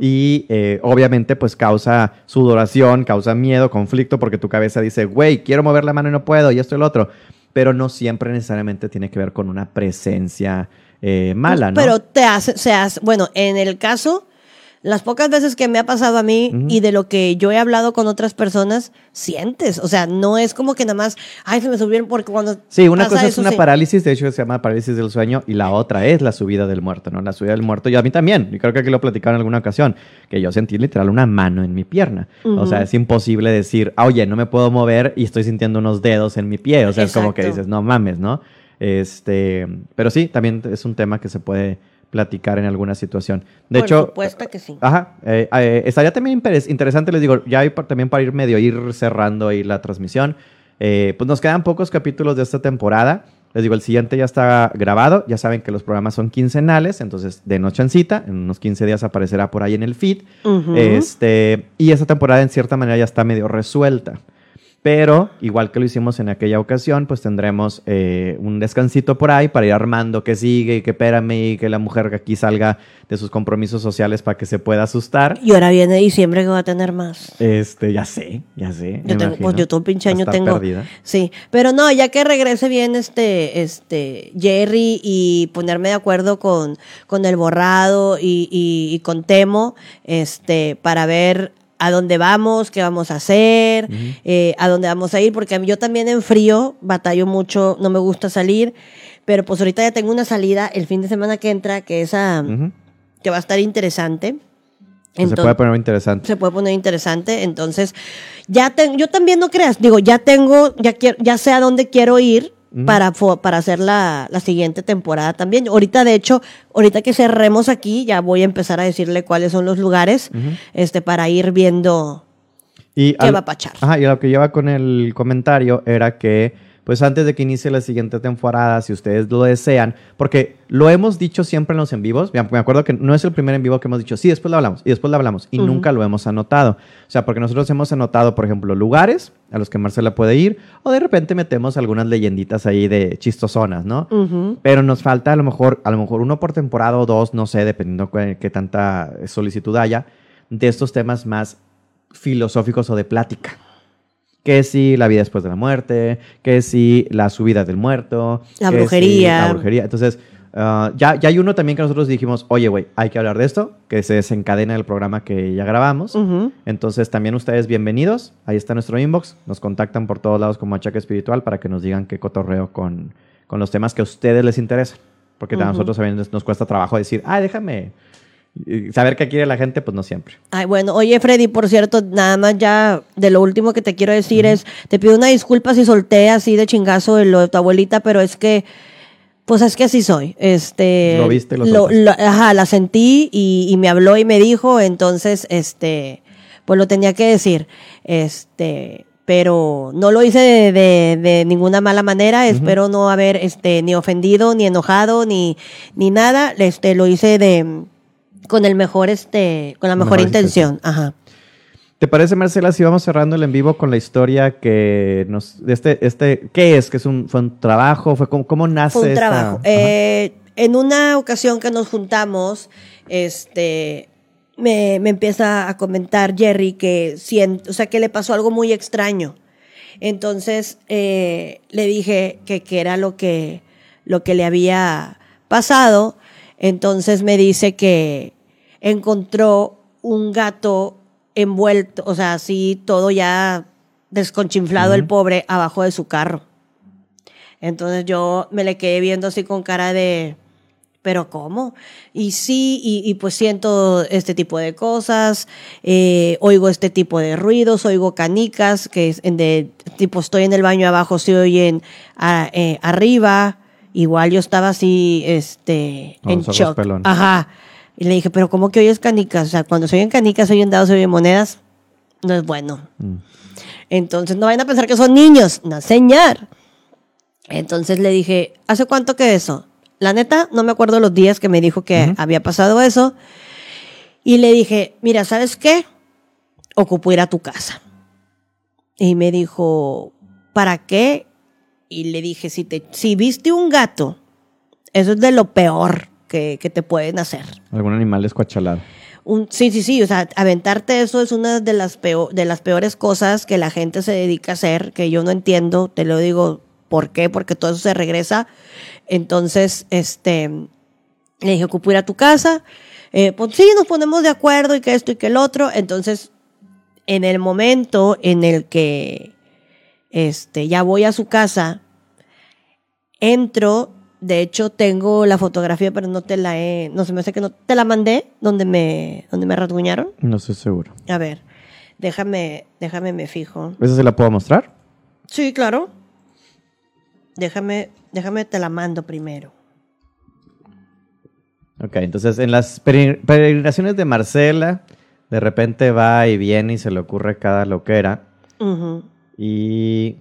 Y eh, obviamente pues causa sudoración, causa miedo, conflicto, porque tu cabeza dice, güey, quiero mover la mano y no puedo, y esto y lo otro. Pero no siempre necesariamente tiene que ver con una presencia eh, mala, ¿no? Pero te hace, se hace, bueno, en el caso, las pocas veces que me ha pasado a mí Ujú. y de lo que yo he hablado con otras personas, sientes, o sea, no es como que nada más, ay, se me subieron porque cuando Sí, una pasa cosa es eso, una sí. parálisis, de hecho se llama parálisis del sueño, y la otra es la subida del muerto, ¿no? La subida del muerto, yo a mí también, y creo que aquí lo he platicado en alguna ocasión, que yo sentí literal una mano en mi pierna. O sea, es imposible decir, "Ah, oye, no me puedo mover y estoy sintiendo unos dedos en mi pie. O sea, es como que Exacto. dices, no mames, ¿no? Este, pero sí, también es un tema que se puede platicar en alguna situación. De Por hecho, supuesto que sí. Ajá. eh, eh, estaría también interesante, les digo, ya hay también para ir medio ir cerrando ahí la transmisión. Eh, pues nos quedan pocos capítulos de esta temporada. Les digo, el siguiente ya está grabado. Ya saben que los programas son quincenales, entonces de noche en cita, en unos 15 días aparecerá por ahí en el feed. Este, y esta temporada en cierta manera ya está medio resuelta. Pero, igual que lo hicimos en aquella ocasión, pues tendremos eh, un descansito por ahí para ir armando que sigue y que espérame y que la mujer que aquí salga de sus compromisos sociales para que se pueda asustar. Y ahora viene diciembre que va a tener más. Este, ya sé, ya sé. Yo tengo, pues yo todo pinche año tengo. perdida. Sí, pero no, ya que regrese bien este, este Jerry y ponerme de acuerdo con, con el borrado y, y- y con Temo, este, para ver a dónde vamos, qué vamos a hacer, eh, a dónde vamos a ir, porque yo también en frío batallo mucho, no me gusta salir, pero pues ahorita ya tengo una salida el fin de semana que entra, que es a- Ujú. que va a estar interesante. Pues se puede poner interesante. se puede poner interesante. Entonces, ya tengo, yo también no creas, digo, ya tengo, ya quiero, ya sé a dónde quiero ir Para, para hacer la, la siguiente temporada también. Ahorita, de hecho, ahorita que cerremos aquí, ya voy a empezar a decirle cuáles son los lugares, este, para ir viendo Y qué al- va a pachar. Ajá, y lo que lleva con el comentario era que, pues antes de que inicie la siguiente temporada, si ustedes lo desean, porque lo hemos dicho siempre en los en vivos, me acuerdo que no es el primer en vivo que hemos dicho, sí, después lo hablamos, y después lo hablamos, y nunca lo hemos anotado. O sea, porque nosotros hemos anotado, por ejemplo, lugares a los que Marcela puede ir, o de repente metemos algunas leyenditas ahí de chistosonas, ¿no? Pero nos falta a lo mejor, a lo mejor uno por temporada o dos, no sé, dependiendo qué, qué tanta solicitud haya, de estos temas más filosóficos o de plática. Que si la vida después de la muerte, que si la subida del muerto, La si brujería. la brujería. Entonces, ah, ya, ya hay uno también que nosotros dijimos, oye, güey, hay que hablar de esto, que se desencadena el programa que ya grabamos. Entonces, también ustedes bienvenidos. Ahí está nuestro inbox. Nos contactan por todos lados como Achaque Espiritual para que nos digan qué cotorreo con, con los temas que a ustedes les interesan. Porque a nosotros también nos, nos cuesta trabajo decir, ah, déjame. Saber qué quiere la gente, pues no siempre. Ay, bueno, oye Freddy, por cierto, nada más ya de lo último que te quiero decir es, te pido una disculpa si solté así de chingazo de lo de tu abuelita, pero es que, pues es que así soy. Este, Lo viste lo lo- Ajá, la sentí y, y me habló y me dijo, entonces, este, pues lo tenía que decir. Este, pero no lo hice de, de- de ninguna mala manera, espero no haber este, ni ofendido, ni enojado, ni, ni nada. Este, lo hice de con el mejor, este, con la mejor, Mejor intención. Ajá. ¿Te parece, Marcela, si vamos cerrando el en vivo con la historia que nos... de Este, este, ¿Qué es? ¿Que es un, fue un trabajo? ¿Fue cómo, cómo nace Fue un esta- trabajo. Eh, en una ocasión que nos juntamos, este, me, me empieza a comentar Jerry que sient- o sea, que le pasó algo muy extraño. Entonces eh, le dije que, que era lo que, lo que le había pasado. Entonces me dice que encontró un gato envuelto, o sea, así todo ya desconchinflado el pobre abajo de su carro. Entonces yo me le quedé viendo así con cara de, pero ¿cómo? Y sí, y, y pues siento este tipo de cosas, eh, oigo este tipo de ruidos, oigo canicas, que es en de tipo estoy en el baño abajo, se oyen a- eh, arriba, igual yo estaba así, este, Con en shock. pelones. Ajá. Y le dije, pero ¿cómo que oyes canicas? O sea, cuando se oyen canicas, se oyen dados, se oyen monedas. No es bueno. Mm. Entonces no vayan a pensar que son niños, no señor. Entonces le dije, ¿hace cuánto que eso? La neta, no me acuerdo los días que me dijo que había pasado eso. Y le dije, mira, ¿sabes qué? Ocupo ir a tu casa. Y me dijo, ¿para qué? Y le dije, si, te, si viste un gato, eso es de lo peor que, que te pueden hacer. Algún animal descuachalado. Un, sí, sí, sí, o sea, aventarte eso es una de las, peor, de las peores cosas que la gente se dedica a hacer, que yo no entiendo, te lo digo, ¿por qué? Porque todo eso se regresa. Entonces, este, le dije, ocupo ir a tu casa, eh, pues sí, nos ponemos de acuerdo y que esto y que el otro. Entonces, en el momento en el que, este, ya voy a su casa, entro, de hecho tengo la fotografía, pero no te la he, no se me hace que no, te la mandé donde me, donde me rasguñaron. No estoy seguro. A ver, déjame, déjame me fijo. ¿Esa se la puedo mostrar? Sí, claro. Déjame, déjame te la mando primero. Ok, entonces en las pere- peregrinaciones de Marcela, de repente va y viene y se le ocurre cada loquera. Ujú. Y.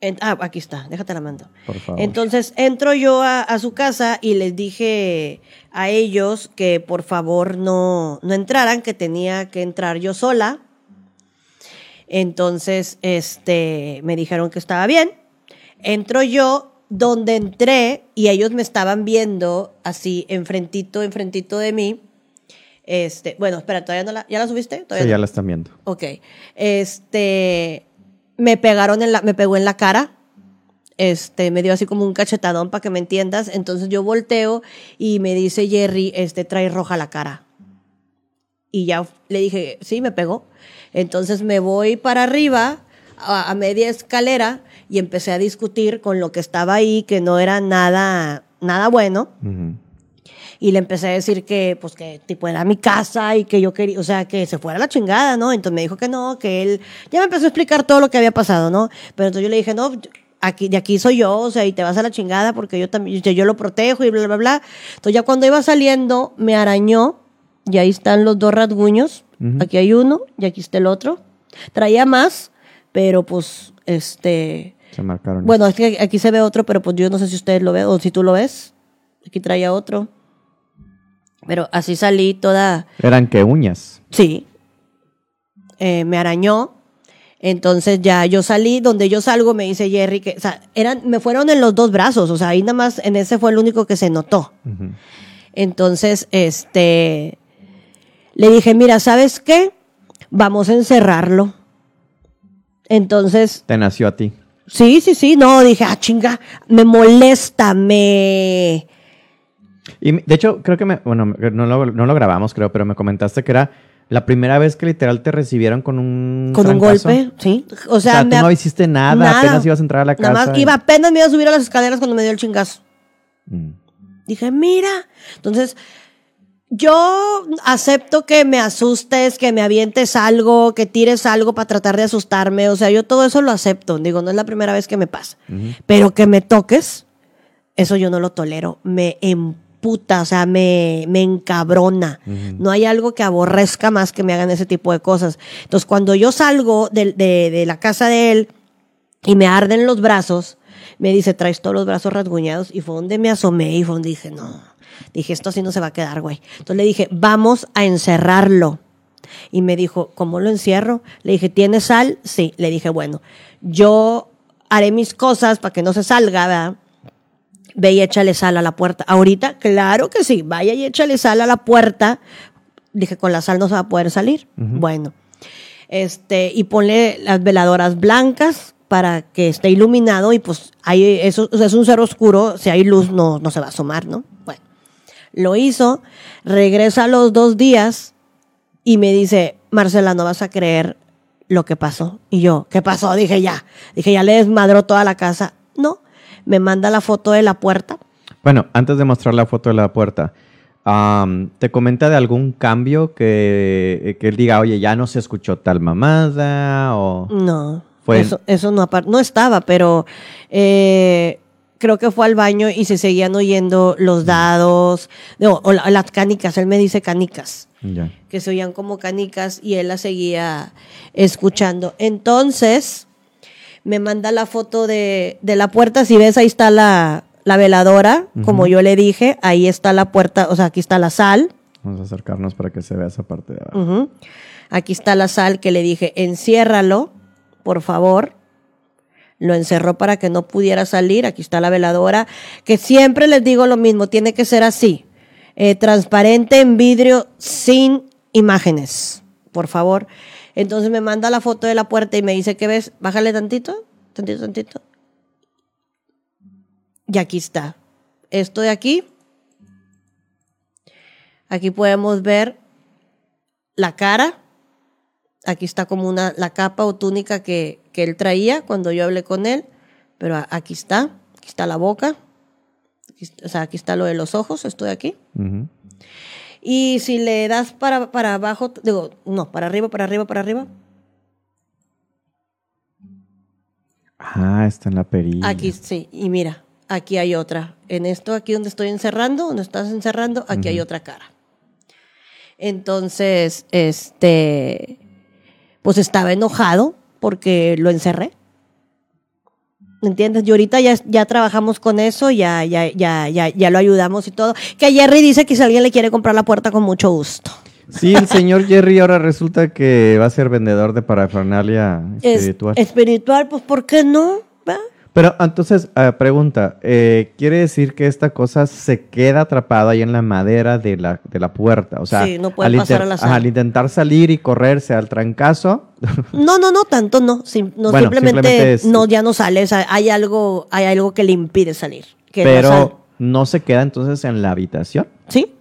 En- ah, aquí está, déjate la mando. Por favor. Entonces entro yo a, a su casa y les dije a ellos que por favor no, no entraran, que tenía que entrar yo sola. Entonces, este, me dijeron que estaba bien. Entro yo donde entré y ellos me estaban viendo así enfrentito, enfrentito de mí. Este, bueno, espera, todavía no la, ¿ya la subiste? Todavía Sí, no. ya la están viendo. Ok. Este. Me pegaron en la. Me pegó en la cara. Este, me dio así como un cachetadón para que me entiendas. Entonces yo volteo y me dice Jerry, este, trae roja la cara. Y ya le dije, sí, me pegó. Entonces me voy para arriba, a, media escalera, y empecé a discutir con lo que estaba ahí, que no era nada, nada bueno. Ujú. Y le empecé a decir que, pues, que tipo era mi casa y que yo quería, o sea, que se fuera la chingada, ¿no? Entonces me dijo que no, que él, ya me empezó a explicar todo lo que había pasado, ¿no? Pero entonces yo le dije, no, aquí, de aquí soy yo, o sea, y te vas a la chingada porque yo también, yo, yo lo protejo y bla, bla, bla. Entonces ya cuando iba saliendo, me arañó, y ahí están los dos rasguños, Ujú. aquí hay uno y aquí está el otro. Traía más, pero pues, este, Se marcaron. bueno, es que aquí se ve otro, pero pues yo no sé si ustedes lo ven o si tú lo ves. Aquí traía otro. Pero así salí toda, ¿Eran que uñas? sí. Eh, me arañó. Entonces ya yo salí, donde yo salgo me dice Jerry que, o sea, eran, me fueron en los dos brazos, o sea, ahí nada más en ese fue el único que se notó. Entonces, este, le dije, mira, ¿sabes qué? Vamos a encerrarlo. Entonces, Te nació a ti. Sí, sí, sí, no, dije, ah, chinga, me molesta, me... Y de hecho, creo que me. Bueno, no lo, no lo grabamos, creo, pero me comentaste que era la primera vez que literal te recibieron con un. Con un golpe, sí. O O sea, sea, tú no hiciste nada, nada. apenas ibas a entrar a la casa. Nada más y- iba, apenas me iba a subir a las escaleras cuando me dio el chingazo. Mm. Dije, mira. Entonces, yo acepto que me asustes, que me avientes algo, que tires algo para tratar de asustarme. O sea, yo todo eso lo acepto. Digo, no es la primera vez que me pasa. Pero que me toques, eso yo no lo tolero. Me emputa, o sea, me, me encabrona. No hay algo que aborrezca más que me hagan ese tipo de cosas. Entonces, cuando yo salgo de, de- de la casa de él y me arden los brazos, me dice, traes todos los brazos rasguñados. Y fue donde me asomé y fue donde dije, no. Dije, esto así no se va a quedar, güey. Entonces le dije, vamos a encerrarlo. Y me dijo, ¿cómo lo encierro? Le dije, ¿tienes sal? Sí. Le dije, bueno, yo haré mis cosas para que no se salga, ¿verdad? Ve y échale sal a la puerta. Ahorita, claro que sí. Vaya y échale sal a la puerta. Dije, con la sal no se va a poder salir. Bueno. Este, y ponle las veladoras blancas para que esté iluminado y pues hay eso, o sea, es un cerro oscuro, si hay luz no, no se va a asomar, ¿no? Bueno, lo hizo, regresa a los dos días y me dice, Marcela, no vas a creer lo que pasó. Y yo, ¿qué pasó? Dije, ya, dije, ya le desmadró toda la casa. No, me manda la foto de la puerta. Bueno, antes de mostrar la foto de la puerta, ¿te comenta de algún cambio que, que él diga, oye, ya no se escuchó tal mamada? O... No, Fue- eso, eso no, no estaba, pero eh, creo que fue al baño y se seguían oyendo los dados, no, o la- las canicas, él me dice canicas, que se oían como canicas y él las seguía escuchando. Entonces, me manda la foto de, de la puerta, si ves ahí está la, la veladora, como yo le dije, ahí está la puerta, o sea, aquí está la sal. Vamos a acercarnos para que se vea esa parte de abajo. Aquí está la sal que le dije, enciérralo, por favor. Lo encerró para que no pudiera salir. Aquí está la veladora, que siempre les digo lo mismo, tiene que ser así. Eh, transparente en vidrio sin imágenes, por favor. Entonces me manda la foto de la puerta y me dice, ¿qué ves? Bájale tantito, tantito, tantito. Y aquí está. Esto de aquí. Aquí podemos ver la cara. Aquí está como una, la capa o túnica que, que él traía cuando yo hablé con él. Pero aquí está. Aquí está la boca. Aquí o sea, aquí está lo de los ojos. Estoy aquí. Ujú. Y si le das para, para abajo, digo, no, para arriba, para arriba, para arriba. Ah, está en la perilla. Aquí, sí. Y mira, aquí hay otra. En esto, aquí donde estoy encerrando, donde estás encerrando, aquí hay otra cara. Entonces, este, pues estaba enojado porque lo encerré. ¿Me entiendes? Y ahorita ya, ya trabajamos con eso, ya, ya, ya, ya, ya lo ayudamos y todo. Que Jerry dice que si alguien le quiere comprar la puerta, con mucho gusto. Sí, el señor Jerry ahora resulta que va a ser vendedor de parafernalia Es- espiritual. espiritual, pues ¿por qué no? Pero entonces, ah, pregunta, eh, ¿quiere decir que esta cosa se queda atrapada ahí en la madera de la, de la puerta? O sea, Sí, no puede al, pasar a la ajá, sala. al intentar salir y correrse al trancazo, No, no, no, tanto no. Sim- no Bueno, simplemente, simplemente es- no, ya no sale. O sea, hay algo, hay algo que le impide salir. que pero no se queda entonces en la habitación. sí.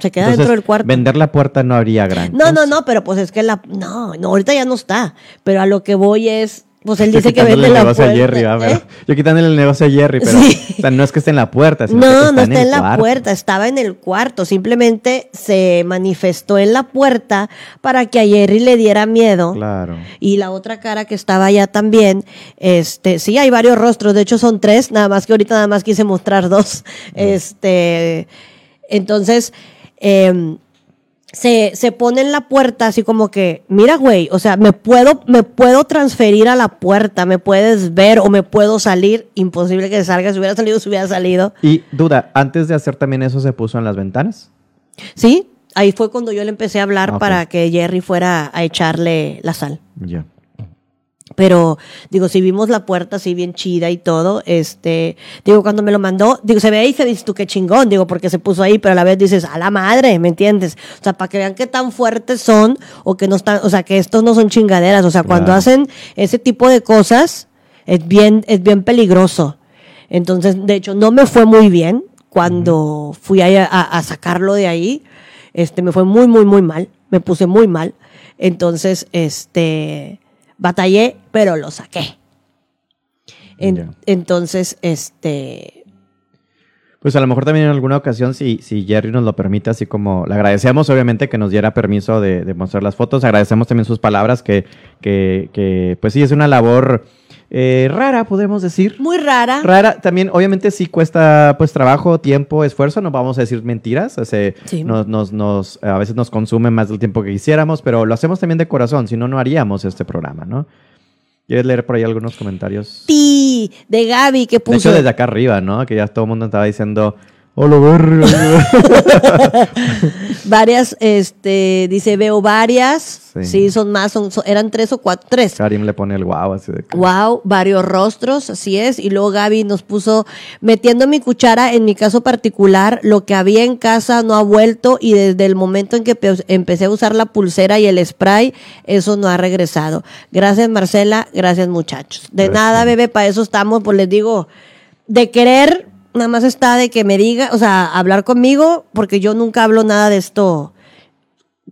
Se queda Entonces, dentro del cuarto. Vender la puerta no habría gran No, no, no, pero pues es que la. No, no, ahorita ya no está. Pero a lo que voy es. Pues él Yo dice que vende el la puerta. a Jerry, ¿va? ¿eh? Yo quitándole el negocio a Jerry, pero Sí. o sea, no es que esté en la puerta, sino que No, está no está en, la cuarto. puerta, estaba en el cuarto. Simplemente se manifestó en la puerta para que a Jerry le diera miedo. Claro. Y la otra cara que estaba allá también, este, sí, hay varios rostros, de hecho son tres, nada más que ahorita nada más quise mostrar dos. Este, entonces, em, se, se pone en la puerta así como que, mira, güey, o sea, me puedo, me puedo transferir a la puerta, me puedes ver o me puedo salir. Imposible que salga, si hubiera salido, si hubiera salido. Y duda, antes de hacer también eso se puso en las ventanas. Sí, ahí fue cuando yo le empecé a hablar Ok. para que Jerry fuera a echarle la sal. Ya. Pero, digo, si vimos la puerta así bien chida y todo, este, digo, cuando me lo mandó, digo, se ve ahí que dices tú qué chingón, digo, porque se puso ahí, pero a la vez dices, a la madre, ¿me entiendes? O sea, para que vean qué tan fuertes son, o que no están, o sea, que estos no son chingaderas, o sea, cuando Claro. hacen ese tipo de cosas, es bien, es bien peligroso. Entonces, de hecho, no me fue muy bien cuando fui a, a- a sacarlo de ahí, este, me fue muy, muy, muy mal, me puse muy mal. Entonces, este, batallé, pero lo saqué. En-. Entonces, este, Pues a lo mejor también en alguna ocasión, si, si Jerry nos lo permite, así como le agradecemos obviamente que nos diera permiso de, de mostrar las fotos, agradecemos también sus palabras, que, que, que, pues sí, es una labor eh, rara, podemos decir. muy rara. Rara, también obviamente sí cuesta pues trabajo, tiempo, esfuerzo, no vamos a decir mentiras, o sea, Sí. nos, nos, nos- a veces nos consume más del tiempo que quisiéramos, pero lo hacemos también de corazón, si no, no haríamos este programa, ¿no? ¿Quieres leer por ahí algunos comentarios? Ti, de Gaby, que De puso. hecho, desde acá arriba, ¿no? Que ya todo el mundo estaba diciendo, hola, verga". varias, este, dice, veo varias. Sí. Sí, son más, son, son- eran tres o cuatro, tres. Karim le pone el guau así de Wow, varios rostros, así es. Y luego Gaby nos puso metiendo mi cuchara, en mi caso particular, lo que había en casa no ha vuelto y desde el momento en que pe- empecé a usar la pulsera y el spray, eso no ha regresado. Gracias Marcela, gracias muchachos. De Gracias. nada, bebé, para eso estamos, pues les digo, de querer, nada más está de que me diga, o sea, hablar conmigo, porque yo nunca hablo nada de esto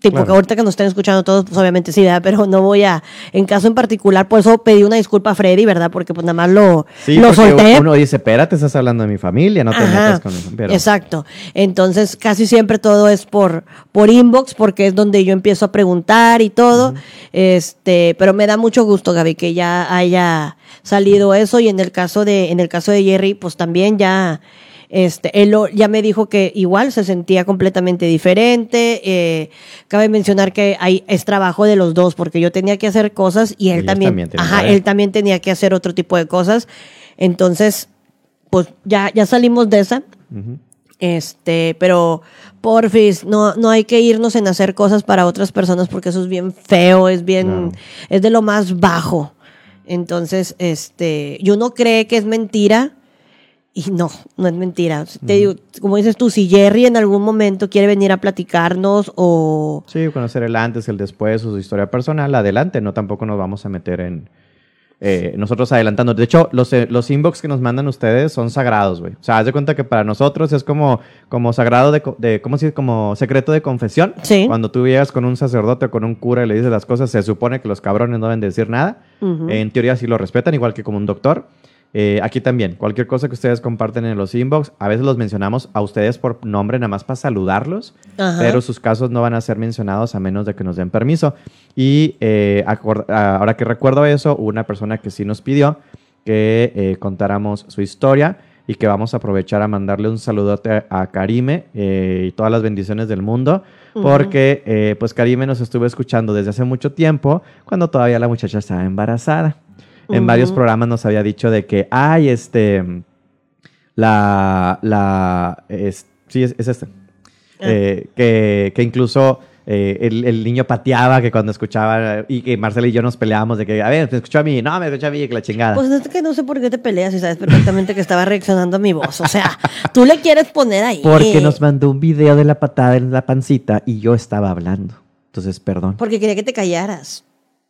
Tipo Claro. que ahorita que nos estén escuchando todos, pues obviamente sí, ¿verdad? Pero no voy a, en caso en particular, por eso pedí una disculpa a Freddy, ¿verdad? Porque pues nada más lo, Sí, lo solté. uno dice, espérate, estás hablando de mi familia, no te Ajá, metas con eso. Pero, Exacto. Entonces, casi siempre todo es por, por inbox, porque es donde yo empiezo a preguntar y todo. Este, pero me da mucho gusto, Gaby, que ya haya salido eso. Y en el caso de, en el caso de Jerry, pues también ya, este, él ya me dijo que igual se sentía completamente diferente. Eh, cabe mencionar que hay, es trabajo de los dos, porque yo tenía que hacer cosas y él también, ajá, él también tenía que hacer otro tipo de cosas. Entonces, pues ya, ya salimos de esa. Este, pero porfis, no, no hay que irnos en hacer cosas para otras personas porque eso es bien feo, es bien, es de lo más bajo. Entonces, este, y uno cree que es mentira y no, no es mentira. Te digo, como dices tú, si Jerry en algún momento quiere venir a platicarnos o Sí, conocer el antes, el después, o su historia personal, adelante, no tampoco nos vamos a meter en eh, nosotros adelantando. De hecho, los, eh, los inbox que nos mandan ustedes son sagrados, güey. O sea, haz de cuenta que para nosotros es como, como sagrado de, de ¿cómo se dice? Como secreto de confesión. Sí. Cuando tú llegas con un sacerdote o con un cura y le dices las cosas, se supone que los cabrones no deben de decir nada. Ujú. En teoría sí lo respetan, igual que como un doctor. Eh, aquí también, cualquier cosa que ustedes comparten en los inbox, a veces los mencionamos a ustedes por nombre nada más para saludarlos, Ajá. pero sus casos no van a ser mencionados a menos de que nos den permiso. Y eh, acor- a- ahora que recuerdo eso, hubo una persona que sí nos pidió que eh, contáramos su historia y que vamos a aprovechar a mandarle un saludote a Karime y todas las bendiciones del mundo, porque pues Karime nos estuvo escuchando desde hace mucho tiempo, cuando todavía la muchacha estaba embarazada. En varios programas nos había dicho de que, ay, este, la, la, es- sí, es, es este, Ah. Eh, que, que incluso eh, el, el niño pateaba, que cuando escuchaba, y que Marcela y yo nos peleábamos de que, a ver, me escuchó a mí, no, me escuchó a mí, que la chingada. Pues es que no sé por qué te peleas y sabes perfectamente que estaba reaccionando a mi voz. O sea, tú le quieres poner ahí. porque nos mandó un video de la patada en la pancita y yo estaba hablando. Entonces, perdón. Porque quería que te callaras.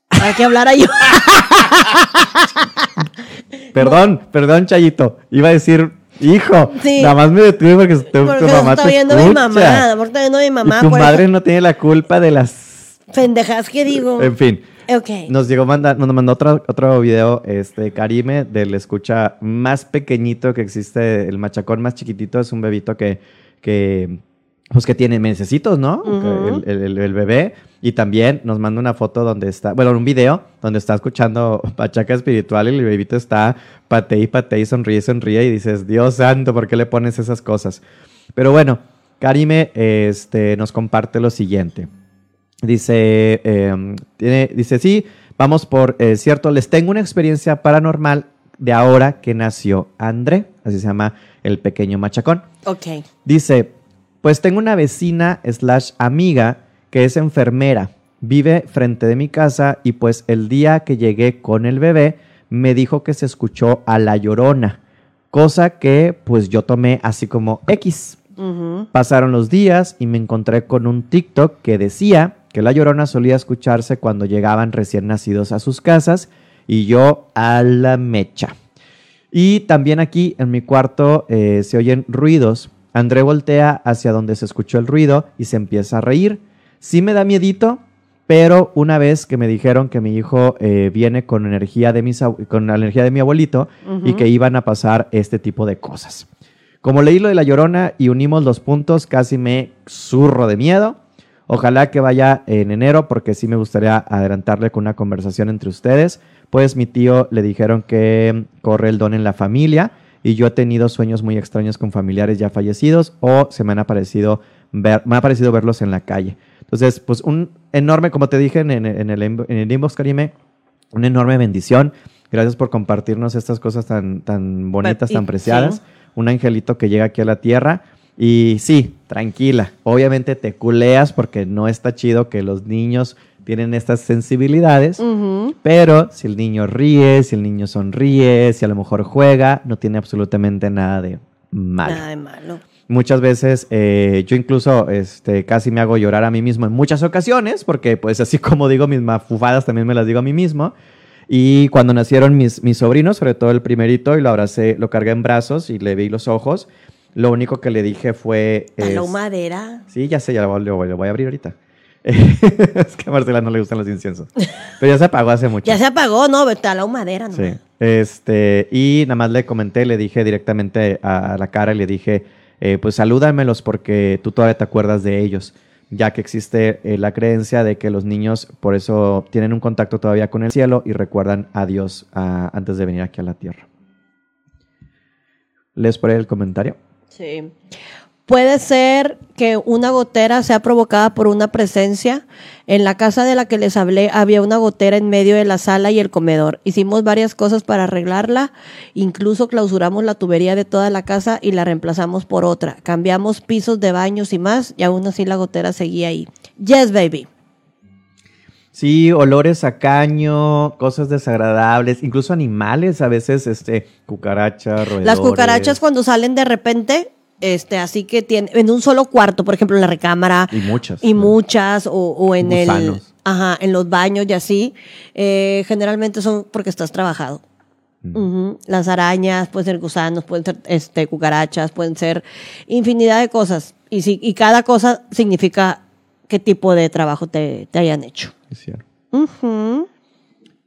Para que hablara yo. Perdón, perdón, Chayito. Iba a decir, hijo, Sí. nada más me detuve porque tu, tu Porque mamá está te viendo mi escucha. mamá. Porque está viendo mi mamá. y tu eso- madre no tiene la culpa de las... Pendejas que digo. En fin. Ok. Nos llegó manda, nos mandó otro, otro video, este, Karime, del escucha más pequeñito que existe, el machacón más chiquitito, es un bebito que, que pues que tiene mesecitos, ¿no? Ujú. el, el- el bebé. Y también nos manda una foto donde está, bueno, un video donde está escuchando Pachaca Espiritual y el bebito está pate y pate y sonríe, sonríe y dices, Dios santo, ¿por qué le pones esas cosas? Pero bueno, Karime este, nos comparte lo siguiente. Dice, eh, tiene, dice, sí, vamos por, eh, cierto, les tengo una experiencia paranormal de ahora que nació André, así se llama el pequeño machacón. Ok. Dice, pues tengo una vecina slash amiga que es enfermera, vive frente de mi casa y pues el día que llegué con el bebé me dijo que se escuchó a la llorona, cosa que pues yo tomé así como X. Pasaron los días y me encontré con un TikTok que decía que la llorona solía escucharse cuando llegaban recién nacidos a sus casas y yo a la mecha. Y también aquí en mi cuarto eh, se oyen ruidos. André voltea hacia donde se escuchó el ruido y se empieza a reír. Sí me da miedito, pero una vez que me dijeron que mi hijo eh, viene con energía de mis con la energía de mi abuelito y que iban a pasar este tipo de cosas. Como leí lo de la llorona y unimos los puntos, casi me zurro de miedo. Ojalá que vaya en enero porque sí me gustaría adelantarle con una conversación entre ustedes. Pues mi tío le dijeron que corre el don en la familia y yo he tenido sueños muy extraños con familiares ya fallecidos o se me han aparecido ver, me ha parecido verlos en la calle. Entonces, pues un enorme, como te dije en, en- en el, en el inbox, Karime, una enorme bendición. Gracias por compartirnos estas cosas tan, tan bonitas, tan preciadas. sí. Un angelito que llega aquí a la tierra. Y sí, tranquila. Obviamente te culeas porque no está chido que los niños tienen estas sensibilidades. Pero si el niño ríe, si el niño sonríe, si a lo mejor juega, no tiene absolutamente nada de malo. Nada de malo. Muchas veces eh, yo incluso este, casi me hago llorar a mí mismo en muchas ocasiones, porque pues así como digo mis mafufadas también me las digo a mí mismo. Y cuando nacieron mis, mis sobrinos, sobre todo el primerito, y lo abracé, lo cargué en brazos y le vi los ojos, lo único que le dije fue... Es- madera. Sí, ya sé, ya lo, lo- lo voy a abrir ahorita. es que a Marcela no le gustan los inciensos. Pero ya se apagó hace mucho. Ya se apagó, no, está la humadera, ¿no? Sí. Este, y nada más le comenté, le dije directamente a la cara y le dije, eh, pues salúdamelos porque tú todavía te acuerdas de ellos, ya que existe eh, la creencia de que los niños por eso tienen un contacto todavía con el cielo y recuerdan a Dios ah, antes de venir aquí a la tierra. ¿Les por el comentario? Sí. Puede ser que una gotera sea provocada por una presencia. En la casa de la que les hablé había una gotera en medio de la sala y el comedor. Hicimos varias cosas para arreglarla, incluso clausuramos la tubería de toda la casa y la reemplazamos por otra. Cambiamos pisos de baños y más y aún así la gotera seguía ahí. Yes, baby. Sí, olores a caño, cosas desagradables, incluso animales, a veces este cucarachas, roedores. Las cucarachas cuando salen de repente este, así que tiene, en un solo cuarto, por ejemplo, en la recámara. Y muchas. Y muchas, o, o en Gusanos. el. Ajá, en los baños y así. eh, generalmente son porque estás trabajado. Ujú. Las arañas, pueden ser gusanos, pueden ser este, cucarachas, pueden ser infinidad de cosas. Y, si, y cada cosa significa qué tipo de trabajo te, te hayan hecho. Es cierto.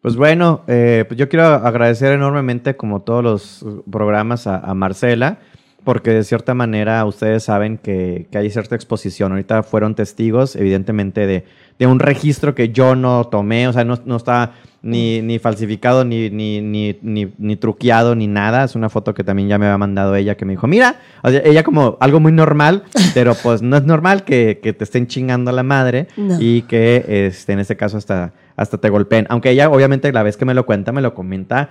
Pues bueno, eh, pues yo quiero agradecer enormemente, como todos los programas, a, a Marcela, porque de cierta manera ustedes saben que, que hay cierta exposición. Ahorita fueron testigos, evidentemente, de, de un registro que yo no tomé, o sea, no, no está ni, ni falsificado, ni, ni, ni, ni, ni truqueado, ni nada. Es una foto que también ya me había mandado ella, que me dijo, mira, o sea, ella como algo muy normal, pero pues no es normal que, que te estén chingando a la madre No. y que este, en este caso hasta, hasta te golpeen. Aunque ella, obviamente, la vez que me lo cuenta, me lo comenta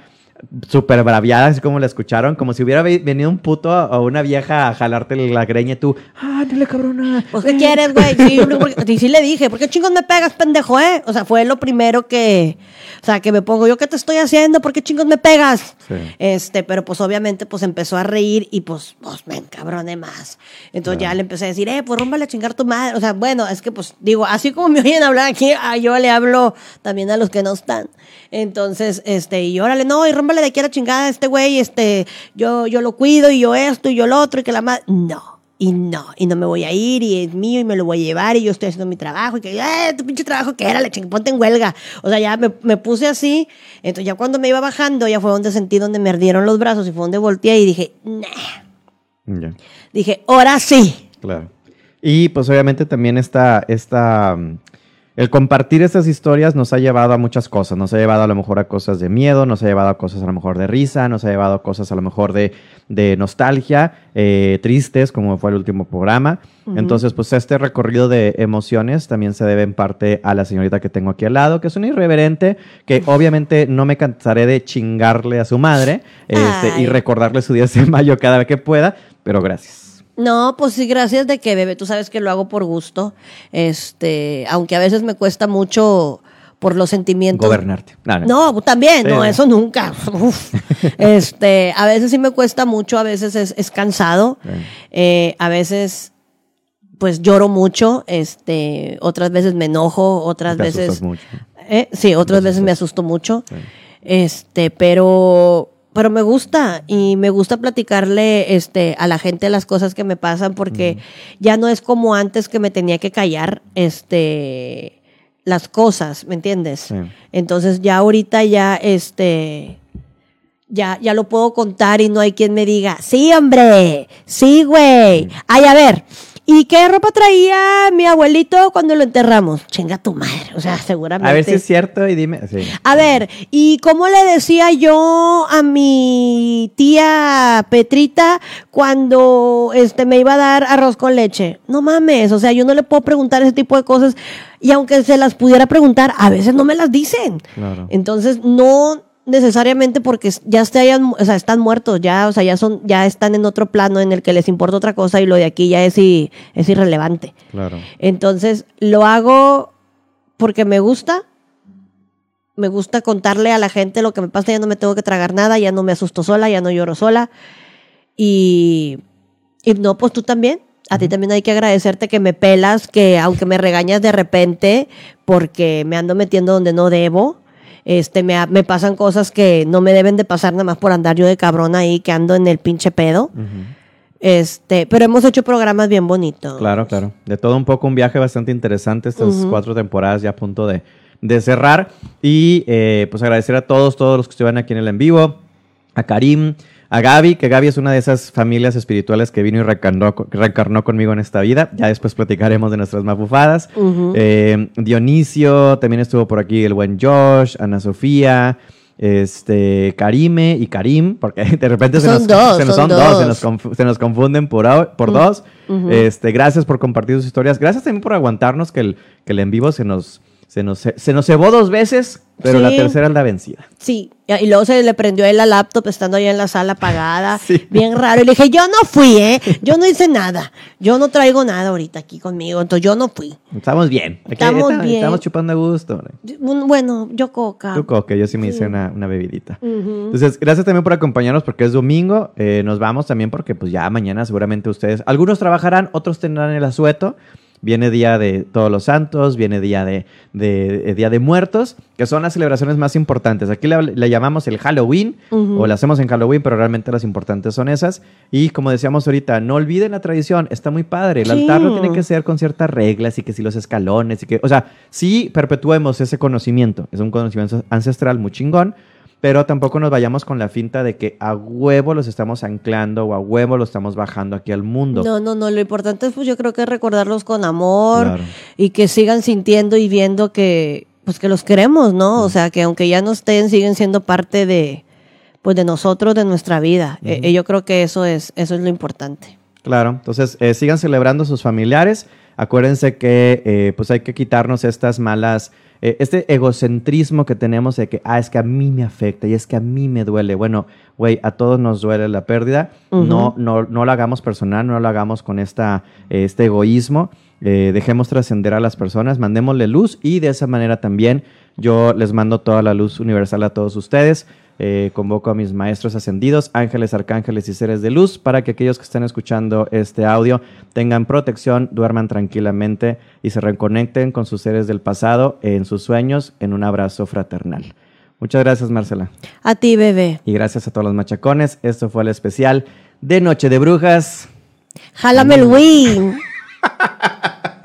súper braviada, así como la escucharon, como si hubiera ve- venido un puto o una vieja a jalarte la greña y tú, ah, dale cabrona. Pues, ¿qué quieres, güey? Sí, y sí le dije, ¿por qué chingos me pegas, pendejo, eh? O sea, fue lo primero que, o sea, que me pongo, ¿yo qué te estoy haciendo? ¿Por qué chingos me pegas? Sí. Este, pero pues obviamente pues empezó a reír y pues, pues me encabroné más. Entonces ya le empecé a decir, eh, pues rómbale a chingar tu madre. O sea, bueno, es que pues digo, así como me oyen hablar aquí, ah, yo le hablo también a los que no están. Entonces, este, y órale, no, y rómbale de aquí a la chingada a este güey, este, yo, yo lo cuido y yo esto y yo lo otro y que la madre, no. Y no, y no me voy a ir, y es mío, y me lo voy a llevar, y yo estoy haciendo mi trabajo, y que, eh, tu pinche trabajo, que era, la ching, ponte en huelga. O sea, ya me, me puse así, entonces ya cuando me iba bajando, ya fue donde sentí donde me ardieron los brazos, y fue donde volteé, y dije, nah. Dije, ahora sí. Claro. Y pues obviamente también esta, esta, mm, el compartir estas historias nos ha llevado a muchas cosas. Nos ha llevado a lo mejor a cosas de miedo, nos ha llevado a cosas a lo mejor de risa, nos ha llevado a cosas a lo mejor de, de nostalgia, eh, tristes, como fue el último programa. Entonces, pues este recorrido de emociones también se debe en parte a la señorita que tengo aquí al lado, que es una irreverente, que obviamente no me cansaré de chingarle a su madre este, y recordarle su 10 de mayo cada vez que pueda, pero gracias. No, pues sí, gracias de que, bebé, tú sabes que lo hago por gusto, este, aunque a veces me cuesta mucho por los sentimientos. Gobernarte. No, no. No, también, Sí, no, no. eso nunca. Uf. Este, a veces sí me cuesta mucho, a veces es, es cansado, eh, a veces pues lloro mucho, este, otras veces me enojo, otras Te veces, mucho. Eh, sí, otras Te veces me asusto mucho, Sí. este, pero, pero me gusta y me gusta platicarle, este, a la gente las cosas que me pasan porque ya no es como antes que me tenía que callar, este, las cosas, ¿me entiendes? Sí. Entonces ya ahorita ya, este, ya, ya lo puedo contar y no hay quien me diga, sí, hombre, sí, güey. Ay, a ver, ¿y qué ropa traía mi abuelito cuando lo enterramos? Chinga tu madre, o sea, seguramente. A ver si es cierto y dime. Sí. A ver, ¿y cómo le decía yo a mi tía Petrita cuando este me iba a dar arroz con leche? No mames, o sea, yo no le puedo preguntar ese tipo de cosas y aunque se las pudiera preguntar, a veces no me las dicen. Claro. Entonces, no necesariamente porque ya se hayan, o sea, están muertos, ya, o sea, ya son, ya están en otro plano en el que les importa otra cosa y lo de aquí ya es, i- es irrelevante. Claro. Entonces, lo hago porque me gusta. Me gusta contarle a la gente lo que me pasa, ya no me tengo que tragar nada, ya no me asusto sola, ya no lloro sola. Y, y no, pues tú también. A ti también hay que agradecerte que me pelas, que aunque me regañas de repente porque me ando metiendo donde no debo, este, me, me pasan cosas que no me deben de pasar nada más por andar yo de cabrón ahí, que ando en el pinche pedo. Este, pero hemos hecho programas bien bonitos. Claro, claro. De todo un poco, un viaje bastante interesante. Estas cuatro temporadas ya a punto de, de cerrar. Y eh, pues agradecer a todos, todos los que estuvieron aquí en el en vivo. A Karim, a Gaby, que Gaby es una de esas familias espirituales que vino y reencarnó, reencarnó conmigo en esta vida. Ya después platicaremos de nuestras mafufadas. Eh, Dionisio, también estuvo por aquí el buen Josh, Ana Sofía, este, Karime y Karim, porque de repente se Son nos, dos, se nos- son son dos, se dos. nos, confu- se nos confunden por dos. este, gracias por compartir sus historias. Gracias también por aguantarnos que el, que el en vivo se nos, se nos, se nos cebó dos veces, pero la Sí. tercera es la vencida. Sí, y luego se le prendió a él la laptop estando ahí en la sala apagada, Sí. bien raro. Y le dije, yo no fui, ¿eh? Yo no hice nada. Yo no traigo nada ahorita aquí conmigo, entonces yo no fui. Estamos bien. Aquí Estamos está- bien. Estamos chupando a gusto. Bueno, yo coca. Tú coque, yo sí me hice una, una bebidita. Ujú. Entonces, gracias también por acompañarnos porque es domingo. Eh, nos vamos también porque pues ya mañana seguramente ustedes, algunos trabajarán, otros tendrán el asueto. Viene Día de Todos los Santos, viene Día de, de- Día de Muertos, que son las celebraciones más importantes. Aquí le, le llamamos el Halloween, o la hacemos en Halloween, pero realmente las importantes son esas. Y como decíamos ahorita, no olviden la tradición, está muy padre. El Sí. altar no tiene que ser con ciertas reglas y que si los escalones y que, o sea, sí perpetuemos ese conocimiento. Es un conocimiento ancestral muy chingón, pero tampoco nos vayamos con la finta de que a huevo los estamos anclando o a huevo los estamos bajando aquí al mundo. No, no, no. Lo importante es, pues, yo creo que es recordarlos con amor Claro. y que sigan sintiendo y viendo que, pues, que los queremos, ¿no? O sea, que aunque ya no estén, siguen siendo parte de, pues, de nosotros, de nuestra vida. Eh, yo creo que eso es, eso es lo importante. Claro, entonces eh, sigan celebrando sus familiares. Acuérdense que eh, pues hay que quitarnos estas malas, eh, este egocentrismo que tenemos de que, ah, es que a mí me afecta y es que a mí me duele. Bueno, güey, a todos nos duele la pérdida. No, no, no lo hagamos personal, no lo hagamos con esta, eh, este egoísmo. Eh, dejemos trascender a las personas, mandémosle luz y de esa manera también yo les mando toda la luz universal a todos ustedes. Eh, convoco a mis maestros ascendidos, ángeles, arcángeles y seres de luz, para que aquellos que estén escuchando este audio tengan protección, duerman tranquilamente y se reconecten con sus seres del pasado en sus sueños en un abrazo fraternal. Muchas gracias, Marcela. A ti, bebé. Y gracias a todos los machacones. Esto fue el especial de Noche de Brujas. Jálame el win.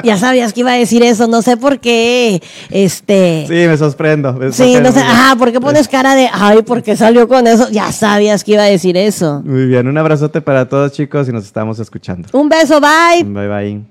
ya sabías que iba a decir eso, no sé por qué. Este. Sí, me sorprendo. me Sí, no sé, ajá, ¿por qué pones cara de, ay, ¿por qué salió con eso? Ya sabías que iba a decir eso. Muy bien, un abrazote para todos chicos y nos estamos escuchando. Un beso, bye. Bye bye.